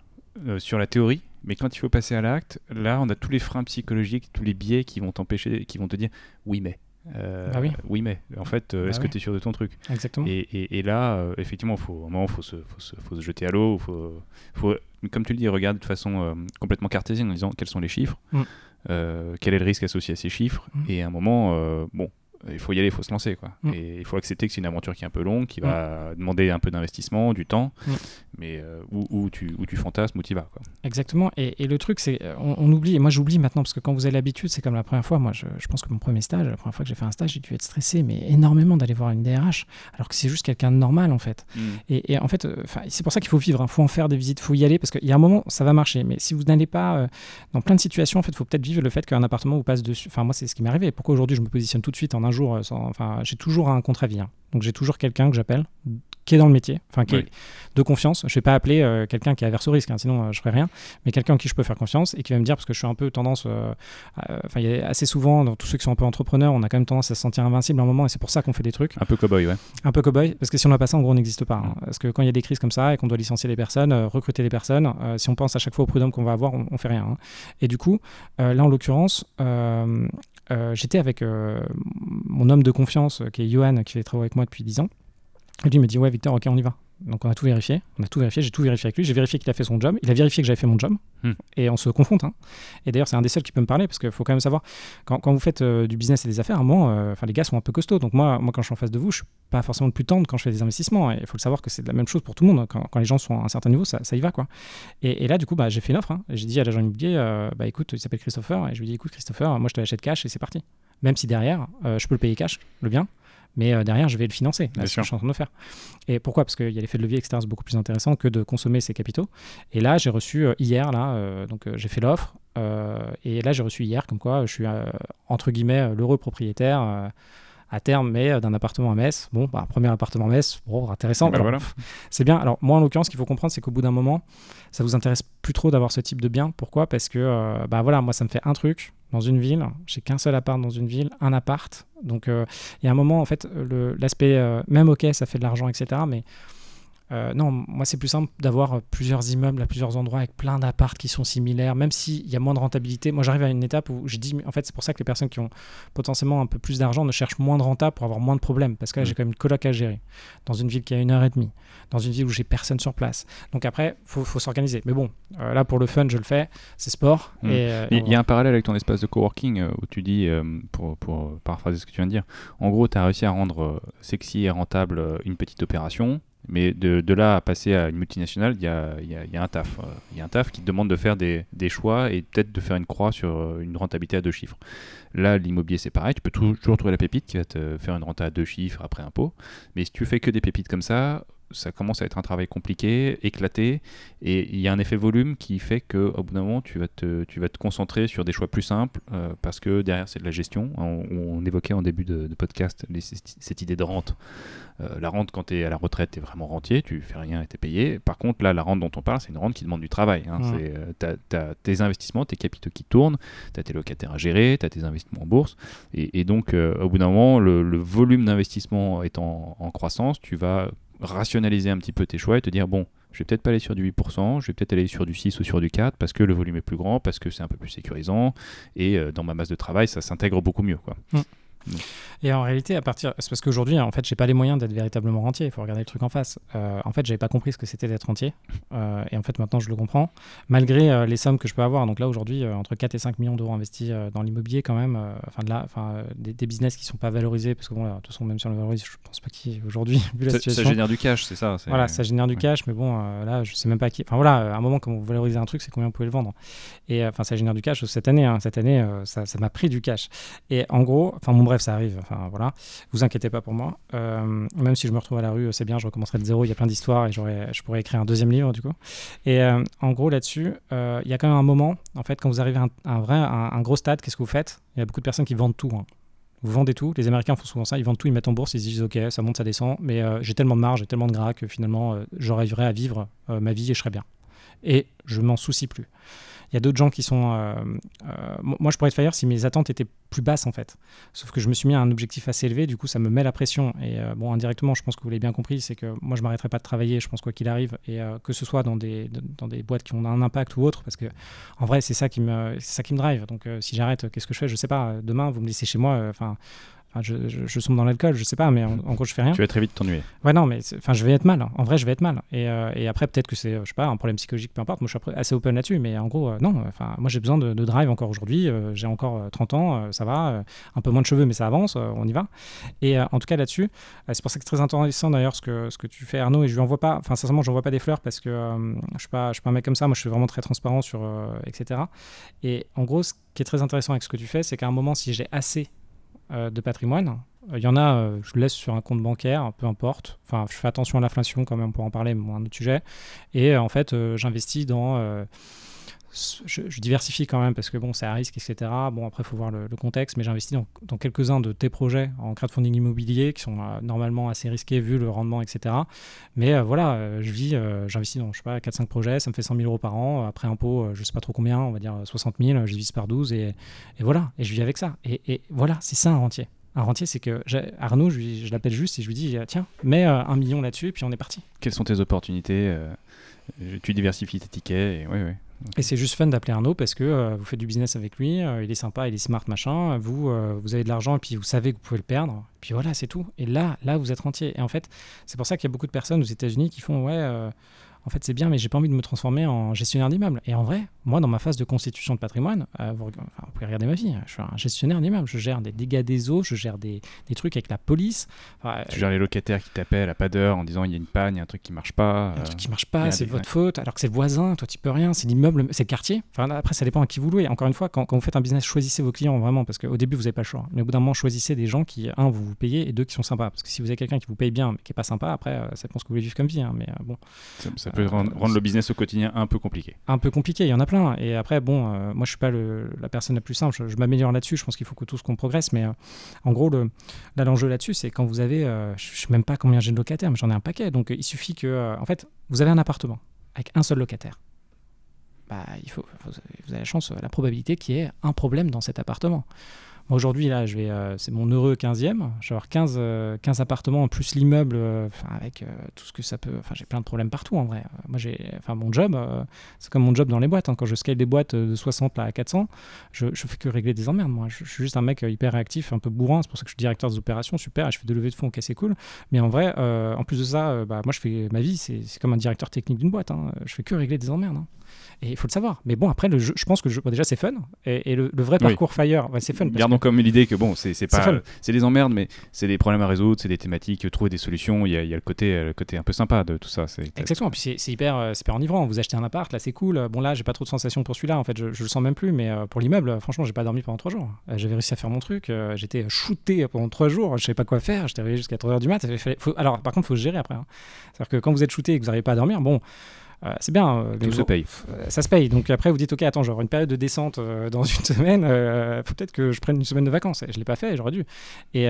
sur la théorie, mais quand il faut passer à l'acte, là, on a tous les freins psychologiques, tous les biais qui vont t'empêcher, qui vont te dire oui, mais. Euh, Bah oui. mais. En fait, euh, Bah est-ce oui. que tu es sûr de ton truc? Exactement. et, et- et là, euh, effectivement, faut, à un moment, faut se, faut, se, faut se jeter à l'eau. Faut, faut, comme tu le dis, regarde de façon complètement cartésienne en disant quels sont les chiffres, Mm. quel est le risque associé à ces chiffres? Mm. Et à un moment, bon, il faut y aller, il faut se lancer. Quoi. Mm. Et il faut accepter que c'est une aventure qui est un peu longue, qui va demander un peu d'investissement, du temps, Mm. mais euh, où, où tu, où tu fantasmes, où tu y vas. Quoi. Exactement. Et, et le truc, c'est, euh, on, on oublie, et moi j'oublie maintenant, parce que quand vous avez l'habitude, c'est comme la première fois. Moi, je, je pense que mon premier stage, la première fois que j'ai fait un stage, j'ai dû être stressé, mais énormément d'aller voir une DRH, alors que c'est juste quelqu'un de normal, en fait. Et, et en fait, euh, c'est pour ça qu'il faut vivre, il faut en faire des visites, il faut y aller, parce qu'il y a un moment, ça va marcher. Mais si vous n'allez pas euh, dans plein de situations, en fait, il faut peut-être vivre le fait qu'un appartement vous passe dessus. Enfin, moi, c'est ce qui m'est arrivé. Pourquoi aujourd'hui je me positionne tout de suite en un jour euh, sans- Enfin, j'ai toujours un contre-avis. hein. Donc, j'ai toujours quelqu'un que j'appelle, qui est dans le métier, enfin, qui Oui. est de confiance. Je vais pas appeler euh, quelqu'un qui est averse au risque, hein, sinon euh, je ferai rien. Mais quelqu'un en qui je peux faire confiance et qui va me dire, parce que je suis un peu tendance, euh, enfin, il y a assez souvent, dans tous ceux qui sont un peu entrepreneurs, on a quand même tendance à se sentir invincible à un moment, et c'est pour ça qu'on fait des trucs Un peu cow-boy, ouais. un peu cow-boy, parce que si on n'a pas ça, en gros, on n'existe pas. hein. Parce que quand il y a des crises comme ça et qu'on doit licencier les personnes, euh, recruter les personnes, euh, si on pense à chaque fois au prud'homme qu'on va avoir, on, on fait rien. hein. Et du coup, euh, là, en l'occurrence, euh, j'étais avec euh, mon homme de confiance, euh, qui est Johan, qui fait travaux avec moi depuis 10 ans. Et lui me dit, ouais, Victor, ok, on y va. Donc on a tout vérifié, on a tout vérifié, j'ai tout vérifié avec lui, j'ai vérifié qu'il a fait son job, il a vérifié que j'avais fait mon job, Hmm. et on se confronte. hein. Et d'ailleurs c'est un des seuls qui peut me parler, parce qu'il faut quand même savoir, quand, quand vous faites euh, du business et des affaires, moment, euh, les gars sont un peu costauds, donc moi, moi quand je suis en face de vous, je suis pas forcément le plus tendre quand je fais des investissements, et il faut le savoir que c'est la même chose pour tout le monde, quand, quand les gens sont à un certain niveau, ça, ça y va quoi. Et, et là du coup, bah, j'ai fait une offre, hein. j'ai dit à l'agent immobilier, euh, bah écoute, il s'appelle Christopher, et je lui ai dit, écoute Christopher, moi je te l'achète cash et c'est parti. Même si derrière, je peux le payer cash, le bien, mais euh, derrière, je vais le financer. Là, ce que je suis en train de faire. Et pourquoi? Parce qu'il y a l'effet de levier, etc. C'est beaucoup plus intéressant que de consommer ses capitaux. Et là, j'ai reçu euh, hier, là, euh, donc j'ai fait l'offre. et là, j'ai reçu hier, comme quoi je suis, entre guillemets, l'heureux propriétaire. à terme, mais d'un appartement à Metz. Bon, bah, premier appartement à Metz, bon, intéressant. Voilà. C'est bien. Alors, moi, en l'occurrence, ce qu'il faut comprendre, c'est qu'au bout d'un moment, ça vous intéresse plus trop d'avoir ce type de bien. Pourquoi? Parce que, euh, bah voilà, moi, ça me fait un truc dans une ville. J'ai qu'un seul appart dans une ville, un appart. Donc, euh, il y a un moment, en fait, l'aspect, euh, même ok, ça fait de l'argent, etc. Mais euh, non, moi, c'est plus simple d'avoir euh, plusieurs immeubles à plusieurs endroits avec plein d'apparts qui sont similaires, même s'il y a moins de rentabilité. Moi, j'arrive à une étape où j'ai dit, mais en fait, c'est pour ça que les personnes qui ont potentiellement un peu plus d'argent ne cherchent moins de renta pour avoir moins de problèmes. Parce que là, Mm. j'ai quand même une coloc à gérer dans une ville qui a une heure et demie, dans une ville où j'ai personne sur place. Donc après, faut, faut s'organiser. Mais bon, euh, là, pour le fun, je le fais. C'est sport. Mm. Et, euh, Il y a un parallèle avec ton espace de coworking où tu dis, pour, pour paraphraser ce que tu viens de dire, en gros, tu as réussi à rendre sexy et rentable une petite opération, mais de, là à passer à une multinationale, il y a, un taf. euh, Il y a un taf qui te demande de faire des, choix et peut-être de faire une croix sur euh, une rentabilité à deux chiffres. Là, l'immobilier, c'est pareil, tu peux tou- toujours trouver la pépite qui va te faire une renta à deux chiffres après impôt, mais si tu fais que des pépites comme ça, ça commence à être un travail compliqué, éclaté, et il y a un effet volume qui fait que au bout d'un moment, tu vas te, tu vas te concentrer sur des choix plus simples euh, parce que derrière, c'est de la gestion. On, on évoquait en début de, de podcast les- cette idée de rente. Euh, la rente, quand tu es à la retraite, tu es vraiment rentier, tu fais rien et tu es payé. Par contre, là, la rente dont on parle, c'est une rente qui demande du travail. Hein. Tu as, tes investissements, tes capitaux qui tournent, tu as tes locataires à gérer, tu as tes investissements en bourse. Et, et donc, euh, au bout d'un moment, le, le volume d'investissement étant en croissance, tu vas rationaliser un petit peu tes choix et te dire, bon, je vais peut-être pas aller sur du 8%, je vais peut-être aller sur du 6 ou sur du 4 parce que le volume est plus grand, parce que c'est un peu plus sécurisant et euh, dans ma masse de travail, ça s'intègre beaucoup mieux. Quoi. Et en réalité, à partir, c'est parce qu'aujourd'hui, en fait, j'ai pas les moyens d'être véritablement rentier. Il faut regarder le truc en face. Euh, en fait, j'avais pas compris ce que c'était d'être rentier. Euh, et en fait, maintenant, je le comprends. Malgré euh, les sommes que je peux avoir. Donc là, aujourd'hui, entre 4 et 5 millions d'euros investis dans l'immobilier, quand même. Enfin, de là, enfin, des, des business qui sont pas valorisés, parce que bon, là, de toute façon, même si on le valorise, je pense pas qui aujourd'hui, vu la Ça, situation. ça génère du cash, c'est ça. Voilà, ça génère du ouais. cash, mais bon, là, je sais même pas qui. Enfin voilà, à un moment, quand vous valorisez un truc, c'est combien vous pouvez le vendre. Et enfin, ça génère du cash cette année. hein. Cette année, ça ça m'a pris du cash. Et en gros, enfin bon, bref, ça arrive. Enfin voilà, vous inquiétez pas pour moi. Euh, même si je me retrouve à la rue, c'est bien, je recommencerai de zéro. Il y a plein d'histoires et je pourrais écrire un deuxième livre du coup. Et euh, en gros, là-dessus, euh, il y a quand même un moment, en fait, quand vous arrivez à un, vrai, un, gros stade, qu'est-ce que vous faites? Il y a beaucoup de personnes qui vendent tout. hein. Vous vendez tout. Les Américains font souvent ça. Ils vendent tout, ils mettent en bourse, ils se disent OK, ça monte, ça descend, mais euh, j'ai tellement de marge, j'ai tellement de gras que finalement, euh, j'arriverai à vivre euh, ma vie et je serai bien. Et je m'en soucie plus. Il y a d'autres gens qui sont. euh, euh, mo- moi, je pourrais être failleur si mes attentes étaient plus basses en fait. Sauf que je me suis mis à un objectif assez élevé, du coup, ça me met la pression. Et euh, bon, indirectement, je pense que vous l'avez bien compris, c'est que moi, je m'arrêterai pas de travailler, je pense, quoi qu'il arrive, et que ce soit dans des, dans des boîtes qui ont un impact ou autre, parce que en vrai, c'est ça qui me, ça qui me drive. Donc, si j'arrête, qu'est-ce que je fais? Je sais pas. Demain, vous me laissez chez moi, enfin. Enfin, je, je, je, sombre dans l'alcool, je sais pas, mais en, gros, je fais rien. Tu vas très vite t'ennuyer. Ouais, non, mais enfin, je vais être mal. En vrai, je vais être mal. Et, euh, et après, peut-être que c'est, je sais pas, un problème psychologique, peu importe. Moi, je suis assez open là-dessus, mais en gros, euh, non. Enfin, moi, j'ai besoin de, de, drive encore aujourd'hui. Euh, j'ai encore 30 ans, ça va. un peu moins de cheveux, mais ça avance. on y va. Et en tout cas, là-dessus, c'est pour ça que c'est très intéressant d'ailleurs ce que, ce que tu fais, Arnaud. Et je lui envoie pas, enfin, sincèrement, je vois pas des fleurs parce que je suis pas, je suis pas un mec comme ça. Moi, je suis vraiment très transparent sur, etc. Et en gros, ce qui est très intéressant avec ce que tu fais, c'est qu'à un moment, si j'ai assez de patrimoine, il y en a, euh, je laisse sur un compte bancaire, peu importe. Enfin, je fais attention à l'inflation quand même pour en parler, mais un autre sujet. Et euh, en fait, euh, j'investis dans. Je, diversifie quand même parce que bon, c'est à risque, etc. Bon, après, il faut voir le, contexte, mais j'investis dans, quelques-uns de tes projets en crowdfunding immobilier qui sont normalement assez risqués vu le rendement, etc. Mais voilà, je vis, j'investis dans, je sais pas, 4-5 projets, ça me fait 100 000 euros par an. Après impôt, je sais pas trop combien, on va dire 60 000, je divise par 12 et, voilà, et je vis avec ça. Et, voilà, c'est ça un rentier. Un rentier, c'est que Arnaud, je, je l'appelle juste et je lui dis tiens, mets euh, un million là-dessus et puis on est parti. Quelles sont tes opportunités euh, Tu diversifies tes tickets et, ouais, et c'est juste fun d'appeler Arnaud parce que euh, vous faites du business avec lui, il est sympa, il est smart, machin. Vous, vous avez de l'argent et puis vous savez que vous pouvez le perdre. Puis voilà, c'est tout. Et là, là, vous êtes rentier. Et en fait, c'est pour ça qu'il y a beaucoup de personnes aux États-Unis qui font ouais en fait c'est bien, mais j'ai pas envie de me transformer en gestionnaire d'immeuble. Et en vrai, moi dans ma phase de constitution de patrimoine, euh, vous, pouvez regarder ma vie, je suis un gestionnaire d'immeuble, je gère des dégâts des eaux, je gère des, des trucs avec la police. tu gères les locataires qui t'appellent à pas d'heure en disant il y a une panne, il y a un truc qui marche pas. Un truc qui marche pas, c'est votre faute, alors que c'est le voisin, toi tu peux rien, c'est l'immeuble, c'est le quartier. Enfin, après ça dépend à qui vous louez. Encore une fois, quand, quand vous faites un business, choisissez vos clients vraiment, parce qu'au début vous n'avez pas le choix. Mais au bout d'un moment, choisissez des gens qui, un, vous vous payez et deux, qui sont sympas. Parce que si vous avez quelqu'un qui vous paye bien mais qui est pas sympa, après, euh, ça dépend ce que vous voulez vivre comme vie. Hein, mais euh. Ça, peut rendre, le business au quotidien un peu compliqué. Un peu compliqué, il y en a plein. Et après, bon, euh, moi je suis pas la personne la plus simple, je, m'améliore là-dessus, je pense qu'il faut que tous qu'on progresse. Mais euh, en gros, là, l'enjeu là-dessus, c'est quand vous avez, euh, je ne sais même pas combien j'ai de locataires, mais j'en ai un paquet. Donc il suffit que, en fait, vous avez un appartement avec un seul locataire. Bah, il faut, vous avez la chance, la probabilité qu'il y ait un problème dans cet appartement. Aujourd'hui, là, je vais, euh, c'est mon heureux 15e. Je vais avoir 15, 15 euh, appartements en plus l'immeuble, euh, avec tout ce que ça peut. Enfin, j'ai plein de problèmes partout en vrai. Moi, j'ai, enfin, mon job, c'est comme mon job dans les boîtes. Hein. Quand je scale des boîtes de 60 à 400, je, je fais que régler des emmerdes. Moi, je, suis juste un mec hyper réactif, un peu bourrin. C'est pour ça que je suis directeur des opérations, super. je fais des levées de fonds, ok, c'est cool. Mais en vrai, en plus de ça, bah, moi, je fais ma vie, c'est, comme un directeur technique d'une boîte. Hein. Je fais que régler des emmerdes. Hein. Et il faut le savoir. Mais bon, après, le jeu, je pense que déjà, c'est fun. Et, le, vrai parcours Fire, c'est fun. Gardons comme l'idée que bon, c'est pas. C'est des emmerdes, mais c'est des problèmes à résoudre, c'est des thématiques, trouver des solutions. Il y a, y a le, côté, le côté un peu sympa de tout ça. Exactement. Puis c'est hyper, euh, hyper enivrant. Vous achetez un appart, là, c'est cool. Bon, là, j'ai pas trop de sensations pour celui-là. En fait, je, je, le sens même plus. Mais euh, pour l'immeuble, franchement, j'ai pas dormi pendant trois jours. Euh, j'avais réussi à faire mon truc. J'étais shooté pendant trois jours. Je savais pas quoi faire. J'étais réveillé jusqu'à 3 h du mat. Alors, par contre, il faut se gérer après. Hein. C'est-à-dire que quand vous êtes shooté et que vous n'arrivez pas à dormir, bon. Euh, c'est bien. Euh, Tout se paye. Euh, ça se paye. Donc après, vous dites, OK, attends, j'aurai une période de descente dans une semaine. faut peut-être que je prenne une semaine de vacances. Et je l'ai pas fait, j'aurais dû. Et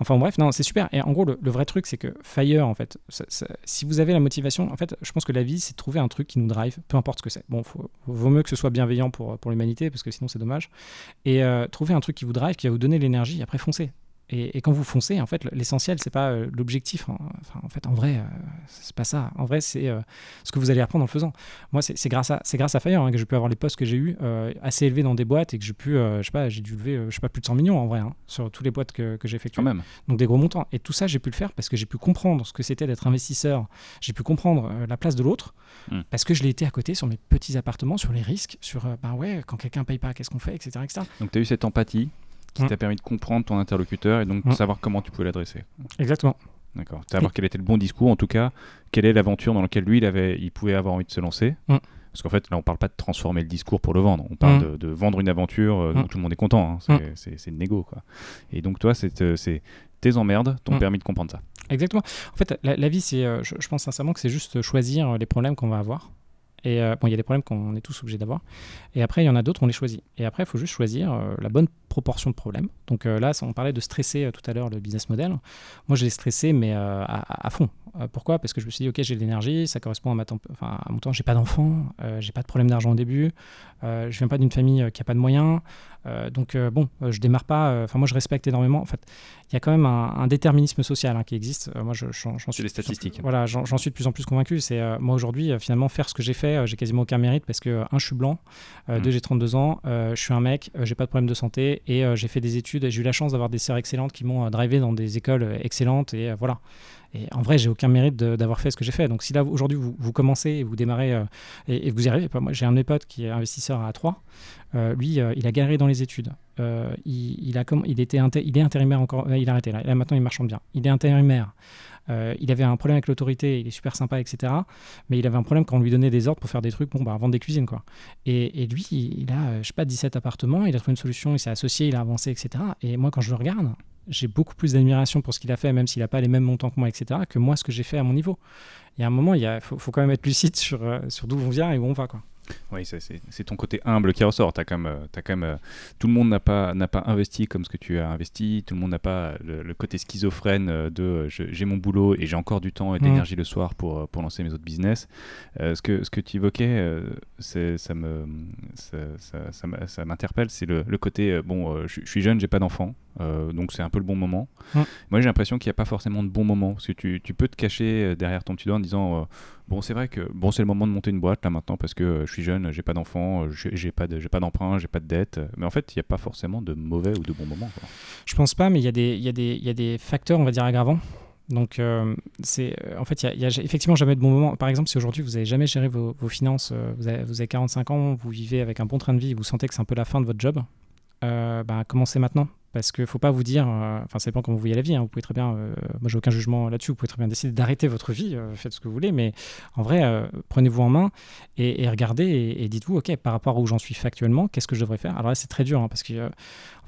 enfin, bref, non, c'est super. Et en gros, le, vrai truc, c'est que Fire, en fait, si vous avez la motivation, en fait, je pense que la vie, c'est de trouver un truc qui nous drive, peu importe ce que c'est. Bon, faut, vaut mieux que ce soit bienveillant pour, pour l'humanité, parce que sinon, c'est dommage. Et trouver un truc qui vous drive, qui va vous donner l'énergie, après, foncez. Et, quand vous foncez, en fait, l'essentiel, c'est pas euh, l'objectif. Enfin, en fait, en vrai, euh, c'est pas ça. En vrai, c'est euh, ce que vous allez apprendre en le faisant. Moi, c'est grâce à, c'est grâce à Fire hein, que j'ai pu avoir les postes que j'ai eu assez élevés dans des boîtes et que j'ai pu, je sais pas, j'ai dû lever, je sais pas, plus de 100 millions en vrai hein, sur toutes les boîtes que, que j'ai effectuées. même. Donc des gros montants. Et tout ça, j'ai pu le faire parce que j'ai pu comprendre ce que c'était d'être investisseur. J'ai pu comprendre la place de l'autre hmm. parce que je l'ai été à côté sur mes petits appartements, sur les risques, sur, ben ouais, quand quelqu'un paye pas, qu'est-ce qu'on fait, etc., etc. Donc tu as eu cette empathie qui mm. t'a permis de comprendre ton interlocuteur et donc de mm. savoir comment tu pouvais l'adresser. Exactement. D'accord. Savoir quel était le bon discours, en tout cas, quelle est l'aventure dans laquelle lui, il, avait, il pouvait avoir envie de se lancer. Mm. Parce qu'en fait, là, on parle pas de transformer le discours pour le vendre. On parle de, vendre une aventure euh, où tout le monde est content. Hein. C'est une négo, quoi. Et donc, toi, c'est euh, tes emmerdes t'ont permis de comprendre ça. Exactement. En fait, la, vie, c'est, euh, je, je, pense sincèrement que c'est juste choisir les problèmes qu'on va avoir. Et bon, il y a des problèmes qu'on est tous obligés d'avoir. Et après, il y en a d'autres, on les choisit. Et après, il faut juste choisir la bonne proportion de problèmes. Donc euh, là, on parlait de stresser euh, tout à l'heure le business model. Moi, je l'ai stressé, mais euh, à, fond. pourquoi? Parce que je me suis dit, ok, j'ai de l'énergie, ça correspond à, ma enfin, à mon temps, j'ai pas d'enfants, j'ai pas de problème d'argent au début, je viens pas d'une famille qui a pas de moyens. donc bon, je démarre pas. Enfin, moi, je respecte énormément. En fait, il y a quand même un, déterminisme social hein, qui existe. moi, j'en suis. les statistiques. Voilà, j'en suis de plus en plus convaincu. C'est moi aujourd'hui, finalement, faire ce que j'ai fait, j'ai quasiment aucun mérite parce que un, je suis blanc, mmh. deux, j'ai 32 ans, je suis un mec, j'ai pas de problème de santé et, j'ai fait des études j'ai eu la chance d'avoir des sœurs excellentes qui m'ont drivé dans des écoles excellentes et voilà. Et en vrai, j'ai aucun mérite d'avoir fait ce que j'ai fait. Donc si là, aujourd'hui, vous, commencez et vous démarrez euh, et, vous y arrivez, moi j'ai un de mes potes qui est investisseur à 3, euh, lui, euh, il a galéré dans les études. il, a il, était il est intérimaire encore, il a arrêté là, maintenant il marchande bien. Il est intérimaire. il avait un problème avec l'autorité, il est super sympa, etc. Mais il avait un problème quand on lui donnait des ordres pour faire des trucs, bon, bah, vendre des cuisines, quoi. Et, lui, il a, je sais pas, 17 appartements, il a trouvé une solution, il s'est associé, il a avancé, etc. Et moi, quand je le regarde, j'ai beaucoup plus d'admiration pour ce qu'il a fait, même s'il n'a pas les mêmes montants que moi, etc., que moi, ce que j'ai fait à mon niveau. Il y a un moment, il faut, faut, quand même être lucide sur, euh, sur d'où on vient et où on va. Quoi. Oui, c'est ton côté humble qui ressort. As quand même, euh, as quand même, euh, tout le monde n'a pas, pas investi comme ce que tu as investi. Tout le monde n'a pas le, côté schizophrène de j'ai mon boulot et j'ai encore du temps et de mmh. le soir pour, pour lancer mes autres business. ce que, ce que tu évoquais, ça me ça, ça, m'interpelle. C'est le, le, côté bon, je suis jeune, j'ai pas d'enfant. Euh, donc c'est un peu le bon moment. Moi j'ai l'impression qu'il n'y a pas forcément de bon moment parce que tu, tu peux te cacher euh, derrière ton petit doigt en disant euh, bon c'est vrai que bon c'est le moment de monter une boîte là maintenant parce que je suis jeune, j'ai pas d'enfant, j'ai pas j'ai pas d'emprunt, j'ai pas de dette. Mais en fait il n'y a pas forcément de mauvais ou de bons moments. Quoi. Je pense pas, mais il y, a des, y, a des, y a des facteurs on va dire aggravants. Donc, c'est en fait, il n'y a, effectivement jamais de bon moment. Par exemple, si aujourd'hui vous n'avez jamais géré vos, vos finances, vous, avez, vous, avez, 45 ans, vous vivez avec un bon train de vie, vous sentez que c'est un peu la fin de votre job, bah, commencez maintenant. Parce qu'il ne faut pas vous dire, euh, enfin, ça dépend comment vous voyez la vie. Hein, vous pouvez très bien, euh, moi, j'ai aucun jugement là-dessus. Vous pouvez très bien décider d'arrêter votre vie, euh, faites ce que vous voulez. Mais en vrai, prenez-vous en main et, regardez et, dites-vous, OK, par rapport à où j'en suis factuellement, qu'est-ce que je devrais faire? Alors là, c'est très dur hein, parce que,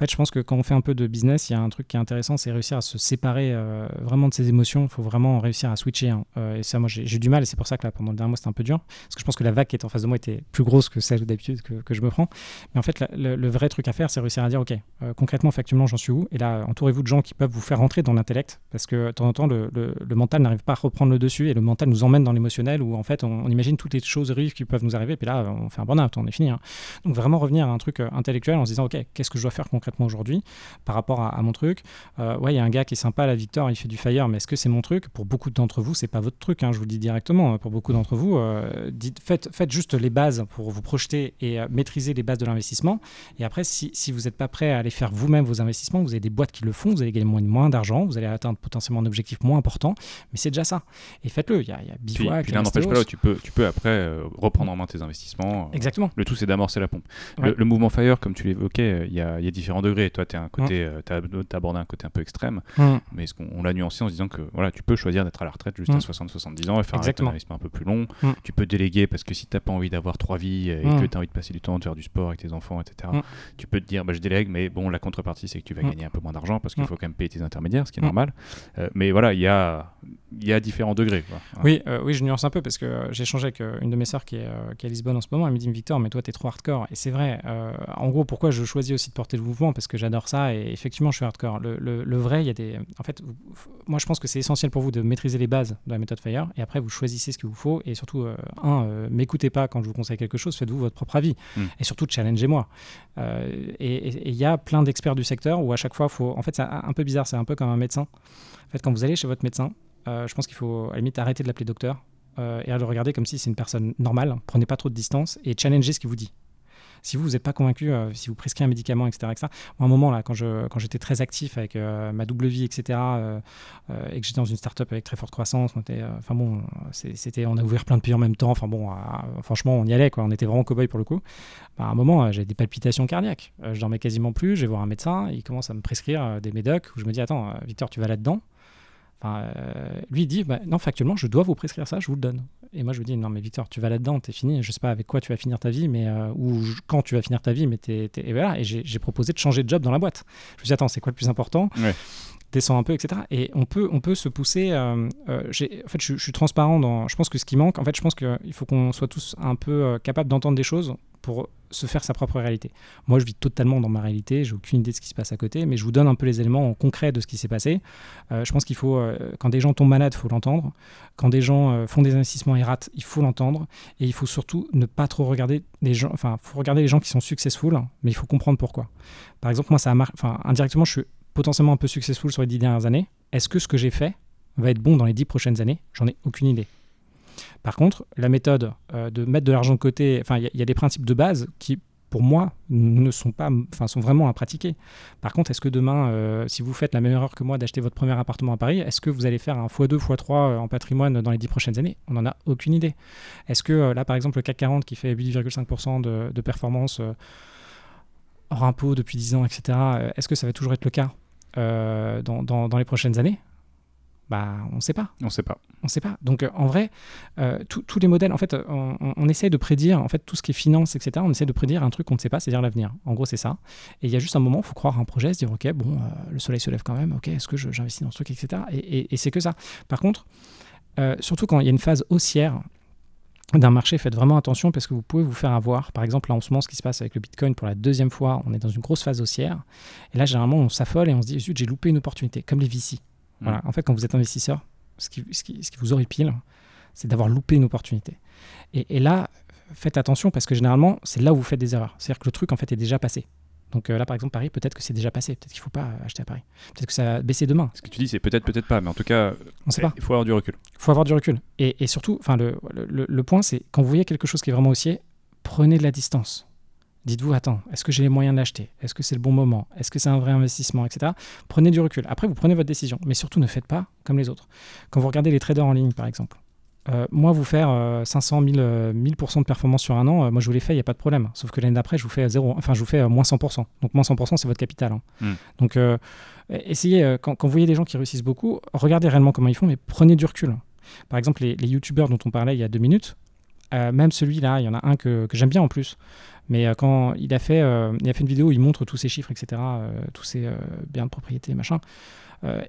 fait, je pense que quand on fait un peu de business, il y a un truc qui est intéressant, c'est réussir à se séparer vraiment de ses émotions. Il faut vraiment réussir à switcher. Hein. et ça, moi, j'ai du mal et c'est pour ça que là, pendant le dernier mois, c'était un peu dur. Parce que je pense que la vague qui est en face de moi était plus grosse que celle d'habitude que, je me prends. Mais en fait, le, vrai truc à faire, c'est réussir à dire, OK, concrètement, factuellement, j'en suis où? Et là, entourez-vous de gens qui peuvent vous faire rentrer dans l'intellect, parce que de temps en temps, le, mental n'arrive pas à reprendre le dessus et le mental nous emmène dans l'émotionnel où en fait on, imagine toutes les choses horribles qui peuvent nous arriver, et puis là on fait un burn-out, on est fini. Hein. Donc vraiment revenir à un truc euh, intellectuel en se disant, ok, qu'est-ce que je dois faire concrètement? Aujourd'hui par rapport à, mon truc euh, Ouais, il y a un gars qui est sympa, la Victor, il fait du fire, mais est-ce que c'est mon truc? Pour beaucoup d'entre vous, c'est pas votre truc, hein, je vous le dis directement. Pour beaucoup d'entre vous, euh, dites, faites, faites juste les bases pour vous projeter et maîtriser les bases de l'investissement. Et après, si, si vous n'êtes pas prêt à aller faire vous-même vos investissements, vous avez des boîtes qui le font, vous allez moins, moins d'argent, vous allez atteindre potentiellement un objectif moins important, mais c'est déjà ça. Et faites-le. Il y a, y a Bivouac. Puis, n'empêche pas tu peux, tu peux après euh, reprendre en main tes investissements. Euh, Exactement. Le tout, c'est d'amorcer la pompe. Le, mouvement Fire, comme tu l'évoquais, il y a, y a, différents degrés. Toi, tu as, as, abordé un côté un peu extrême, mais ce on, l'a nuancé en se disant que voilà, tu peux choisir d'être à la retraite juste à 60-70 ans et faire un investissement un peu plus long. Tu peux déléguer parce que si tu n'as pas envie d'avoir trois vies et que tu as envie de passer du temps, de faire du sport avec tes enfants, etc., tu peux te dire bah, je délègue, mais bon, la contrepartie, c'est que tu vas gagner un peu moins d'argent parce qu'il faut quand même payer tes intermédiaires ce qui est normal. Euh, mais voilà, il y a, y a différents degrés. Oui, euh, oui, je nuance un peu parce que euh, j'ai échangé avec une de mes sœurs qui est, qui est à Lisbonne en ce moment. Elle me dit Victor, mais toi, tu es trop hardcore. Et c'est vrai. en gros, pourquoi je choisis aussi de porter le mouvement Parce que j'adore ça et effectivement, je suis hardcore. Le, le, vrai, il y a des. En fait, moi, je pense que c'est essentiel pour vous de maîtriser les bases de la méthode Fire et après, vous choisissez ce qu'il vous faut. Et surtout, un, m'écoutez pas quand je vous conseille quelque chose, faites-vous votre propre avis. Hmm. Et surtout, challengez-moi. et il y a plein d'experts du secteur où à chaque fois, faut. En fait, c'est un peu bizarre. C'est un peu comme un médecin. En fait, quand vous allez chez votre médecin, euh, je pense qu'il faut à la limite arrêter de l'appeler docteur euh, et à le regarder comme si c'est une personne normale. Prenez pas trop de distance et challengez ce qu'il vous dit. Si vous, n'êtes pas convaincu, euh, si vous prescrivez un médicament, etc., etc. À un moment, là, quand, j'étais très actif avec ma double vie, etc., et que j'étais dans une start-up avec très forte croissance, on, enfin bon, c'était, on a ouvert plein de pays en même temps. Enfin bon, franchement, on y allait, quoi. On était vraiment cow-boy pour le coup. Bah, à un moment, j'ai des palpitations cardiaques. je dormais quasiment plus. Je vais voir un médecin. Il commence à me prescrire des médocs où je me dis, attends, Victor, tu vas là-dedans? Euh, lui, dit bah, Non, factuellement, je dois vous prescrire ça, je vous le donne. Et moi, je lui dis Non, mais Victor, tu vas là-dedans, t'es fini. Je sais pas avec quoi tu vas finir ta vie, mais euh, ou quand tu vas finir ta vie, mais t'es. Et voilà. Et j'ai proposé de changer de job dans la boîte. Je lui dis Attends, c'est quoi le plus important? Descends un peu, etc. Et on peut, on peut se pousser. Euh, en fait, je, je, suis transparent dans. Je pense que ce qui manque, en fait, je pense qu'il faut qu'on soit tous un peu capables d'entendre des choses pour se faire sa propre réalité. Moi, je vis totalement dans ma réalité, j'ai aucune idée de ce qui se passe à côté, mais je vous donne un peu les éléments concrets de ce qui s'est passé. Euh, je pense qu'il faut, euh, quand des gens tombent malades, il faut l'entendre. Quand des gens euh, font des investissements et ratent, il faut l'entendre. Et il faut surtout ne pas trop regarder les gens, enfin, faut regarder les gens qui sont successful, mais il faut comprendre pourquoi. Par exemple, moi, ça a enfin, indirectement, je suis potentiellement un peu successful sur les dix dernières années. Est-ce que ce que j'ai fait va être bon dans les dix prochaines années? J'en ai aucune idée. Par contre, la méthode de mettre de l'argent de côté, enfin, il y, a des principes de base qui pour moi, ne sont pas, enfin, vraiment à pratiquer. Par contre, est-ce que demain, euh, si vous faites la même erreur que moi d'acheter votre premier appartement à Paris, est-ce que vous allez faire un x2, x3 en patrimoine dans les 10 prochaines années? On n'en a aucune idée. Est-ce que euh, là, par exemple, le CAC 40 qui fait 8,5% de, performance euh, hors impôt depuis 10 ans, etc., est-ce que ça va toujours être le cas dans les prochaines années? Bah, on ne sait pas. On ne sait pas. On sait pas. Donc, euh, en vrai, euh, tous les modèles, en fait, on, on, essaie de prédire, en fait, tout ce qui est finance, etc. On essaie de prédire un truc qu'on ne sait pas, c'est-à-dire l'avenir. En gros, c'est ça. Et il y a juste un moment, il faut croire un projet, se dire, ok, bon, euh, le soleil se lève quand même. Ok, est-ce que j'investis dans ce truc, etc. Et, c'est que ça. Par contre, surtout quand il y a une phase haussière d'un marché, faites vraiment attention parce que vous pouvez vous faire avoir. Par exemple, là en ce moment, ce qui se passe avec le Bitcoin pour la deuxième fois, on est dans une grosse phase haussière. Et là, généralement, on s'affole et on se dit, zut, j'ai loupé une opportunité, comme les VC. Voilà. Mm. En fait, quand vous êtes investisseur, ce qui, ce qui, ce qui vous horripile, c'est d'avoir loupé une opportunité. Et, et, là, faites attention parce que généralement, c'est là où vous faites des erreurs. C'est-à-dire que le truc, en fait, est déjà passé. Donc euh, là, par exemple, Paris, peut-être que c'est déjà passé. Peut-être qu'il ne faut pas acheter à Paris. Peut-être que ça va baisser demain. Ce que tu dis, c'est peut-être, peut-être pas. Mais en tout cas, on sait pas. il faut avoir du recul. Il faut avoir du recul. Et, et surtout, le, le, le point, c'est quand vous voyez quelque chose qui est vraiment haussier, prenez de la distance. Dites-vous, attends, est-ce que j'ai les moyens de l'acheter? Est-ce que c'est le bon moment? Est-ce que c'est un vrai investissement, etc. Prenez du recul. Après, vous prenez votre décision. Mais surtout, ne faites pas comme les autres. Quand vous regardez les traders en ligne, par exemple, euh, moi, vous faire 500 000, 1000% de performance sur un an, euh, moi, je vous l'ai fait, il n'y a pas de problème. Sauf que l'année d'après, je vous fais zéro, enfin, je vous fais moins 100%. Donc, moins 100%, c'est votre capital. Hein. Hmm. Donc, euh, essayez, quand, quand, vous voyez des gens qui réussissent beaucoup, regardez réellement comment ils font, mais prenez du recul. Par exemple, les, les youtubeurs dont on parlait il y a deux minutes, même celui-là, il y en a un que, j'aime bien en plus. Mais euh, quand il a, fait, euh, il a fait une vidéo où il montre tous ses chiffres, etc., euh, tous ses biens de propriété, machin,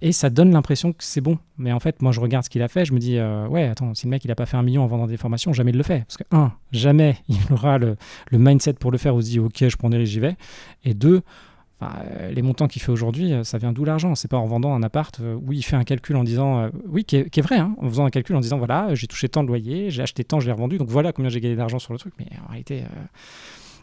et ça donne l'impression que c'est bon. Mais en fait, moi, je regarde ce qu'il a fait, je me dis, ouais, attends, si le mec, il n'a pas fait un million en vendant des formations, jamais il le fait. Parce que, un, jamais il aura le, le mindset pour le faire, où se dit, ok, je prends des risques, j'y vais. Et deux, les montants qu'il fait aujourd'hui, ça vient d'où l'argent? C'est pas en vendant un appart où il fait un calcul en disant, oui, qui est, vrai, hein, en faisant un calcul en disant, voilà, j'ai touché tant de loyer, j'ai acheté tant, je l'ai revendu, donc voilà combien j'ai gagné d'argent sur le truc. Mais en réalité,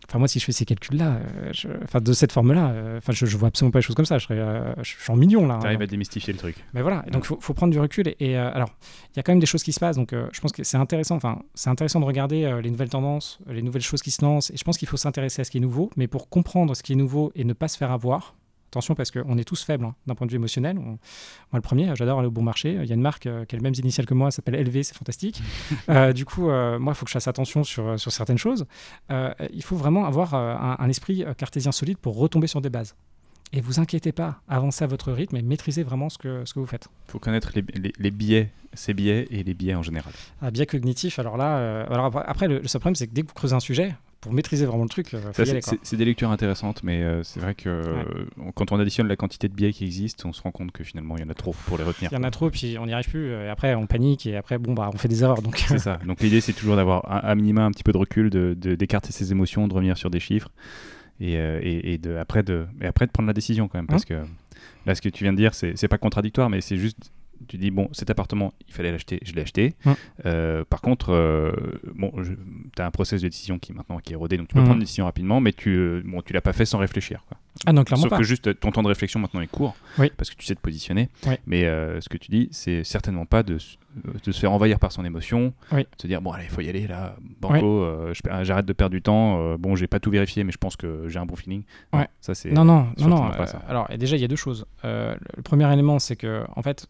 Enfin, moi, si je fais ces calculs-là, euh, enfin, de cette forme-là, euh, enfin, je, je, vois absolument pas les choses comme ça. Je, serais, euh, je suis en millions là. Tu arrives à démystifier le truc. Mais voilà. donc, il faut, prendre du recul. Et, alors, il y a quand même des choses qui se passent. Donc, je pense que c'est intéressant. Enfin, c'est intéressant de regarder les nouvelles tendances, les nouvelles choses qui se lancent. Et je pense qu'il faut s'intéresser à ce qui est nouveau. Mais pour comprendre ce qui est nouveau et ne pas se faire avoir, Attention parce qu'on est tous faibles hein, d'un point de vue émotionnel. moi, le premier, j'adore aller au bon marché. Il y a une marque euh, qui a les mêmes initiales que moi, s'appelle LV, c'est fantastique. Euh, du coup, euh, moi, il faut que je fasse attention sur, sur certaines choses. il faut vraiment avoir un, un, esprit cartésien solide pour retomber sur des bases. Et vous inquiétez pas, avancez à votre rythme et maîtrisez vraiment ce que, ce que vous faites. Il faut connaître les, les, les, biais, ces biais et les biais en général. Ah, biais cognitifs, alors là, alors après, le, le seul problème, c'est que dès que vous creusez un sujet, pour maîtriser vraiment le truc, euh, c'est des lectures intéressantes, mais euh, c'est vrai que euh, quand on additionne la quantité de biais qui existent, on se rend compte que finalement il y en a trop pour les retenir. Il y en a trop, puis on n'y arrive plus. Et après, on panique et après, bon, bah, on fait des erreurs. Donc c'est ça. Donc l'idée, c'est toujours d'avoir un, minima un petit peu de recul, d'écarter de, ses émotions, de revenir sur des chiffres et, et, de, après de, et après de prendre la décision quand même, parce hein que là, ce que tu viens de dire, c'est pas contradictoire, mais c'est juste tu dis bon cet appartement il fallait l'acheter je l'ai acheté. Euh, par contre euh, bon tu as un process de décision qui maintenant qui est rodé donc tu peux prendre une décision rapidement mais tu euh, bon tu l'as pas fait sans réfléchir quoi. Ah non clairement sauf que juste ton temps de réflexion maintenant est court parce que tu sais te positionner mais ce que tu dis c'est certainement pas de de se faire envahir par son émotion, de se dire bon allez il faut y aller là, banco, euh, j'arrête de perdre du temps, euh, bon j'ai pas tout vérifié mais je pense que j'ai un bon feeling. Non, ça c'est non non non non. Euh, alors déjà il y a deux choses. le premier élément c'est que en fait,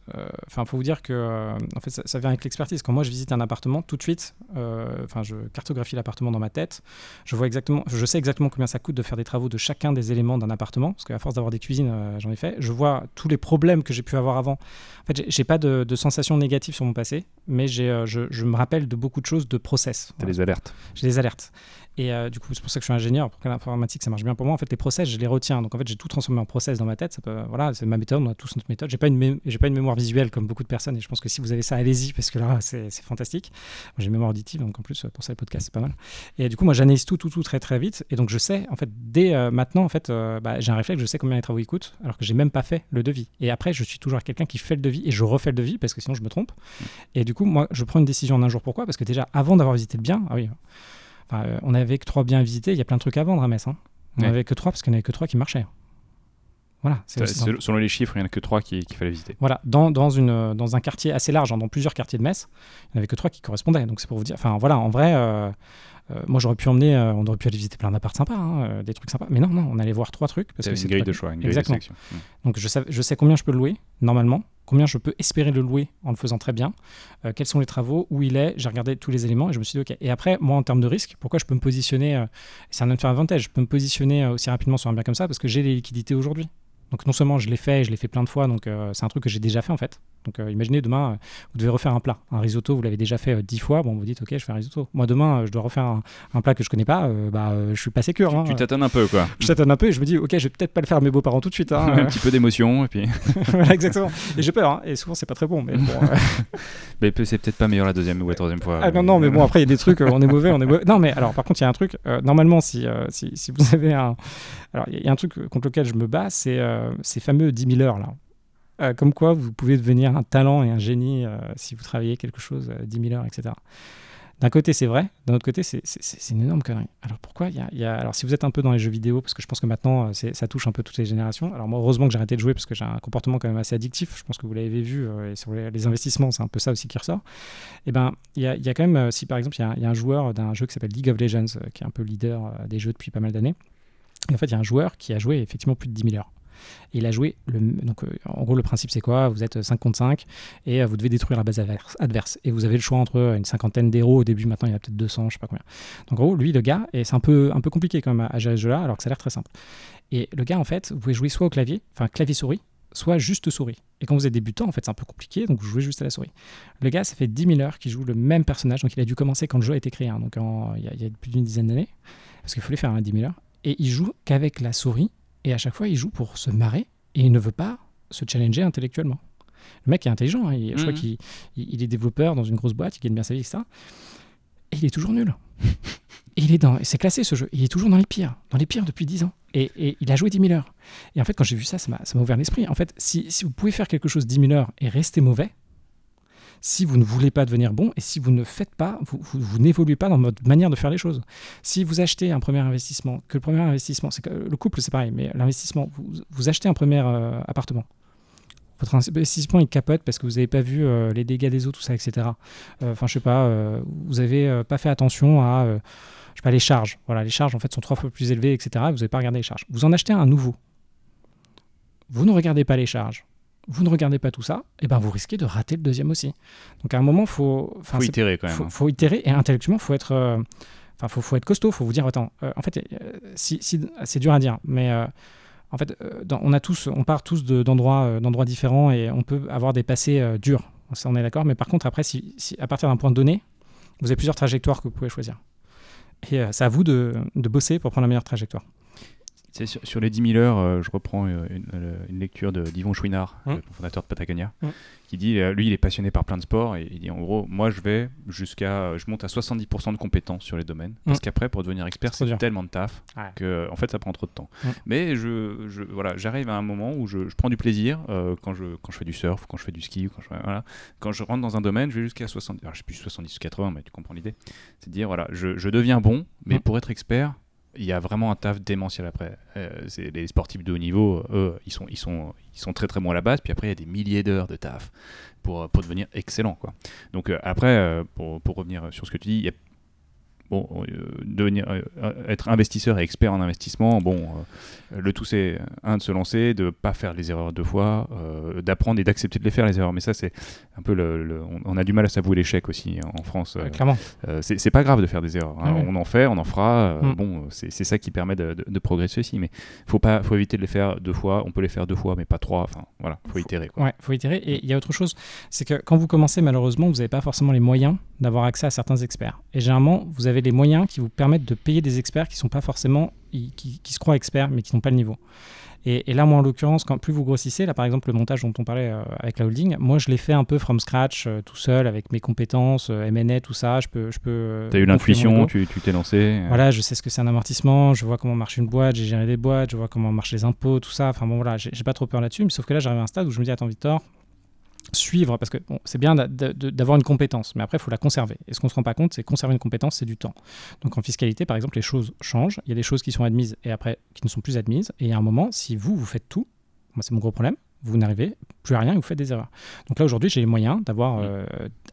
enfin faut vous dire que en fait ça, vient avec l'expertise. Quand moi je visite un appartement, tout de suite, enfin je cartographie l'appartement dans ma tête, je vois exactement, je sais exactement combien ça coûte de faire des travaux de chacun des éléments d'un appartement parce qu'à force d'avoir des cuisines j'en ai fait. Je vois tous les problèmes que j'ai pu avoir avant. En fait j'ai pas de, de sensations négatives sur mon passé, mais j'ai, euh, je, je, me rappelle de beaucoup de choses de process. Tu as des alertes. J'ai des alertes. Et euh, du coup, c'est pour ça que je suis ingénieur, pour que l'informatique, ça marche bien pour moi. En fait, les process, je les retiens. Donc, en fait, j'ai tout transformé en process dans ma tête. Voilà, c'est ma méthode, on a tous notre méthode. J'ai pas, une pas une mémoire visuelle comme beaucoup de personnes. Et je pense que si vous avez ça, allez-y, parce que là, c'est fantastique. J'ai une mémoire auditive, donc en plus, pour ça, le podcast, c'est pas mal. Et du coup, moi, j'analyse tout, tout, tout très, très vite. Et donc, je sais, en fait, dès euh, maintenant, en fait, euh, bah, j'ai un réflexe, je sais combien les travaux ils coûtent, alors que j'ai même pas fait le devis. Et après, je suis toujours quelqu'un qui fait le devis et je refais le devis, parce que sinon, je me trompe. Et du coup, moi, je prends une décision en un jour. Pourquoi? Parce que déjà, avant d'avoir visité le bien, ah oui, euh, on n'avait que trois biens visités, il y a plein de trucs à vendre à Metz. Hein. On n'avait que trois parce qu'il n'y avait que trois qui marchaient. Voilà, c'est selon les chiffres, il n'y en a que trois qu'il fallait visiter. Voilà, dans, dans, une, dans un quartier assez large, hein, dans plusieurs quartiers de Metz, il n'y en avait que trois qui correspondaient. Donc c'est pour vous dire, enfin voilà, en vrai, euh, euh, moi j'aurais pu emmener, on aurait pu aller visiter plein d'apparts sympas, hein, des trucs sympas. Mais non, non, on allait voir trois trucs. C'est une grille de choix, une grille Exactement. de sélection. Donc je sais, je sais combien je peux louer, normalement, combien je peux espérer le louer en le faisant très bien, quels sont les travaux, où il est, j'ai regardé tous les éléments et je me suis dit, ok. Et après, moi en termes de risque, pourquoi je peux me positionner, c'est un avantage, je peux me positionner aussi rapidement sur un bien comme ça parce que j'ai les liquidités aujourd'hui. Donc non seulement je l'ai fait, je l'ai fait plein de fois, donc euh, c'est un truc que j'ai déjà fait en fait. Donc euh, imaginez demain, euh, vous devez refaire un plat, un risotto, vous l'avez déjà fait dix fois, bon vous dites ok je fais un risotto. Moi demain je dois refaire un, plat que je connais pas, bah je suis pas sécure. Hein. Tu t'attends un peu quoi. Je t'attends un peu et je me dis ok je vais peut-être pas le faire à mes beaux-parents tout de suite. Hein. un petit peu d'émotion et puis. voilà exactement. Et j'ai peur hein. et souvent c'est pas très bon mais bon. mais c'est peut-être pas meilleur la deuxième ou la troisième fois. Ah non non mais bon après il y a des trucs on est mauvais on est mauvais. Non mais alors par contre il y a un truc normalement si, si, si vous avez un alors, il y, a un truc contre lequel je me bats, c'est euh, ces fameux 10 000 heures là. Euh, comme quoi, vous pouvez devenir un talent et un génie euh, si vous travaillez quelque chose 10 000 heures, etc. D'un côté, c'est vrai. D'un autre côté, c'est une énorme connerie. Alors pourquoi y, a, Alors si vous êtes un peu dans les jeux vidéo, parce que je pense que maintenant, ça touche un peu toutes les générations. Alors moi, heureusement que j'ai arrêté de jouer parce que j'ai un comportement quand même assez addictif. Je pense que vous l'avez vu. et sur les, investissements, c'est un peu ça aussi qui ressort. Et eh ben, il y, a, quand même, si par exemple, il y, a un joueur d'un jeu qui s'appelle League of Legends, qui est un peu leader des jeux depuis pas mal d'années. Et en fait, il y a un joueur qui a joué effectivement plus de 10 000 heures. Il a joué, le, donc euh, en gros le principe c'est quoi? Vous êtes 5 contre 5 et euh, vous devez détruire la base adverse. Et vous avez le choix entre une cinquantaine d'héros au début, maintenant il y a peut-être 200, je sais pas combien. Donc en gros, lui le gars, et c'est un peu, un peu compliqué quand même à gérer ce jeu-là, alors que ça a l'air très simple. Et le gars en fait, vous pouvez jouer soit au clavier, enfin clavier-souris, soit juste souris. Et quand vous êtes débutant, en fait, c'est un peu compliqué, donc vous jouez juste à la souris. Le gars, ça fait 10 000 heures qu'il joue le même personnage, donc il a dû commencer quand le jeu a été créé, hein, donc il y, a plus d'une dizaine d'années, parce qu'il fallait faire un 10 000 heures et il joue qu'avec la souris, et à chaque fois il joue pour se marrer, et il ne veut pas se challenger intellectuellement. Le mec est intelligent, hein, je crois mhm. qu'il il est développeur dans une grosse boîte, il gagne bien sa vie, ça. Et il est toujours nul. il est dans, c'est classé ce jeu, il est toujours dans les pires, dans les pires depuis 10 ans. Et, il a joué 10 000 heures. Et en fait, quand j'ai vu ça, ça m'a ouvert l'esprit. En fait, si, si, vous pouvez faire quelque chose 10 000 heures et rester mauvais, si vous ne voulez pas devenir bon et si vous ne faites pas, vous, n'évoluez pas dans votre manière de faire les choses. Si vous achetez un premier investissement, que le premier investissement, c'est le couple c'est pareil, mais l'investissement, vous, achetez un premier euh, appartement. Votre investissement il capote parce que vous n'avez pas vu euh, les dégâts des eaux, tout ça, etc. Euh, enfin, je sais pas, vous n'avez pas fait attention à, je sais pas, les charges. Voilà, les charges en fait sont trois fois plus élevées, etc. Vous n'avez pas regardé les charges. Vous en achetez un nouveau. Vous ne regardez pas les charges vous ne regardez pas tout ça, et eh ben vous risquez de rater le deuxième aussi. Donc à un moment, faut, faut itérer quand même. Faut, hein. faut itérer et intellectuellement, faut être, euh, enfin, faut, faut, être costaud. Faut vous dire, attends, euh, en fait, euh, si, si c'est dur à dire, mais en fait, on a tous, on part tous d'endroits, d'endroits différents et on peut avoir des passés durs. Ça, on est d'accord. Mais par contre, après, si, à partir d'un point donné, vous avez plusieurs trajectoires que vous pouvez choisir. Et c'est à vous de, de bosser pour prendre la meilleure trajectoire. Sur, sur, les 10 000 heures, euh, je reprends euh, euh, une, lecture de d'Yvon Chouinard, hum. le fondateur de Patagonia, hum. qui dit, lui, il est passionné par plein de sports, et il dit, en gros, moi, je vais jusqu'à, je monte à 70% de compétences sur les domaines, parce hum. qu'après, pour devenir expert, c'est tellement de taf que, en fait, ça prend trop de temps. Mais je, je voilà, j'arrive à un moment où je, je prends du plaisir quand, je, quand je fais du surf, quand je fais du ski, quand je, voilà, quand je rentre dans un domaine, je vais jusqu'à 70, alors je sais plus 70 ou 80, mais tu comprends l'idée. C'est de dire, voilà, je, je deviens bon, mais pour être expert, il y a vraiment un taf démentiel après. Euh, les sportifs de haut niveau, eux, ils sont, ils, sont, ils sont très très bons à la base, puis après il y a des milliers d'heures de taf pour, pour devenir excellent. Quoi. Donc euh, après, euh, pour, pour, revenir sur ce que tu dis, il y a bon, euh, devenir, euh, être investisseur et expert en investissement, bon, euh, le tout c'est un de se lancer, de pas faire les erreurs deux fois, d'apprendre et d'accepter de les faire les erreurs. Mais ça c'est un peu le, on, a du mal à s'avouer l'échec aussi en France. clairement. c'est pas grave de faire des erreurs. Hein. On en fait, on en fera. Mm. Bon, c'est ça qui permet de, progresser aussi. Mais faut pas, faut éviter de les faire deux fois. On peut les faire deux fois, mais pas trois. Enfin voilà, faut, itérer. Quoi. Ouais, faut itérer. Et il y a autre chose, c'est que quand vous commencez, malheureusement, vous n'avez pas forcément les moyens d'avoir accès à certains experts. Et généralement, vous avez les moyens qui vous permettent de payer des experts qui sont pas forcément, qui, se croient experts, mais qui n'ont pas le niveau. Et, là, moi, en l'occurrence, quand plus vous grossissez, là, par exemple, le montage dont on parlait euh, avec la holding, moi, je l'ai fait un peu from scratch, euh, tout seul, avec mes compétences, euh, M&A, tout ça. Je peux, je peux. T'as eu l'intuition, tu t'es lancé. Voilà, je sais ce que c'est un amortissement, je vois comment marche une boîte, j'ai géré des boîtes, je vois comment marchent les impôts, tout ça. Enfin bon, voilà, j'ai pas trop peur là-dessus. Mais sauf que là, j'arrive à un stade où je me dis, attends, Victor, suivre, parce que c'est bien d'avoir une compétence, mais après, il faut la conserver. Et ce qu'on ne se rend pas compte, c'est conserver une compétence, c'est du temps. Donc en fiscalité, par exemple, les choses changent. Il y a des choses qui sont admises et après qui ne sont plus admises. Et à un moment, si vous, vous faites tout, Moi, c'est mon gros problème. Vous n'arrivez plus à rien et vous faites des erreurs. Donc là, aujourd'hui, j'ai les moyens d'avoir euh,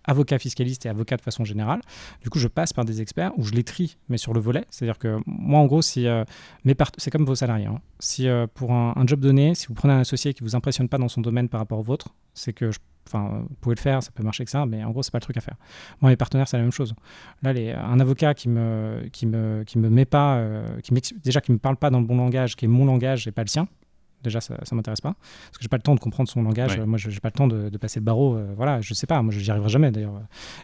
avocat fiscaliste et avocat de façon générale. Du coup, je passe par des experts où je les trie, mais sur le volet. C'est-à-dire que moi, en gros, si euh, mes c'est comme vos salariés. Hein. Si euh, pour un, un, job donné, si vous prenez un associé qui vous impressionne pas dans son domaine par rapport au vôtre, c'est que je Enfin, vous pouvez le faire, ça peut marcher que ça, mais en gros, c'est pas le truc à faire. Moi, mes partenaires, c'est la même chose. Là, les, un avocat qui me, qui me, qui me met pas, qui déjà qui me parle pas dans le bon langage, qui est mon langage et pas le sien. Déjà, ça, ça m'intéresse pas, parce que j'ai pas le temps de comprendre son langage. Moi, j'ai pas le temps de, passer le barreau. Euh, voilà, je sais pas. Moi, j'y arriverai jamais d'ailleurs.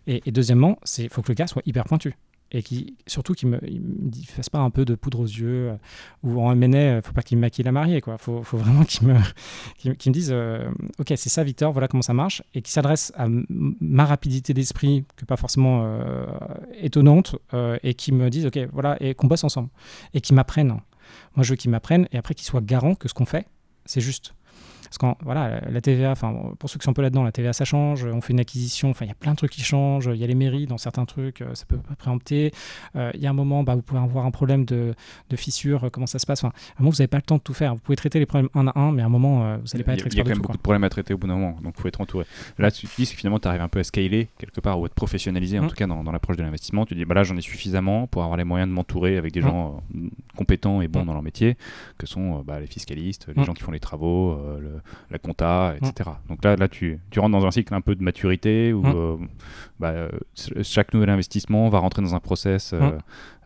Et, et deuxièmement, c'est faut que le gars soit hyper pointu et qui surtout qu'il me, me fasse pas un peu de poudre aux yeux euh, ou en MNA, euh, faut pas qu'il me maquille la mariée quoi. Faut, faut vraiment qu'il me, me dise euh, ok c'est ça Victor, voilà comment ça marche et qui s'adresse à ma rapidité d'esprit que pas forcément étonnante et qui me dise ok voilà et qu'on bosse ensemble et qui m'apprenne. Moi je veux qu'il m'apprenne et après qu'il soit garant que ce qu'on fait c'est juste. Parce que voilà, la TVA, enfin, pour ceux qui sont un peu là-dedans, la TVA ça change, on fait une acquisition, enfin, il y a plein de trucs qui changent, il y a les mairies dans certains trucs, euh, ça peut préempter. Euh, il y a un moment, bah, vous pouvez avoir un problème de, de fissure, comment ça se passe. Enfin, à un moment, vous n'avez pas le temps de tout faire. Vous pouvez traiter les problèmes un à un, mais à un moment, euh, vous n'allez pas être expert Il y a quand même beaucoup de problèmes à traiter au bout d'un moment, donc il faut être entouré. Là, tu dis que finalement, tu arrives un peu à scaler quelque part ou à te professionnaliser, en mmh. tout cas dans, dans l'approche de l'investissement. Tu dis, bah là, j'en ai suffisamment pour avoir les moyens de m'entourer avec des mmh. gens compétents et bons mmh. dans leur métier, que sont bah, les fiscalistes, les gens qui font les travaux, la compta, etc. Mm. Donc là, là tu, tu, rentres dans un cycle un peu de maturité où mm. euh, bah, euh, chaque nouvel investissement va rentrer dans un process euh,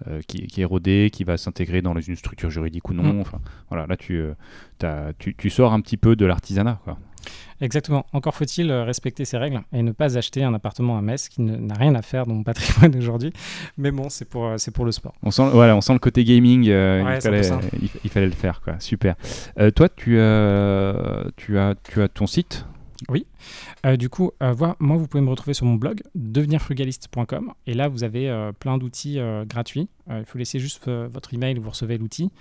mm. qui, qui, est rodé, qui va s'intégrer dans une structure juridique ou non. Enfin, voilà, là, tu, tu, tu, sors un petit peu de l'artisanat. Exactement. Encore faut-il respecter ces règles et ne pas acheter un appartement à Metz qui n'a rien à faire dans mon patrimoine aujourd'hui. Mais bon, c'est pour, c'est pour le sport. On sent, voilà, on sent le côté gaming. il, fallait, il, fallait, le faire. Quoi. Super. toi, tu, tu, as, tu as ton site? Oui. Euh, du coup, euh, moi, vous pouvez me retrouver sur mon blog devenirfrugaliste.com et là, vous avez euh, plein d'outils gratuits. il faut laisser juste votre email, vous recevez l'outil.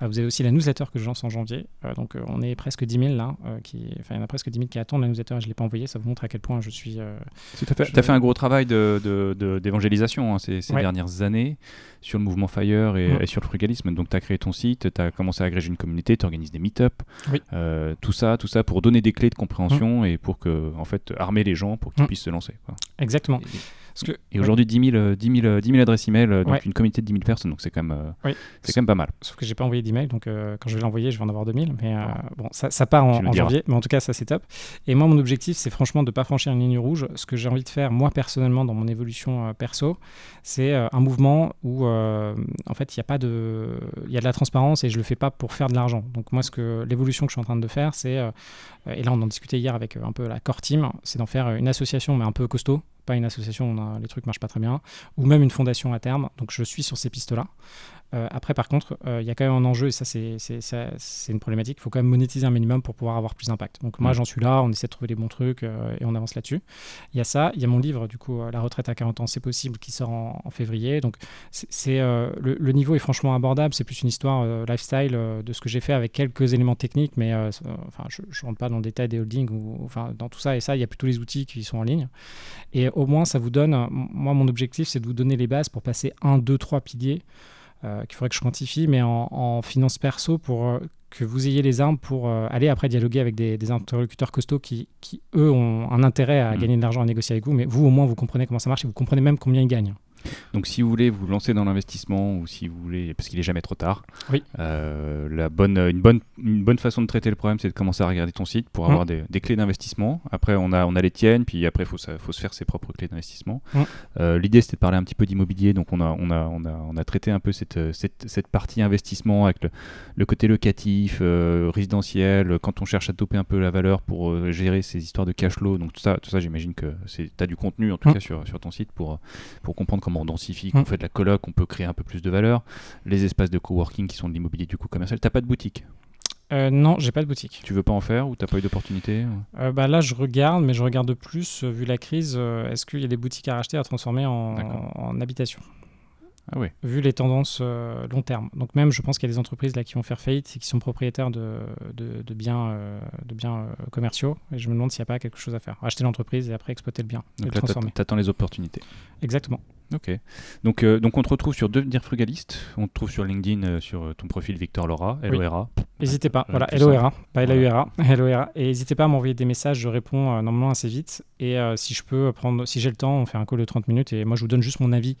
vous avez aussi la newsletter que je lance en janvier. donc, on est presque 10 000 là. qui, enfin, il y en a presque 10 000 qui attendent la newsletter et je ne l'ai pas envoyée. Ça vous montre à quel point je suis. Tu as, fait un gros travail d'évangélisation de, de, hein, ces, ces dernières années sur le mouvement Fire et, mm. sur le frugalisme. Donc, tu as créé ton site, tu as commencé à agréger une communauté, tu organises des meet-up. tout ça, tout ça pour donner des clés de compréhension mm. et pour que, en fait, armer les gens pour qu'ils mm. puissent se lancer. Exactement. Et, aujourd'hui, 10 000, 10, 000, adresses email, euh, donc une communauté de 10 000 personnes, donc c'est quand, même, euh, c'est quand même pas mal. Sauf que j'ai pas envoyé d'email, donc euh, quand je vais l'envoyer, je vais en avoir 2000. Mais bon, ça, ça, part en, janvier, mais en tout cas, ça c'est top. Et moi, mon objectif, c'est franchement de ne pas franchir une ligne rouge. Ce que j'ai envie de faire, moi personnellement, dans mon évolution perso, c'est un mouvement où, en fait, il y a pas de, il y a de la transparence et je le fais pas pour faire de l'argent. Donc moi, ce que l'évolution que je suis en train de faire, c'est, et là, on en discutait hier avec un peu la core team, c'est d'en faire une association, mais un peu costaud pas une association, on les trucs marchent pas très bien, ou même une fondation à terme. Donc je suis sur ces pistes-là. Euh, après, par contre, euh, il y a quand même un enjeu, et ça, c'est une problématique. Il faut quand même monétiser un minimum pour pouvoir avoir plus d'impact. Donc, moi, mm. j'en suis là, on essaie de trouver les bons trucs euh, et on avance là-dessus. Il y a ça, il y a mon livre, du coup, La retraite à 40 ans, c'est possible, qui sort en, février. Donc, c'est le, niveau est franchement abordable. C'est plus une histoire lifestyle de ce que j'ai fait avec quelques éléments techniques, mais enfin, je ne rentre pas dans le détail des holdings ou enfin, dans tout ça. Et ça, il y a plutôt les outils qui sont en ligne. Et au moins, ça vous donne. Moi, mon objectif, c'est de vous donner les bases pour passer un, deux, trois piliers qu'il faudrait que je quantifie, mais en, en finance perso pour euh, que vous ayez les armes pour euh, aller après dialoguer avec des, interlocuteurs costauds qui, qui, eux, ont un intérêt à mmh. gagner de l'argent à négocier avec vous, mais vous, au moins, vous comprenez comment ça marche et vous comprenez même combien ils gagnent. Donc si vous voulez vous lancer dans l'investissement ou si vous voulez, parce qu'il est jamais trop tard, oui. Euh, la bonne, une, bonne, une bonne façon de traiter le problème, c'est de commencer à regarder ton site pour avoir mmh. des, clés d'investissement. Après, on a, on a les tiennes, puis après, il faut, faut se faire ses propres clés d'investissement. Mmh. Euh, l'idée, c'était de parler un petit peu d'immobilier, donc on a, on, a, on, a, on a traité un peu cette, cette, cette partie investissement avec le, côté locatif, euh, résidentiel, quand on cherche à toper un peu la valeur pour gérer ces histoires de cash flow. Donc tout ça, tout ça j'imagine que tu as du contenu, en tout mmh. cas, sur, sur ton site pour, pour comprendre comment on densifie on fait de la coloc, on peut créer un peu plus de valeur. Les espaces de coworking qui sont de l'immobilier du coup commercial. T'as pas de boutique? Euh, non, j'ai pas de boutique. Tu veux pas en faire ou t'as pas eu d'opportunité? Euh, bah Là, je regarde, mais je regarde plus, euh, vu la crise, est-ce qu'il y a des boutiques à racheter, à transformer en, habitation? Ah oui. vu les tendances euh, long terme. Donc même, je pense qu'il y a des entreprises là qui vont faire faillite et qui sont propriétaires de, de, de biens, euh, de biens euh, commerciaux. Et je me demande s'il n'y a pas quelque chose à faire. Acheter l'entreprise et après exploiter le bien et Donc le là, transformer. tu attends les opportunités. Exactement. Ok. Donc, euh, donc on te retrouve sur Devenir Frugaliste. On te trouve sur LinkedIn, euh, sur euh, ton profil Victor Laura, Oui. L-O-R-A. N'hésitez pas. Voilà, LORA, pas. LAURA, LORA. Et n'hésitez pas à m'envoyer des messages, je réponds euh, normalement assez vite. Et euh, si je peux prendre, si j'ai le temps, on fait un call de 30 minutes et moi je vous donne juste mon avis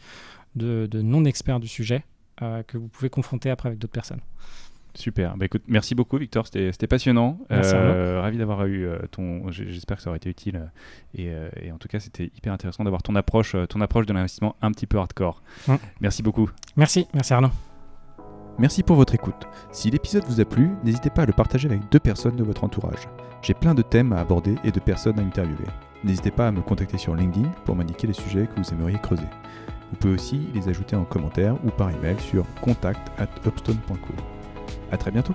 de, de non-expert du sujet euh, que vous pouvez confronter après avec d'autres personnes. Super. Bah, écoute, merci beaucoup, Victor. C'était passionnant. Merci, Euh, ravi d'avoir eu euh, ton. J'espère que ça aurait été utile. euh, Et, et en tout cas, c'était hyper intéressant d'avoir ton approche, ton approche de l'investissement un petit peu hardcore. Merci beaucoup. Merci, merci Arnaud. Merci pour votre écoute. Si l'épisode vous a plu, n'hésitez pas à le partager avec deux personnes de votre entourage. J'ai plein de thèmes à aborder et de personnes à interviewer. N'hésitez pas à me contacter sur LinkedIn pour m'indiquer les sujets que vous aimeriez creuser. Vous pouvez aussi les ajouter en commentaire ou par email sur contact at upstone.co. A très bientôt